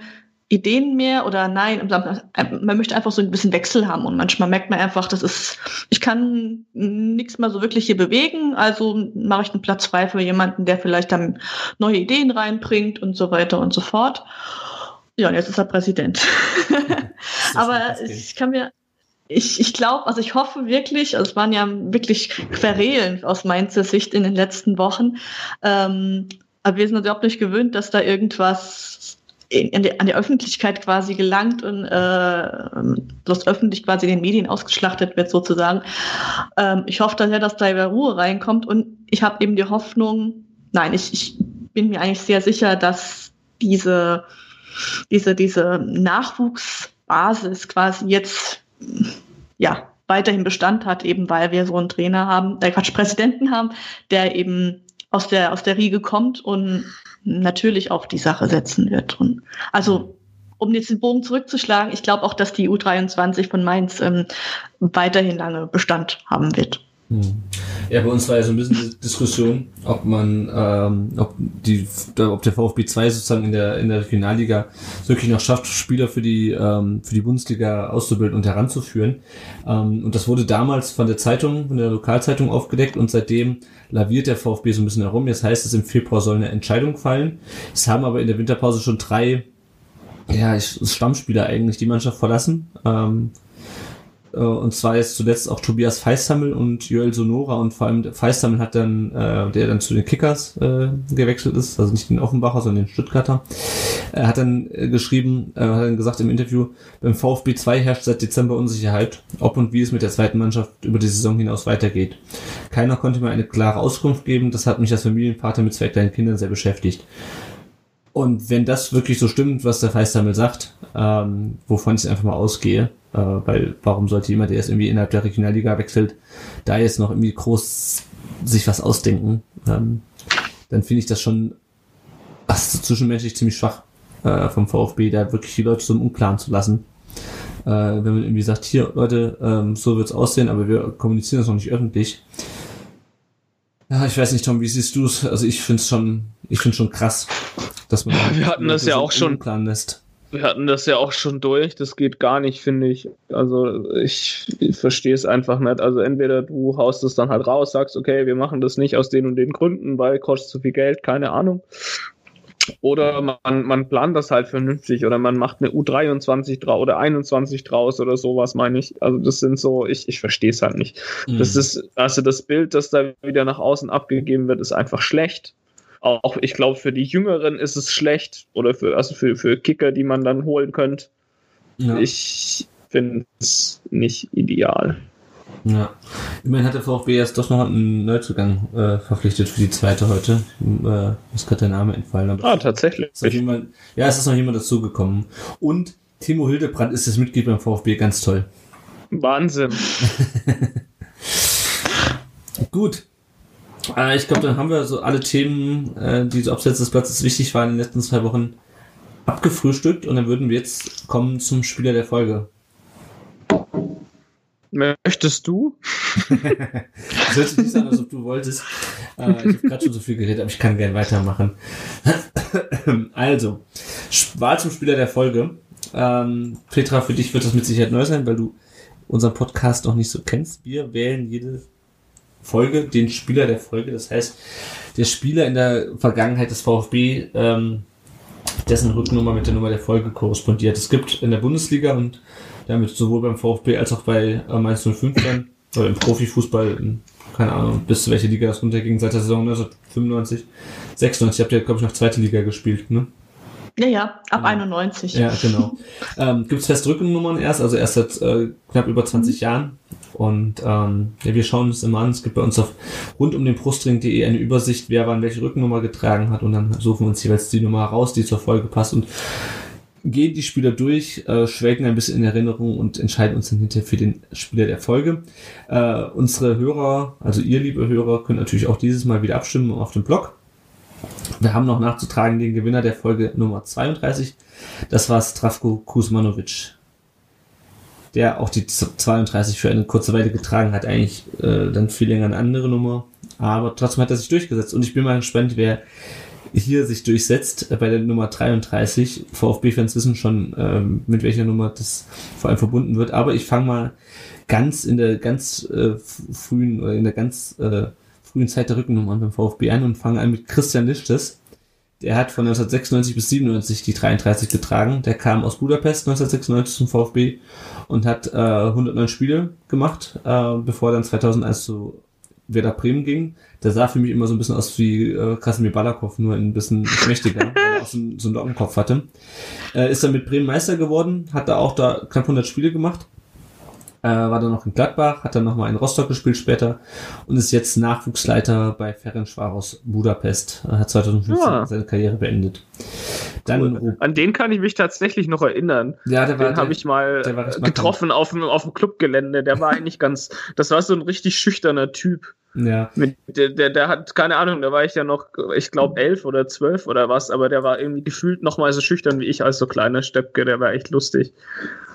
Ideen mehr oder nein, man möchte einfach so ein bisschen Wechsel haben und manchmal merkt man einfach, das ist, ich kann nichts mehr so wirklich hier bewegen, also mache ich einen Platz frei für jemanden, der vielleicht dann neue Ideen reinbringt und so weiter und so fort. Ja, und jetzt ist er Präsident. Aber ich kann mir, ich, ich glaube, also ich hoffe wirklich, also es waren ja wirklich Querelen aus Mainzer Sicht in den letzten Wochen, ähm, aber wir sind uns überhaupt nicht gewöhnt, dass da irgendwas in die, an die Öffentlichkeit quasi gelangt und äh, bloß öffentlich quasi in den Medien ausgeschlachtet wird sozusagen. Ähm, ich hoffe daher, dass da wieder Ruhe reinkommt und ich habe eben die Hoffnung, nein, ich, ich bin mir eigentlich sehr sicher, dass diese, diese, diese Nachwuchsbasis quasi jetzt ja weiterhin Bestand hat, eben weil wir so einen Trainer haben, äh Quatsch, Präsidenten haben, der eben aus der, aus der Riege kommt und natürlich auf die Sache setzen wird. Und also, um jetzt den Bogen zurückzuschlagen, ich glaube auch, dass die U23 von Mainz ähm, weiterhin lange Bestand haben wird. Ja, bei uns war ja so ein bisschen die Diskussion, ob man, ähm, ob die, ob der VfB 2 sozusagen in der in der Regionalliga wirklich noch schafft, Spieler für die ähm, für die Bundesliga auszubilden und heranzuführen. Ähm, und das wurde damals von der Zeitung, von der Lokalzeitung aufgedeckt und seitdem laviert der VfB so ein bisschen herum. Jetzt heißt es, im Februar soll eine Entscheidung fallen. Es haben aber in der Winterpause schon drei ja, Stammspieler eigentlich die Mannschaft verlassen. Ähm, und zwar jetzt zuletzt auch Tobias Feisthammel und Joel Sonora und vor allem Feisthammel hat dann, äh, der dann zu den Kickers äh, gewechselt ist, also nicht den Offenbacher, sondern den Stuttgarter, er hat dann äh, geschrieben, äh, hat dann gesagt im Interview, beim VfB 2 herrscht seit Dezember Unsicherheit, ob und wie es mit der zweiten Mannschaft über die Saison hinaus weitergeht. Keiner konnte mir eine klare Auskunft geben, das hat mich als Familienvater mit zwei kleinen Kindern sehr beschäftigt. Und wenn das wirklich so stimmt, was der Feisthammel sagt, ähm, wovon ich einfach mal ausgehe, äh, weil warum sollte jemand, der jetzt irgendwie innerhalb der Regionalliga wechselt, da jetzt noch irgendwie groß sich was ausdenken, ähm, dann finde ich das schon ach, zwischenmenschlich ziemlich schwach äh, vom VfB, da wirklich die Leute so im Unklaren zu lassen. Äh, wenn man irgendwie sagt, hier Leute, ähm, so wird's aussehen, aber wir kommunizieren das noch nicht öffentlich. Ja, ich weiß nicht, Tom, wie siehst du es? Also ich finde es schon, ich finde schon krass, dass man wir hatten das ja auch schon lässt. Wir hatten das ja auch schon durch. Das geht gar nicht, finde ich. Also ich, ich verstehe es einfach nicht. Also entweder du haust es dann halt raus, sagst, okay, wir machen das nicht aus den und den Gründen, weil kostet zu viel Geld, keine Ahnung. Oder man, man plant das halt vernünftig oder man macht eine U23 draus oder 21 draus oder sowas, meine ich. Also das sind so, ich, ich verstehe es halt nicht. Mhm. Das ist, also das Bild, das da wieder nach außen abgegeben wird, ist einfach schlecht. Auch ich glaube, für die Jüngeren ist es schlecht oder für, also für, für Kicker, die man dann holen könnte. Ja. Ich finde es nicht ideal. Ja. Immerhin hat der VfB jetzt doch noch einen Neuzugang äh, verpflichtet für die zweite heute. Äh, ist gerade der Name entfallen. Aber Ah, tatsächlich. jemand, ja, es ist noch jemand dazugekommen. Und Timo Hildebrand ist das Mitglied beim VfB, ganz toll. Wahnsinn. Gut. Äh, ich glaube, dann haben wir so alle Themen, äh, die so abseits des Platzes wichtig waren in den letzten zwei Wochen, abgefrühstückt. Und dann würden wir jetzt kommen zum Spieler der Folge. Möchtest du? Das hört sich nicht an, als ob du wolltest. Äh, ich habe gerade schon so viel geredet, aber ich kann gerne weitermachen. Also, Wahl zum Spieler der Folge. Ähm, Petra, für dich wird das mit Sicherheit neu sein, weil du unseren Podcast noch nicht so kennst. Wir wählen jede Folge den Spieler der Folge. Das heißt, der Spieler in der Vergangenheit des VfB, ähm, dessen Rücknummer mit der Nummer der Folge korrespondiert. Es gibt in der Bundesliga und damit sowohl beim VfB als auch bei äh, Mainz 05 dann, oder im Profifußball, in, keine Ahnung, bis zu welche Liga das runterging seit der Saison 1995, 96 habt ihr, glaube ich, noch zweite Liga gespielt, ne? Ja, ja, ab Genau. 91. Ja, genau. ähm, Gibt es fest Rückennummern erst, also erst seit äh, knapp über 20 Jahren. Und ähm, ja, wir schauen uns immer an. Es gibt bei uns auf rund um den Brustring.de eine Übersicht, wer wann welche Rückennummer getragen hat. Und dann suchen wir uns jeweils die Nummer raus, die zur Folge passt. Und gehen die Spieler durch, äh, schwelgen ein bisschen in Erinnerung und entscheiden uns dann hinterher für den Spieler der Folge. Äh, unsere Hörer, also ihr liebe Hörer, könnt natürlich auch dieses Mal wieder abstimmen auf dem Blog. Wir haben noch nachzutragen den Gewinner der Folge Nummer 32. Das war Stravko Kuzmanovic. Der auch die 32 für eine kurze Weile getragen hat. Eigentlich äh, dann viel länger eine andere Nummer. Aber trotzdem hat er sich durchgesetzt. Und ich bin mal gespannt, wer hier sich durchsetzt äh, bei der Nummer 33. VfB-Fans wissen schon, ähm, mit welcher Nummer das vor allem verbunden wird. Aber ich fange mal ganz in der ganz äh, frühen oder in der ganz äh, frühen Zeit der Rückennummern beim VfB an und fange an mit Christian Lichtes. Der hat von 1996 bis 97 die 33 getragen. Der kam aus Budapest 1996 zum VfB und hat äh, 109 Spiele gemacht, äh, bevor er dann 2001 zu Werder Bremen ging. Der sah für mich immer so ein bisschen aus wie äh, Krasimir Balakov, nur ein bisschen mächtiger, weil er auch so, einen- so einen Lockenkopf hatte. Äh, ist dann mit Bremen Meister geworden, hat da auch da knapp 100 Spiele gemacht. Äh, war dann noch in Gladbach, hat dann nochmal in Rostock gespielt später und ist jetzt Nachwuchsleiter bei Ferencvaros Budapest. Er hat 2015 Ja. seine Karriere beendet. Dann, Cool. An den kann ich mich tatsächlich noch erinnern. ja, der war, Den habe ich mal recht getroffen auf dem, auf dem Clubgelände. Der war eigentlich ganz, das war so ein richtig schüchterner Typ. Ja, Mit, der, der, der hat, keine Ahnung, da war ich ja noch, ich glaube, elf oder zwölf oder was, aber der war irgendwie gefühlt noch mal so schüchtern wie ich als so kleiner Steppke, der war echt lustig.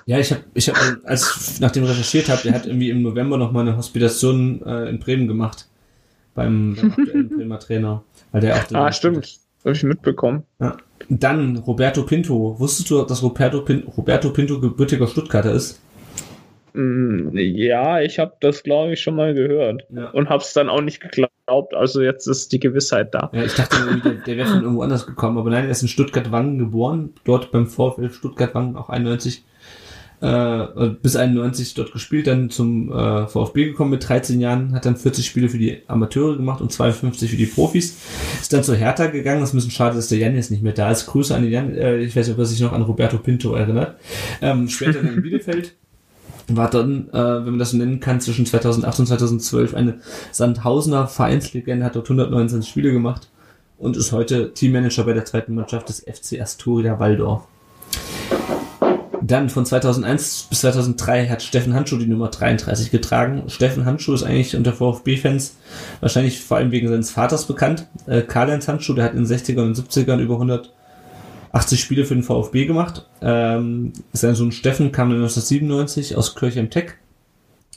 Ja, ich habe, ich hab, als ich nach dem recherchiert habe, der hat irgendwie im November noch mal eine Hospitation äh, in Bremen gemacht. Beim, beim aktuellen Bremer Trainer. Weil der auch Ah, stimmt. Habe ich mitbekommen. Ja. Dann Roberto Pinto. Wusstest du, dass Roberto, Pin Roberto Pinto gebürtiger Stuttgarter ist? Mm, Ja, ich habe das, glaube ich, schon mal gehört. Ja. Und habe es dann auch nicht geglaubt. Also jetzt ist die Gewissheit da. Ja, ich dachte, der, der wäre von irgendwo anders gekommen, aber nein, er ist in Stuttgart-Wangen geboren, dort beim VfL Stuttgart-Wangen auch 91, äh, bis 91 dort gespielt, dann zum äh, VfB gekommen mit 13 Jahren, hat dann 40 Spiele für die Amateure gemacht und 52 für die Profis, ist dann zur Hertha gegangen, das ist ein bisschen schade, dass der Jan jetzt nicht mehr da ist, Grüße an den Jan, äh, ich weiß nicht, ob er sich noch an Roberto Pinto erinnert, ähm, später dann in Bielefeld, war dann, äh, wenn man das so nennen kann, zwischen 2008 und 2012 eine Sandhausener Vereinslegende, hat dort 129 Spiele gemacht und ist heute Teammanager bei der zweiten Mannschaft des FC Astoria Waldorf. Dann von 2001 bis 2003 hat Steffen Handschuh die Nummer 33 getragen. Steffen Handschuh ist eigentlich unter VfB-Fans wahrscheinlich vor allem wegen seines Vaters bekannt. Äh, Karl-Heinz Handschuh, der hat in den 60ern und 70ern über 180 Spiele für den VfB gemacht. Ähm, sein Sohn Steffen kam dann 1997 aus Kirch am Tech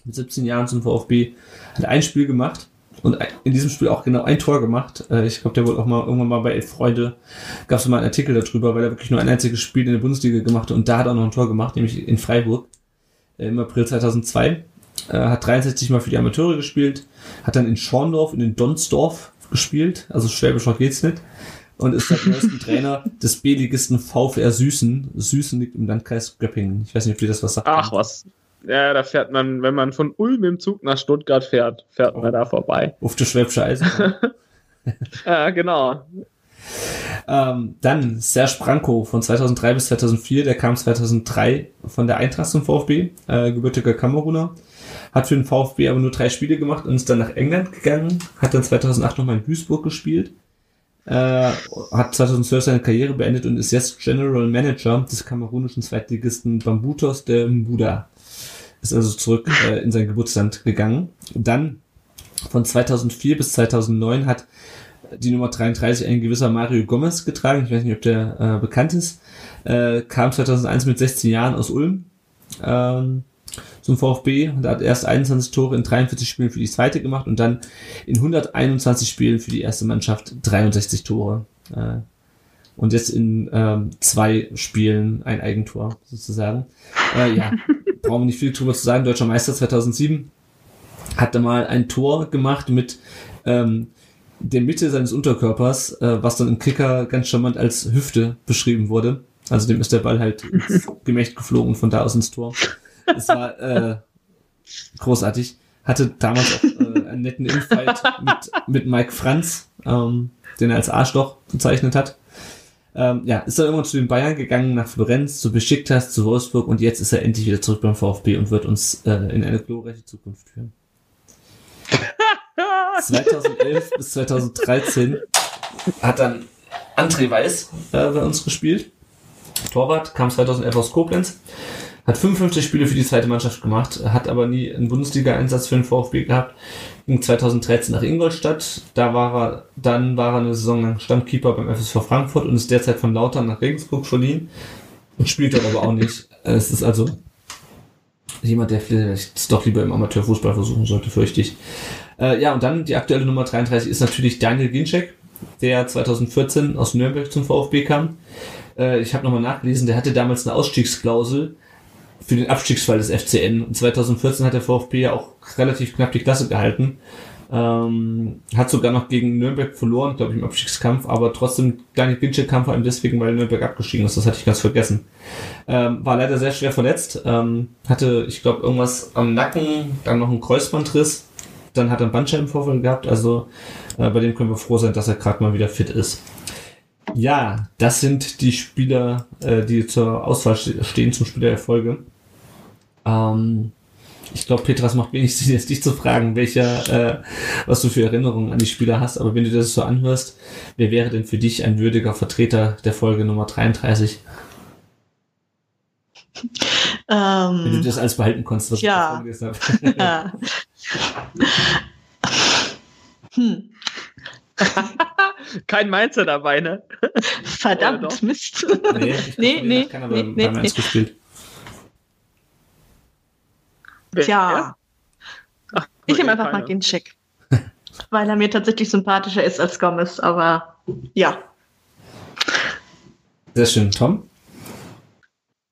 mit 17 Jahren zum VfB, hat ein Spiel gemacht und in diesem Spiel auch genau ein Tor gemacht. Äh, Ich glaube, der wurde auch mal irgendwann mal bei Elf Freunde, gab es mal einen Artikel darüber, weil er wirklich nur ein einziges Spiel in der Bundesliga gemacht hat und da hat er auch noch ein Tor gemacht, nämlich in Freiburg äh, im April 2002. Äh, Hat 63 Mal für die Amateure gespielt, hat dann in Schorndorf in Donsdorf gespielt, also schwäbischer geht's nicht. Und ist seit neuestem Trainer des B-Ligisten VfR Süßen. Süßen liegt im Landkreis Göppingen. Ich weiß nicht, ob dir das was sagt. Ach was. Ja, da fährt man, wenn man von Ulm im Zug nach Stuttgart fährt, fährt man da vorbei. Auf der Schwäbische Eisenbahn. Ja, genau. ähm, dann Serge Branko von 2003 bis 2004. Der kam 2003 von der Eintracht zum VfB, äh, gebürtiger Kameruner. Hat für den VfB aber nur drei Spiele gemacht und ist dann nach England gegangen. Hat dann 2008 nochmal in Duisburg gespielt. Äh, hat 2012 seine Karriere beendet und ist jetzt General Manager des kamerunischen Zweitligisten Bambutos de Mbuda. Ist also zurück äh, in sein Geburtsland gegangen. Dann von 2004 bis 2009 hat die Nummer 33 ein gewisser Mario Gomez getragen. Ich weiß nicht, ob der äh, bekannt ist. Äh, kam 2001 mit 16 Jahren aus Ulm ähm, zum VfB und hat erst 21 Tore in 43 Spielen für die zweite gemacht und dann in 121 Spielen für die erste Mannschaft 63 Tore. Äh, und jetzt in ähm, zwei Spielen ein Eigentor sozusagen. Äh, ja, brauchen wir nicht viel drüber zu sagen. Deutscher Meister 2007 hatte mal ein Tor gemacht mit ähm, der Mitte seines Unterkörpers, äh, was dann im Kicker ganz charmant als Hüfte beschrieben wurde. Also dem ist der Ball halt ins Gemächt geflogen von da aus ins Tor. Es war äh, großartig. Hatte damals auch äh, einen netten Infight mit, mit Mike Franz, ähm, den er als Arschloch bezeichnet hat. Ähm, ja, ist dann irgendwann zu den Bayern gegangen, nach Florenz, zu Besiktas, zu Wolfsburg und jetzt ist er endlich wieder zurück beim VfB und wird uns äh, in eine glorreiche Zukunft führen. 2011 bis 2013 hat dann André Weiß äh, bei uns gespielt. Torwart, kam 2011 aus Koblenz, hat 55 Spiele für die zweite Mannschaft gemacht, hat aber nie einen Bundesliga-Einsatz für den VfB gehabt. Ging 2013 nach Ingolstadt, da war er, dann war er eine Saison lang Stammkeeper beim FSV Frankfurt und ist derzeit von Lautern nach Regensburg verliehen und spielt dort aber auch nicht. Es ist also jemand, der vielleicht doch lieber im Amateurfußball versuchen sollte, fürchte ich. Äh, ja, und dann die aktuelle Nummer 33 ist natürlich Daniel Ginczek, der 2014 aus Nürnberg zum VfB kam. Äh, ich habe nochmal nachgelesen, der hatte damals eine Ausstiegsklausel für den Abstiegsfall des FCN. Und 2014 hat der VfB ja auch relativ knapp die Klasse gehalten. Ähm, hat sogar noch gegen Nürnberg verloren, glaube ich, im Abstiegskampf, aber trotzdem, Daniel Ginczek kam vor allem deswegen, weil Nürnberg abgestiegen ist, das hatte ich ganz vergessen. Ähm, war leider sehr schwer verletzt, ähm, hatte, ich glaube, irgendwas am Nacken, dann noch einen Kreuzbandriss, dann hat er einen Bandscheibenvorfall gehabt, also äh, bei dem können wir froh sein, dass er gerade mal wieder fit ist. Ja, das sind die Spieler, äh, die zur Auswahl ste- stehen zum Spieler der Folge. Ähm, ich glaube, Petras macht wenig Sinn, jetzt dich zu fragen, welcher, äh, was du für Erinnerungen an die Spieler hast, aber wenn du das so anhörst, wer wäre denn für dich ein würdiger Vertreter der Folge Nummer 33? Wenn du Ähm, das alles behalten konntest, was Ja. ich gelesen habe. hm, Kein Mainzer dabei, ne? Verdammt? Mist. nee, ich Nee, nee, nee, nee, nee. gespielt. Tja, Ach, ich nehme eh einfach mal keiner. Ginczek. Weil er mir tatsächlich sympathischer ist als Gomez, aber ja. Sehr schön. Tom?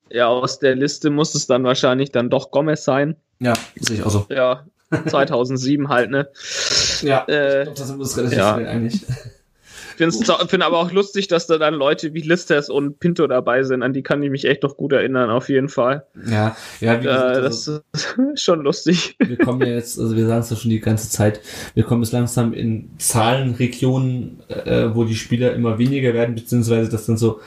Ja, aus der Liste muss es dann wahrscheinlich dann doch Gomez sein. Ja, sehe ich auch so. Ja, 2007 halt, ne? Ja, Äh, ich glaube, da sind wir uns relativ ja. schnell einig. Finde find aber auch lustig, dass da dann Leute wie Listes und Pinto dabei sind. An die kann ich mich echt noch gut erinnern, auf jeden Fall. Ja, ja, wie gesagt, Äh, also, das ist schon lustig. wir kommen ja jetzt, also wir sagen es ja schon die ganze Zeit, wir kommen jetzt langsam in Zahlenregionen, äh, wo die Spieler immer weniger werden, beziehungsweise das dann so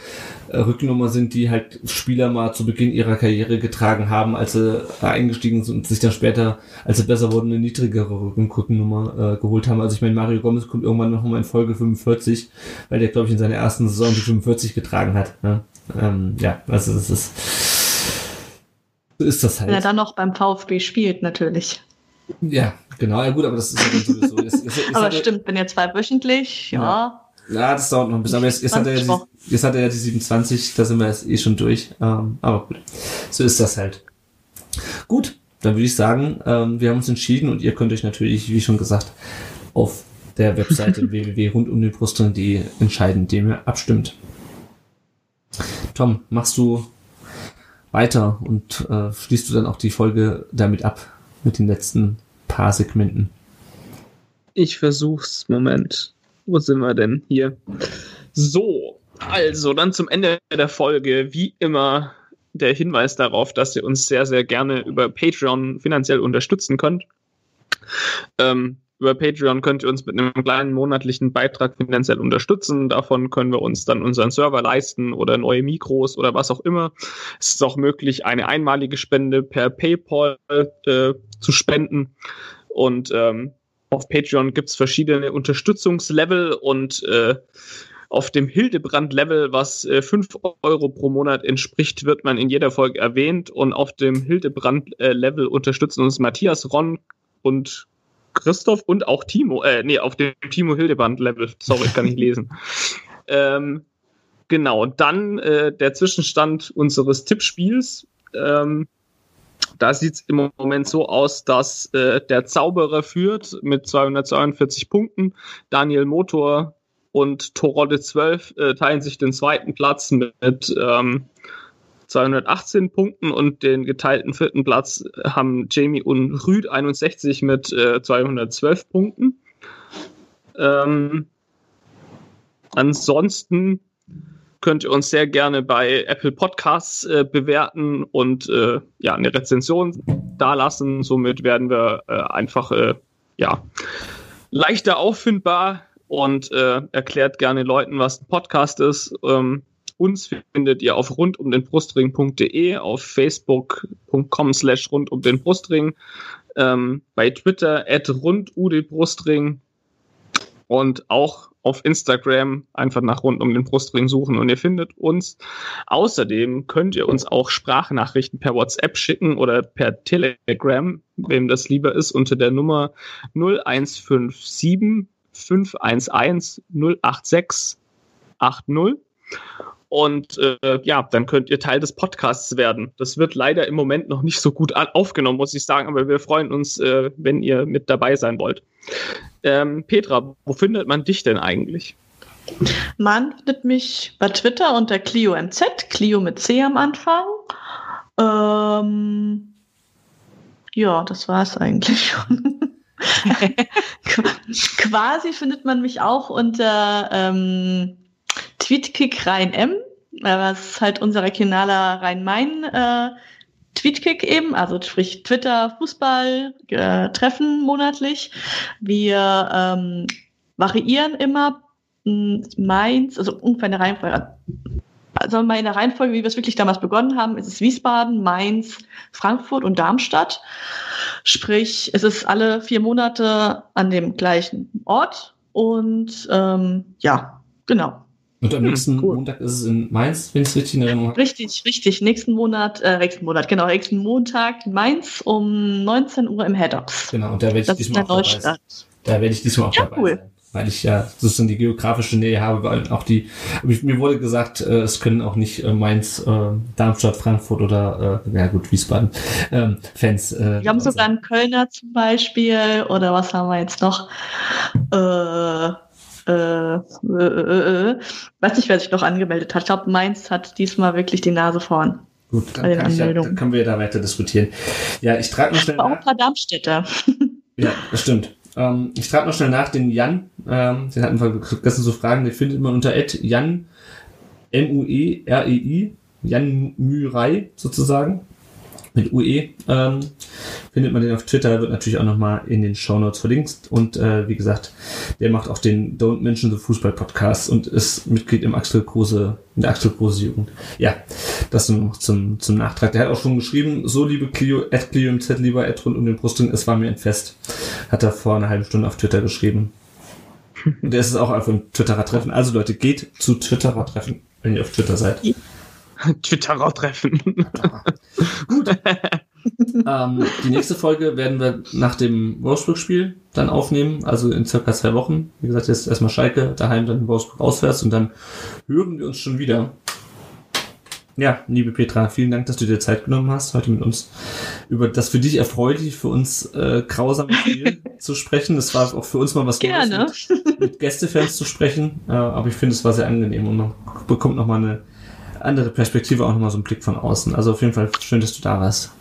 äh, Rückennummer sind, die halt Spieler mal zu Beginn ihrer Karriere getragen haben, als sie eingestiegen sind und sich dann später, als sie besser wurden, eine niedrigere Rücken Rückennummer äh, geholt haben. Also ich meine, Mario Gomez kommt irgendwann noch mal in Folge 45, weil der, glaube ich, in seiner ersten Saison die 45 getragen hat. Ne? Ähm, ja, also das ist so ist das halt. Wenn er dann noch beim VfB spielt, natürlich. Ja, genau, ja gut, aber das ist ja sowieso. Jetzt, jetzt, jetzt aber er- stimmt, wenn ihr zwei wöchentlich, ja. Ja. Ja, das dauert noch ein bisschen. Aber jetzt, jetzt, hat er ja 20 die, jetzt hat er ja die 27, da sind wir jetzt eh schon durch. Ähm, aber gut, so ist das halt. Gut, dann würde ich sagen, ähm, wir haben uns entschieden und ihr könnt euch natürlich, wie schon gesagt, auf der Webseite www.rundumdenbrustring.de entscheiden, indem ihr abstimmt. Tom, machst du weiter und äh, schließt du dann auch die Folge damit ab, mit den letzten paar Segmenten? Ich versuch's. Moment. Wo sind wir denn? Hier. So, also dann zum Ende der Folge, wie immer der Hinweis darauf, dass ihr uns sehr, sehr gerne über Patreon finanziell unterstützen könnt. Ähm, über Patreon könnt ihr uns mit einem kleinen monatlichen Beitrag finanziell unterstützen. Davon können wir uns dann unseren Server leisten oder neue Mikros oder was auch immer. Es ist auch möglich, eine einmalige Spende per PayPal äh, zu spenden. Und ähm, auf Patreon gibt's verschiedene Unterstützungslevel und äh, auf dem Hildebrand-Level, was äh, 5 Euro pro Monat entspricht, wird man in jeder Folge erwähnt. Und auf dem Hildebrand-Level unterstützen uns Matthias, Ron und Christoph und auch Timo, äh, nee, auf dem Timo Hildeband-Level, sorry, ich kann nicht lesen. Ähm, genau, dann äh, der Zwischenstand unseres Tippspiels. Ähm, da sieht es im Moment so aus, dass äh, der Zauberer führt mit 242 Punkten, Daniel Motor und Torodde 12 äh, teilen sich den zweiten Platz mit ähm, 218 Punkten und den geteilten vierten Platz haben Jamie und Rüd 61 mit äh, 212 Punkten. Ähm, ansonsten könnt ihr uns sehr gerne bei Apple Podcasts äh, bewerten und äh, ja eine Rezension dalassen. Somit werden wir äh, einfach äh, ja leichter auffindbar und äh, erklärt gerne Leuten, was ein Podcast ist. Ähm, uns findet ihr auf rundumdenbrustring.de, auf facebook.com slash rund um den Brustring, ähm, bei Twitter at rundudbrustring und auch auf Instagram einfach nach rund um den Brustring suchen und ihr findet uns. Außerdem könnt ihr uns auch Sprachnachrichten per WhatsApp schicken oder per Telegram, wem das lieber ist, unter der Nummer 0157 511 086 80. Und äh, ja, dann könnt ihr Teil des Podcasts werden. Das wird leider im Moment noch nicht so gut aufgenommen, muss ich sagen, aber wir freuen uns, äh, wenn ihr mit dabei sein wollt. Ähm, Petra, wo findet man dich denn eigentlich? Man findet mich bei Twitter unter ClioMZ, Clio mit C am Anfang. Ähm, ja, das war es eigentlich schon. Quasi findet man mich auch unter ähm, Tweetkick Rhein M, was ist halt unser regionaler Rhein-Main äh, Tweetkick eben, also sprich Twitter, Fußball, äh, Treffen monatlich. Wir ähm, variieren immer Mainz, also ungefähr eine Reihenfolge. Also mal in der Reihenfolge, wie wir es wirklich damals begonnen haben, ist es Wiesbaden, Mainz, Frankfurt und Darmstadt. Sprich, es ist alle vier Monate an dem gleichen Ort und ähm, ja, genau. Und am hm, nächsten cool. Montag ist es in Mainz, wenn ich es richtig in Erinnerung habe. Richtig, richtig. Nächsten Monat, äh, nächsten Monat, genau, nächsten Montag Mainz um 19 Uhr im Head-Ups. Genau, und da werde ich das diesmal auch dabei sein. Da werde ich diesmal auch ja, dabei cool. sein. Weil ich ja sozusagen die geografische Nähe habe, weil auch die, mir wurde gesagt, äh, es können auch nicht äh, Mainz, äh, Darmstadt, Frankfurt oder, äh, ja gut, Wiesbaden, ähm, Fans. Äh, wir haben sogar einen Kölner zum Beispiel, oder was haben wir jetzt noch? Äh, äh, äh, äh, weiß nicht, wer sich noch angemeldet hat. Ich glaube, Mainz hat diesmal wirklich die Nase vorn. Gut, dann, kann ja, dann können wir da weiter diskutieren. Ja, ich trage noch schnell nach. Auch ein paar Darmstädter. ja, das stimmt. Ähm, ich trage noch schnell nach den Jan. Ähm, den hatten wir vergessen zu fragen. Den findet man unter Jan M-U-E-R-E-I. Jan Mürei sozusagen mit UE. Ähm, findet man den auf Twitter, wird natürlich auch nochmal in den Show Notes verlinkt. Und äh, wie gesagt, der macht auch den Don't Mention the Fußball Podcast und ist Mitglied im Axel Kruse, in der Axel Kruse Jugend. Ja, das noch zum, zum Nachtrag. Der hat auch schon geschrieben, so liebe Clio, at Clio im Z, lieber at rund um den Brustring, es war mir ein Fest. Hat er vor einer halben Stunde auf Twitter geschrieben. Und der ist es auch auf einem Twitterer Treffen. Also Leute, geht zu Twitterer Treffen, wenn ihr auf Twitter seid. Twitterer treffen. Gut. ähm, die nächste Folge werden wir nach dem Wolfsburg-Spiel dann aufnehmen, also in circa zwei Wochen. Wie gesagt, jetzt erstmal Schalke, daheim dann Wolfsburg auswärts und dann hören wir uns schon wieder. Ja, liebe Petra, vielen Dank, dass du dir Zeit genommen hast, heute mit uns über das für dich erfreulich, für uns äh, grausame Spiel zu sprechen. Das war auch für uns mal was Gerne. Neues, mit, mit Gästefans zu sprechen. Äh, aber ich finde, es war sehr angenehm und man bekommt nochmal eine andere Perspektive, auch nochmal so einen Blick von außen. Also auf jeden Fall schön, dass du da warst.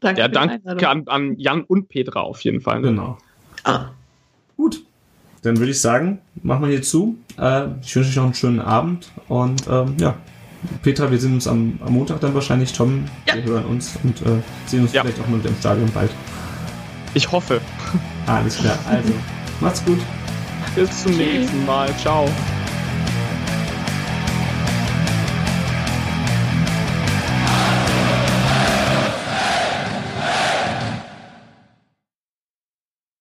Danke. Ja, danke an, an, Jan und Petra auf jeden Fall. Ne? Genau. Ah. Gut. dann würde ich sagen, machen wir hier zu. Äh, ich wünsche euch noch einen schönen Abend und ähm, ja. Petra, wir sehen uns am, am Montag dann wahrscheinlich. Tom, Ja. wir hören uns und äh, sehen uns Ja. vielleicht auch mal wieder im Stadion bald. Ich hoffe. Alles klar. Also, macht's gut. Bis zum nächsten Mal. Ciao.